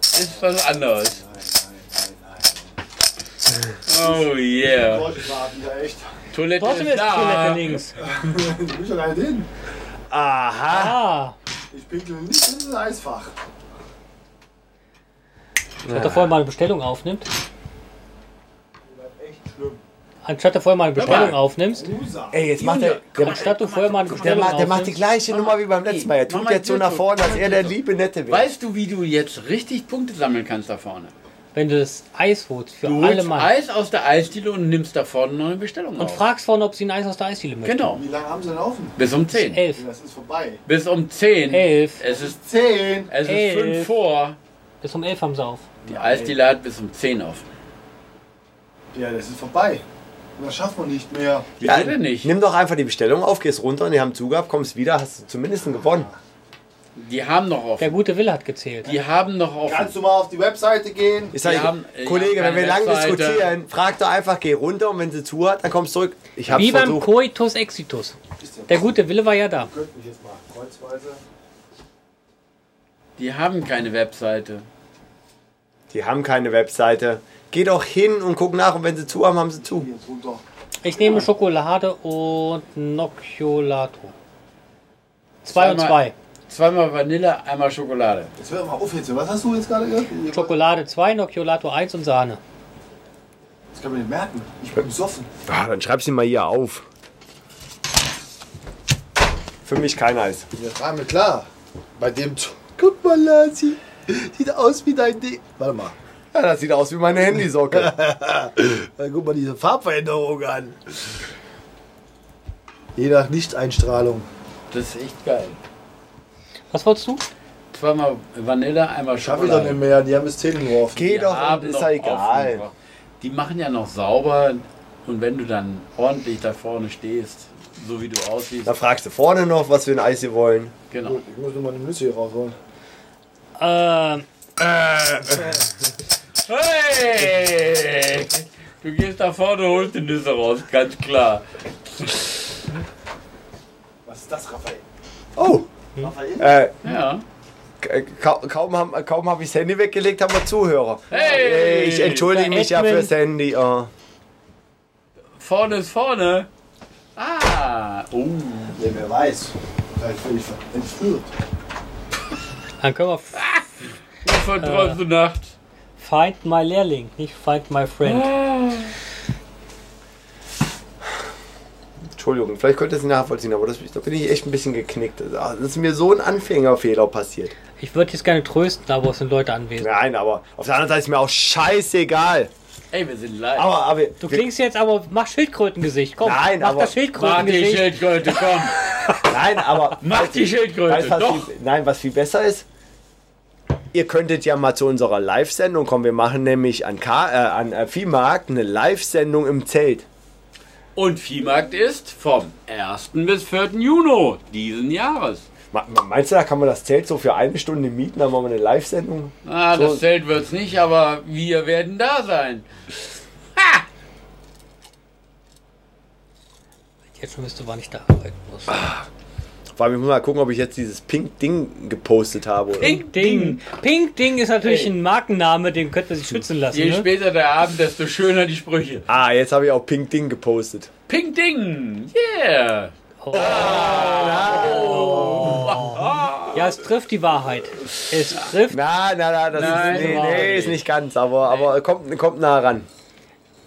ist was anderes. Oh yeah. Toilette Trotzdem ist ist da. Toilette links. Ich bin schon gar nicht hin. Aha. Ah. Ich pinkel nicht in das Eisfach. Anstatt er vorher mal eine Bestellung aufnimmt. Das ist echt schlimm. Anstatt du vorher mal eine Bestellung mal. aufnimmst. Ey, jetzt macht er. Der, Anstatt du vorher mal eine der, Bestellung macht, der macht die gleiche Nummer wie beim letzten Mal. Er tut jetzt so nach vorne, als er der liebe Nette wäre. Weißt du, wie du jetzt richtig Punkte sammeln kannst da vorne? Wenn du das Eis holst für Du alle holst Mann. Eis aus der Eisdiele und nimmst da vorne noch eine Bestellung Und auf. fragst vorne, ob sie ein Eis aus der Eisdiele möchten. Genau. Wie lange haben sie denn offen? Bis um 10. Elf. Das ist vorbei. Bis um 10. Elf. Es ist, Zehn. es ist Elf. 5 vor. Bis um elf haben sie auf. Die Eisdiele hat bis um 10 offen. Ja, das ist vorbei. Das schafft man nicht mehr. Wieso denn nicht? Nimm doch einfach die Bestellung auf, gehst runter und die haben zugehabt, kommst wieder, hast du zumindest einen gewonnen. Die haben noch Der offen. gute Wille hat gezählt. Die haben noch offen. Kannst du mal auf die Webseite gehen? Ich sag, Wir haben- Kollege, ja, wenn wir keine lang Webseite. diskutieren, frag doch einfach, geh runter und wenn sie zu hat, dann kommst du zurück. Ich hab's Wie beim versucht. Coitus Exitus. Der gute Wille war ja da. Könnt mich jetzt mal kreuzweise. Die haben keine Webseite. Die haben keine Webseite. Geh doch hin und guck nach und wenn sie zu haben, haben sie zu. Ich nehme Schokolade und Nocciolato. Zwei und zwei. Zweimal Vanille, einmal Schokolade. Jetzt hör mal auf jetzt. Was hast du jetzt gerade gehört? Schokolade 2, Nocciolato 1 und Sahne. Das kann man nicht merken. Ich bin besoffen. Ah, dann schreib sie mal hier auf. Für mich kein Eis. Das war mir klar. Bei dem. Guck mal, Lassi. Sieht aus wie dein Ding. Warte mal. Ja, das sieht aus wie meine Handysocke. Dann guck mal diese Farbveränderung an. Je nach Lichteinstrahlung. Das ist echt geil. Was wolltest du? Zweimal Vanille, einmal Schaffe ich doch Schokolade. nicht mehr. Die haben es 10 geworfen. Geh Die doch, haben ist noch ja egal. offen. Die machen ja noch sauber und wenn du dann ordentlich da vorne stehst, so wie du aussiehst, Da fragst du vorne noch, was für ein Eis sie wollen. genau. Ich muss nur mal eine Nüsse hier rausholen. Ähm, Hey! Du gehst da vorne und holst die Nüsse raus, ganz klar. Was ist das, Raphael? Oh, Raphael? äh, Ja. ka- ka- kaum habe kaum hab ich das Handy weggelegt, haben wir Zuhörer. Hey! Ich entschuldige mich ja fürs Handy. Oh. Vorne ist vorne. Ah! Oh! Ja, wer weiß. Vielleicht bin ich entführt. dann können wir Wovon träumst du nachts? Find my Lehrling, nicht Find my Friend. Entschuldigung, vielleicht könnt ihr es nachvollziehen, aber das, da bin ich echt ein bisschen geknickt. Das ist mir so ein Anfängerfehler passiert. Ich würde jetzt gerne trösten, aber es sind Leute anwesend. Nein, aber auf der anderen Seite ist mir auch scheißegal. Ey, wir sind live. Aber, aber Du klingst jetzt aber, mach Schildkrötengesicht, komm. Nein, mach aber- das Mach die Schildkrötengesicht. Schildkröte, komm! nein, aber Mach die Schildkröte, weißt, was doch! viel, nein, was viel besser ist. Ihr könntet ja mal zu unserer Live-Sendung kommen. Wir machen nämlich an, K, äh, an äh, Viehmarkt eine Live-Sendung im Zelt. Und Viehmarkt ist vom 1. bis 4. Juni diesen Jahres. Meinst du, da kann man das Zelt so für eine Stunde mieten? Dann machen wir eine Live-Sendung? Ah, So- das Zelt wird's nicht, aber wir werden da sein. Jetzt schon wüsste, wann ich da arbeiten muss. Vor allem, ich muss mal gucken, ob ich jetzt dieses Pink-Ding gepostet habe. Oder? Pink Ding. Pink Ding ist natürlich Ey. ein Markenname, den könnte man sich schützen lassen. Je Ne? später der Abend, desto schöner die Sprüche. Ah, jetzt habe ich auch Pink-Ding gepostet. Pink Ding! Yeah! Ja, es trifft die Wahrheit. Es trifft. Na, na, na, das Nein, ist, nee, nee, nicht. ist nicht ganz, aber, aber kommt, kommt nah ran.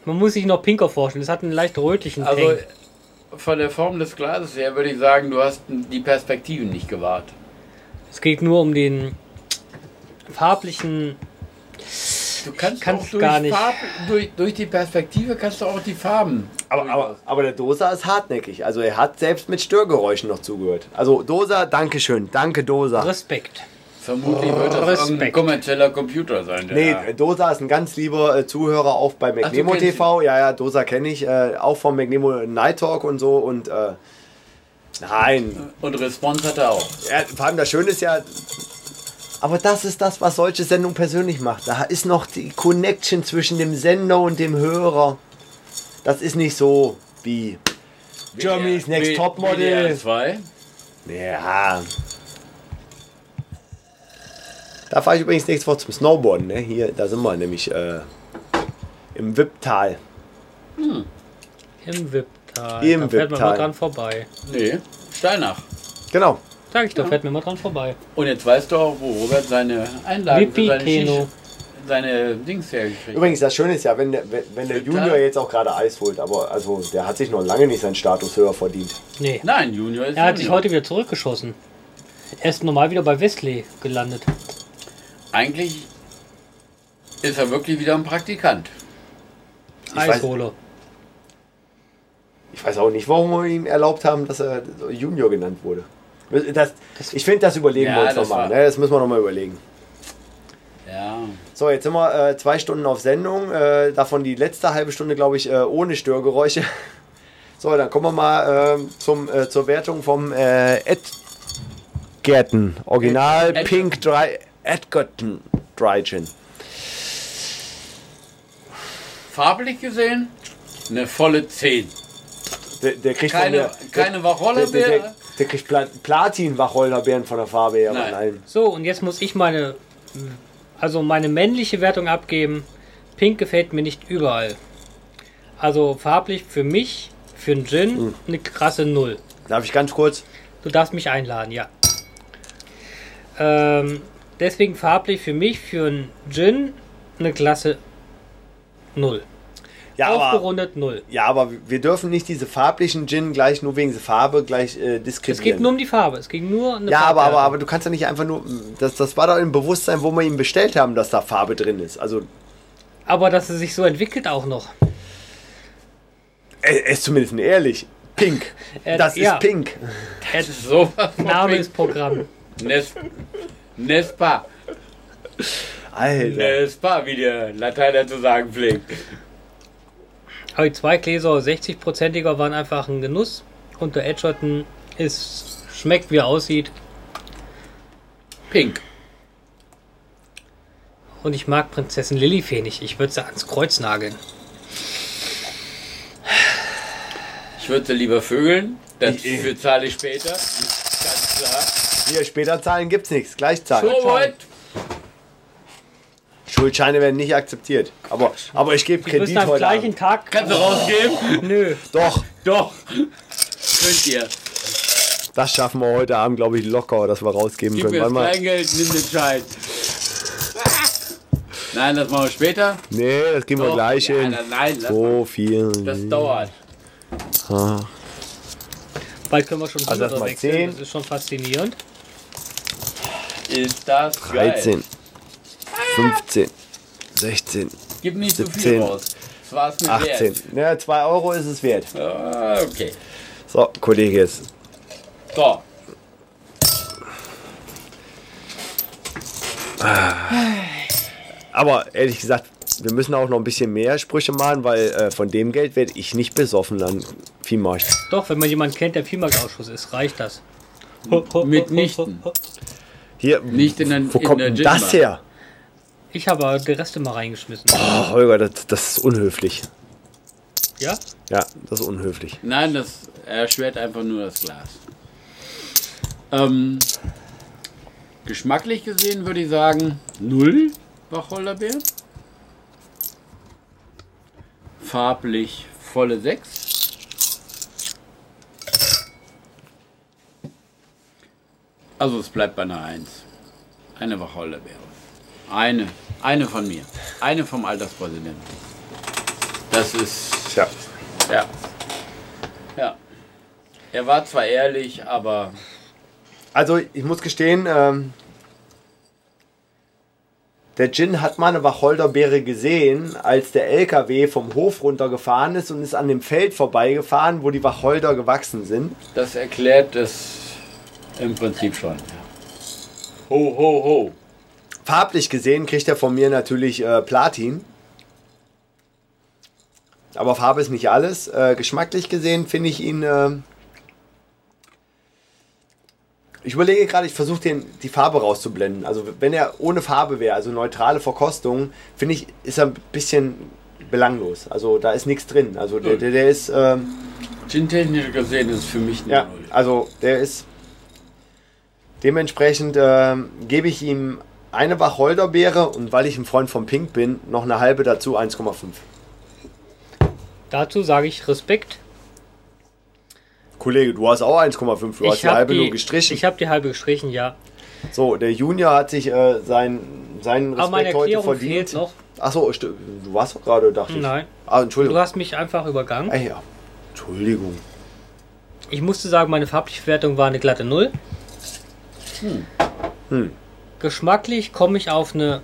Man muss sich noch pinker vorstellen. Es hat einen leicht rötlichen Also Tang. Von der Form des Glases her würde ich sagen, du hast die Perspektiven nicht gewahrt. Es geht nur um den farblichen. Du kannst kann's auch durch, gar nicht. Farb, durch, durch die Perspektive kannst du auch die Farben. Aber, aber, aber der Dosa ist hartnäckig. Also er hat selbst mit Störgeräuschen noch zugehört. Also Dosa, Dankeschön. Danke Dosa. Respekt. Vermutlich wird das Respekt. irgendein kommerzieller Computer sein. Der Nee, da- Dosa ist ein ganz lieber äh, Zuhörer auch bei McNemo TV. Ja, ja, Dosa kenne ich. Äh, auch vom McNemo Night Talk und so. Und äh, nein. Und Response hat er auch. Ja, vor allem das Schöne ist ja. Aber das ist das, was solche Sendungen persönlich macht. Da ist noch die Connection zwischen dem Sender und dem Hörer. Das ist nicht so wie Germany's Next Topmodel. 2. Ja. Da fahre ich übrigens nächste Woche zum Snowboarden. Ne? Hier, da sind wir nämlich äh, im Wipptal. Im Wipptal. Im da fährt man mal dran vorbei. Nee, Steinach. Genau. Sag ich doch, fährt mir mal dran vorbei. Und jetzt weißt du auch, wo Robert seine Einlagen für seine. Shish- seine Dings hergekriegt hat. Übrigens, das Schöne ist ja, wenn der, wenn, der? Junior jetzt auch gerade Eis holt, aber also der hat sich noch lange nicht seinen Status höher verdient. Nee. Nein, Junior ist Er hat sich Junior. heute wieder zurückgeschossen. Er ist normal wieder bei Wesley gelandet. Eigentlich ist er wirklich wieder ein Praktikant. Eishole. Ich weiß auch nicht, warum wir ihm erlaubt haben, dass er Junior genannt wurde. Das, ich finde, das überlegen Ja, wir uns das nochmal. Ne? Das müssen wir nochmal überlegen. Ja. So, jetzt sind wir äh, zwei Stunden auf Sendung. Äh, davon die letzte halbe Stunde, glaube ich, äh, ohne Störgeräusche. So, dann kommen wir mal äh, zum, äh, zur Wertung vom äh, Edgerton. Original Ed- Pink Dry Edgerton Dry Gin. Farblich gesehen eine volle 10. Der, der kriegt Keine, mir- keine der, der, Wacholderbeere. der, der kriegt Pla Platin-Wacholderbeeren von der Farbe her. Nein. Von allen. So, und jetzt muss ich meine, also meine männliche Wertung abgeben. Pink gefällt mir nicht überall. Also farblich für mich, für einen Gin, Hm. eine krasse Null. Darf ich ganz kurz? Du darfst mich einladen, ja. Ähm, deswegen farblich für mich, für einen Gin, eine Klasse Null. Ja, aber, Aufgerundet Null. ja, aber wir dürfen nicht diese farblichen Gin gleich nur wegen der Farbe gleich äh, Es diskriminieren. geht nur um die Farbe. Es ging nur eine Ja, aber, aber, Farbwertung. aber du kannst ja nicht einfach nur. Das, das war doch im Bewusstsein, wo wir ihn bestellt haben, dass da Farbe drin ist. Also aber dass es sich so entwickelt auch noch. er, er ist zumindest ehrlich. Pink. Äh, Das ja. ist pink. Äh, So was von Name ist Programm. Nes Nespa. Alter. Nespa, wie der Lateiner zu sagen pflegt. Aber die zwei Gläser 60-prozentiger waren einfach ein Genuss. Und der Edgerton ist, schmeckt wie er aussieht. Pink. Und ich mag Prinzessin Lilifee nicht. Ich würde sie ans Kreuz nageln. Ich würde sie lieber vögeln. Ich- ich- Dafür zahle ich später. Hier, später zahlen gibt's nichts. Gleich zahlen. So weit. Schuldscheine werden nicht akzeptiert. Aber, aber ich gebe Kredit am heute gleichen Abend. Tag. Kannst du rausgeben? Nö. Doch, Doch. Könnt ihr. das schaffen wir heute Abend, glaube ich, locker, dass wir rausgeben Gib mir können. das mal. Kleingeld, nimm den Schein. Nein, das machen wir später. Nee, das geben wir Doch. gleich Ja, hin. nein, nein, lass So viel. Das dauert. Bald können wir schon Also Hunderter erstmal wechseln. 10. Das ist schon faszinierend. Ist das geil. 13, 15, 16, Gib nicht zu 17, viel raus. Mir 18. Ja, 2 Euro ist es wert. wert. Ah, okay. So, Kollege jetzt. So. Aber ehrlich gesagt, wir müssen auch noch ein bisschen mehr Sprüche machen, weil äh, von dem Geld werde ich nicht besoffen an Viehmarkt. Doch, wenn man jemanden kennt, der Viehmarktausschuss ist, reicht das. Mitnichten. Hier, Nicht in der- wo in kommt denn das her? Ich habe die Reste mal reingeschmissen. Oh, Holger, das, das ist unhöflich. Ja? Ja, das ist unhöflich. Nein, das erschwert einfach nur das Glas. Ähm, geschmacklich gesehen würde ich sagen, null Wacholderbeer. Farblich volle 6. Also es bleibt bei einer 1. Eine Wacholderbeere. Eine. Eine von mir. Eine vom Alterspräsidenten. Das ist Tja. ja. Ja. Er war zwar ehrlich, aber Also, ich muss gestehen, ähm, der Gin hat mal eine Wacholderbeere gesehen, als der LKW vom Hof runtergefahren ist und ist an dem Feld vorbeigefahren, wo die Wacholder gewachsen sind. das erklärt es im Prinzip schon. Ho, ho, ho. Farblich gesehen kriegt er von mir natürlich äh, Platin. Aber Farbe ist nicht alles. Äh, geschmacklich gesehen finde ich ihn. Äh, ich überlege gerade, ich versuche den die Farbe rauszublenden. Also wenn er ohne Farbe wäre, also neutrale Verkostung, finde ich, ist er ein bisschen belanglos. Also da ist nichts drin. Also der, der, der ist. ähm, Gin-technisch gesehen ist es für mich ja, also der ist. Dementsprechend ähm, gebe ich ihm eine Wacholderbeere und weil ich ein Freund von Pink bin, noch eine halbe dazu 1,5. Dazu sage ich Respekt. Kollege, du hast auch 1,5. Du hast die halbe nur gestrichen. Ich habe die halbe gestrichen, ja. So, der Junior hat sich äh, sein, seinen Aber meine Respekt heute Erklärung verdient. fehlt noch. Achso, du warst doch gerade, dachte ich. Nein. Ah, Du Entschuldigung. hast mich einfach übergangen. Ah, ja. Entschuldigung. Ich musste sagen, meine farbliche Wertung war eine glatte Null. Hm. Geschmacklich komme ich auf eine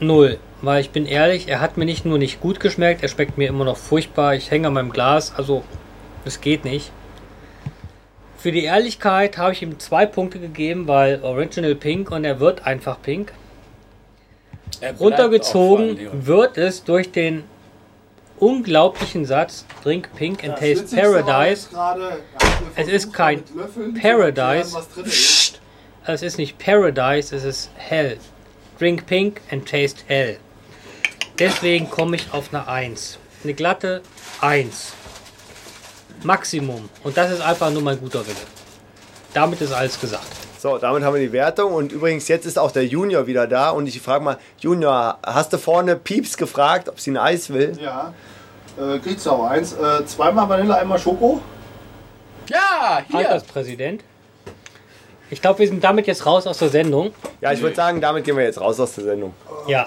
Null. Weil ich bin ehrlich, er hat mir nicht nur nicht gut geschmeckt, er schmeckt mir immer noch furchtbar. Ich hänge an meinem Glas, also es geht nicht. Für die Ehrlichkeit habe ich ihm zwei Punkte gegeben, weil Original Pink und er wird einfach pink. Er Runtergezogen wird es durch den unglaublichen Satz Drink Pink and Das Taste Paradise. gerade, hat mir Es ist kein Löffeln zu Paradise. Es ist nicht Paradise, es ist Hell. Drink Pink and Taste Hell. Deswegen komme ich auf eine 1. Eine glatte 1. Maximum. Und das ist einfach nur mein guter Wille. Damit ist alles gesagt. So, damit haben wir die Wertung. Und übrigens, jetzt ist auch der Junior wieder da. Und ich frage mal, Junior, hast du vorne Pieps gefragt, ob sie ein Eis will? Ja, äh, kriegst du auch eins. Äh, zweimal Vanille, einmal Schoko. Ja, hier. Alterspräsident. Ich glaube, wir sind damit jetzt raus aus der Sendung. Ja, ich würde sagen, damit gehen wir jetzt raus aus der Sendung. Ja.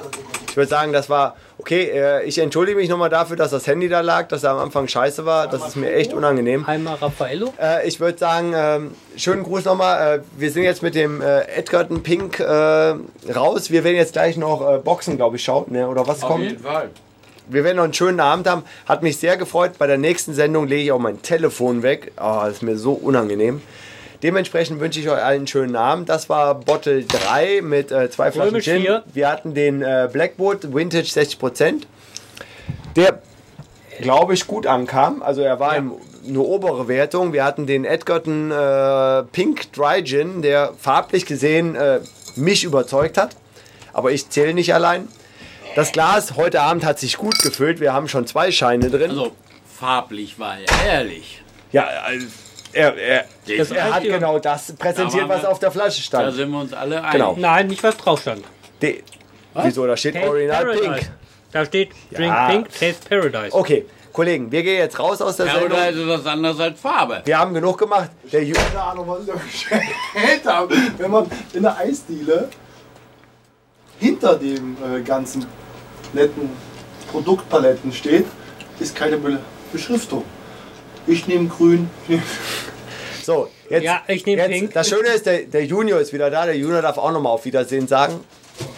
Ich würde sagen, das war okay. Äh, ich entschuldige mich nochmal dafür, dass das Handy da lag, dass er am Anfang scheiße war. Das ist mir echt unangenehm. Einmal Raffaello. Äh, ich würde sagen, ähm, schönen Gruß nochmal. Äh, wir sind jetzt mit dem äh, Edgerton Pink äh, raus. Wir werden jetzt gleich noch äh, Boxen, glaube ich, schauen. Ne? Oder was Auf kommt? jeden Fall. Wir werden noch einen schönen Abend haben. Hat mich sehr gefreut. Bei der nächsten Sendung lege ich auch mein Telefon weg. Oh, das ist mir so unangenehm. Dementsprechend wünsche ich euch allen einen schönen Abend. Das war Bottle 3 mit äh, zwei Flaschen Römisch Gin. vier. Wir hatten den äh, Blackwood Vintage 60%. Der, glaube ich, gut ankam. Also er war Ja. im, eine obere Wertung. Wir hatten den Edgerton äh, Pink Dry Gin, der farblich gesehen äh, mich überzeugt hat. Aber ich zähle nicht allein. Das Glas heute Abend hat sich gut gefüllt. Wir haben schon zwei Scheine drin. Also, farblich war er ehrlich. ja, also, er, er, Das er hat genau das präsentiert, Da was wir- auf der Flasche Da stand. sind wir uns alle einig. Genau. Nein, nicht was drauf stand. De, wieso? Da steht Taste Original Paradise. Pink. Da steht Drink Ja. Pink, Taste Paradise. Okay, Kollegen, wir gehen jetzt raus aus der Sendung. Paradise ist was anderes als Farbe. Wir haben genug gemacht. Der Ju Keine Ahnung, was ich da bestellt habe. Wenn man in der Eisdiele hinter dem äh, ganzen netten Produktpaletten steht, ist keine Be Beschriftung. Ich nehme grün. So, jetzt, Ja, ich nehm jetzt, Pink. Das Schöne ist, der, der Junior ist wieder da. Der Junior darf auch nochmal auf Wiedersehen sagen.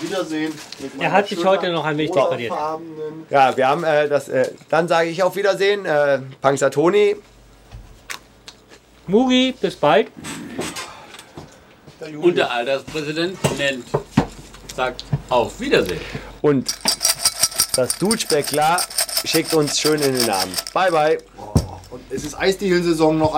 Wiedersehen. mit Er hat sich heute noch ein wenig rotafarbenen- Ja, wir haben äh, das. Äh, dann sage ich auf Wiedersehen. Äh, Pangsatoni. Mugi, bis bald. Der Und Junior. der Alterspräsident nennt, sagt auf Wiedersehen. Und das Dutschbeckler schickt uns schön in den Abend. Bye, bye. Und es ist Eisdielensaison noch ein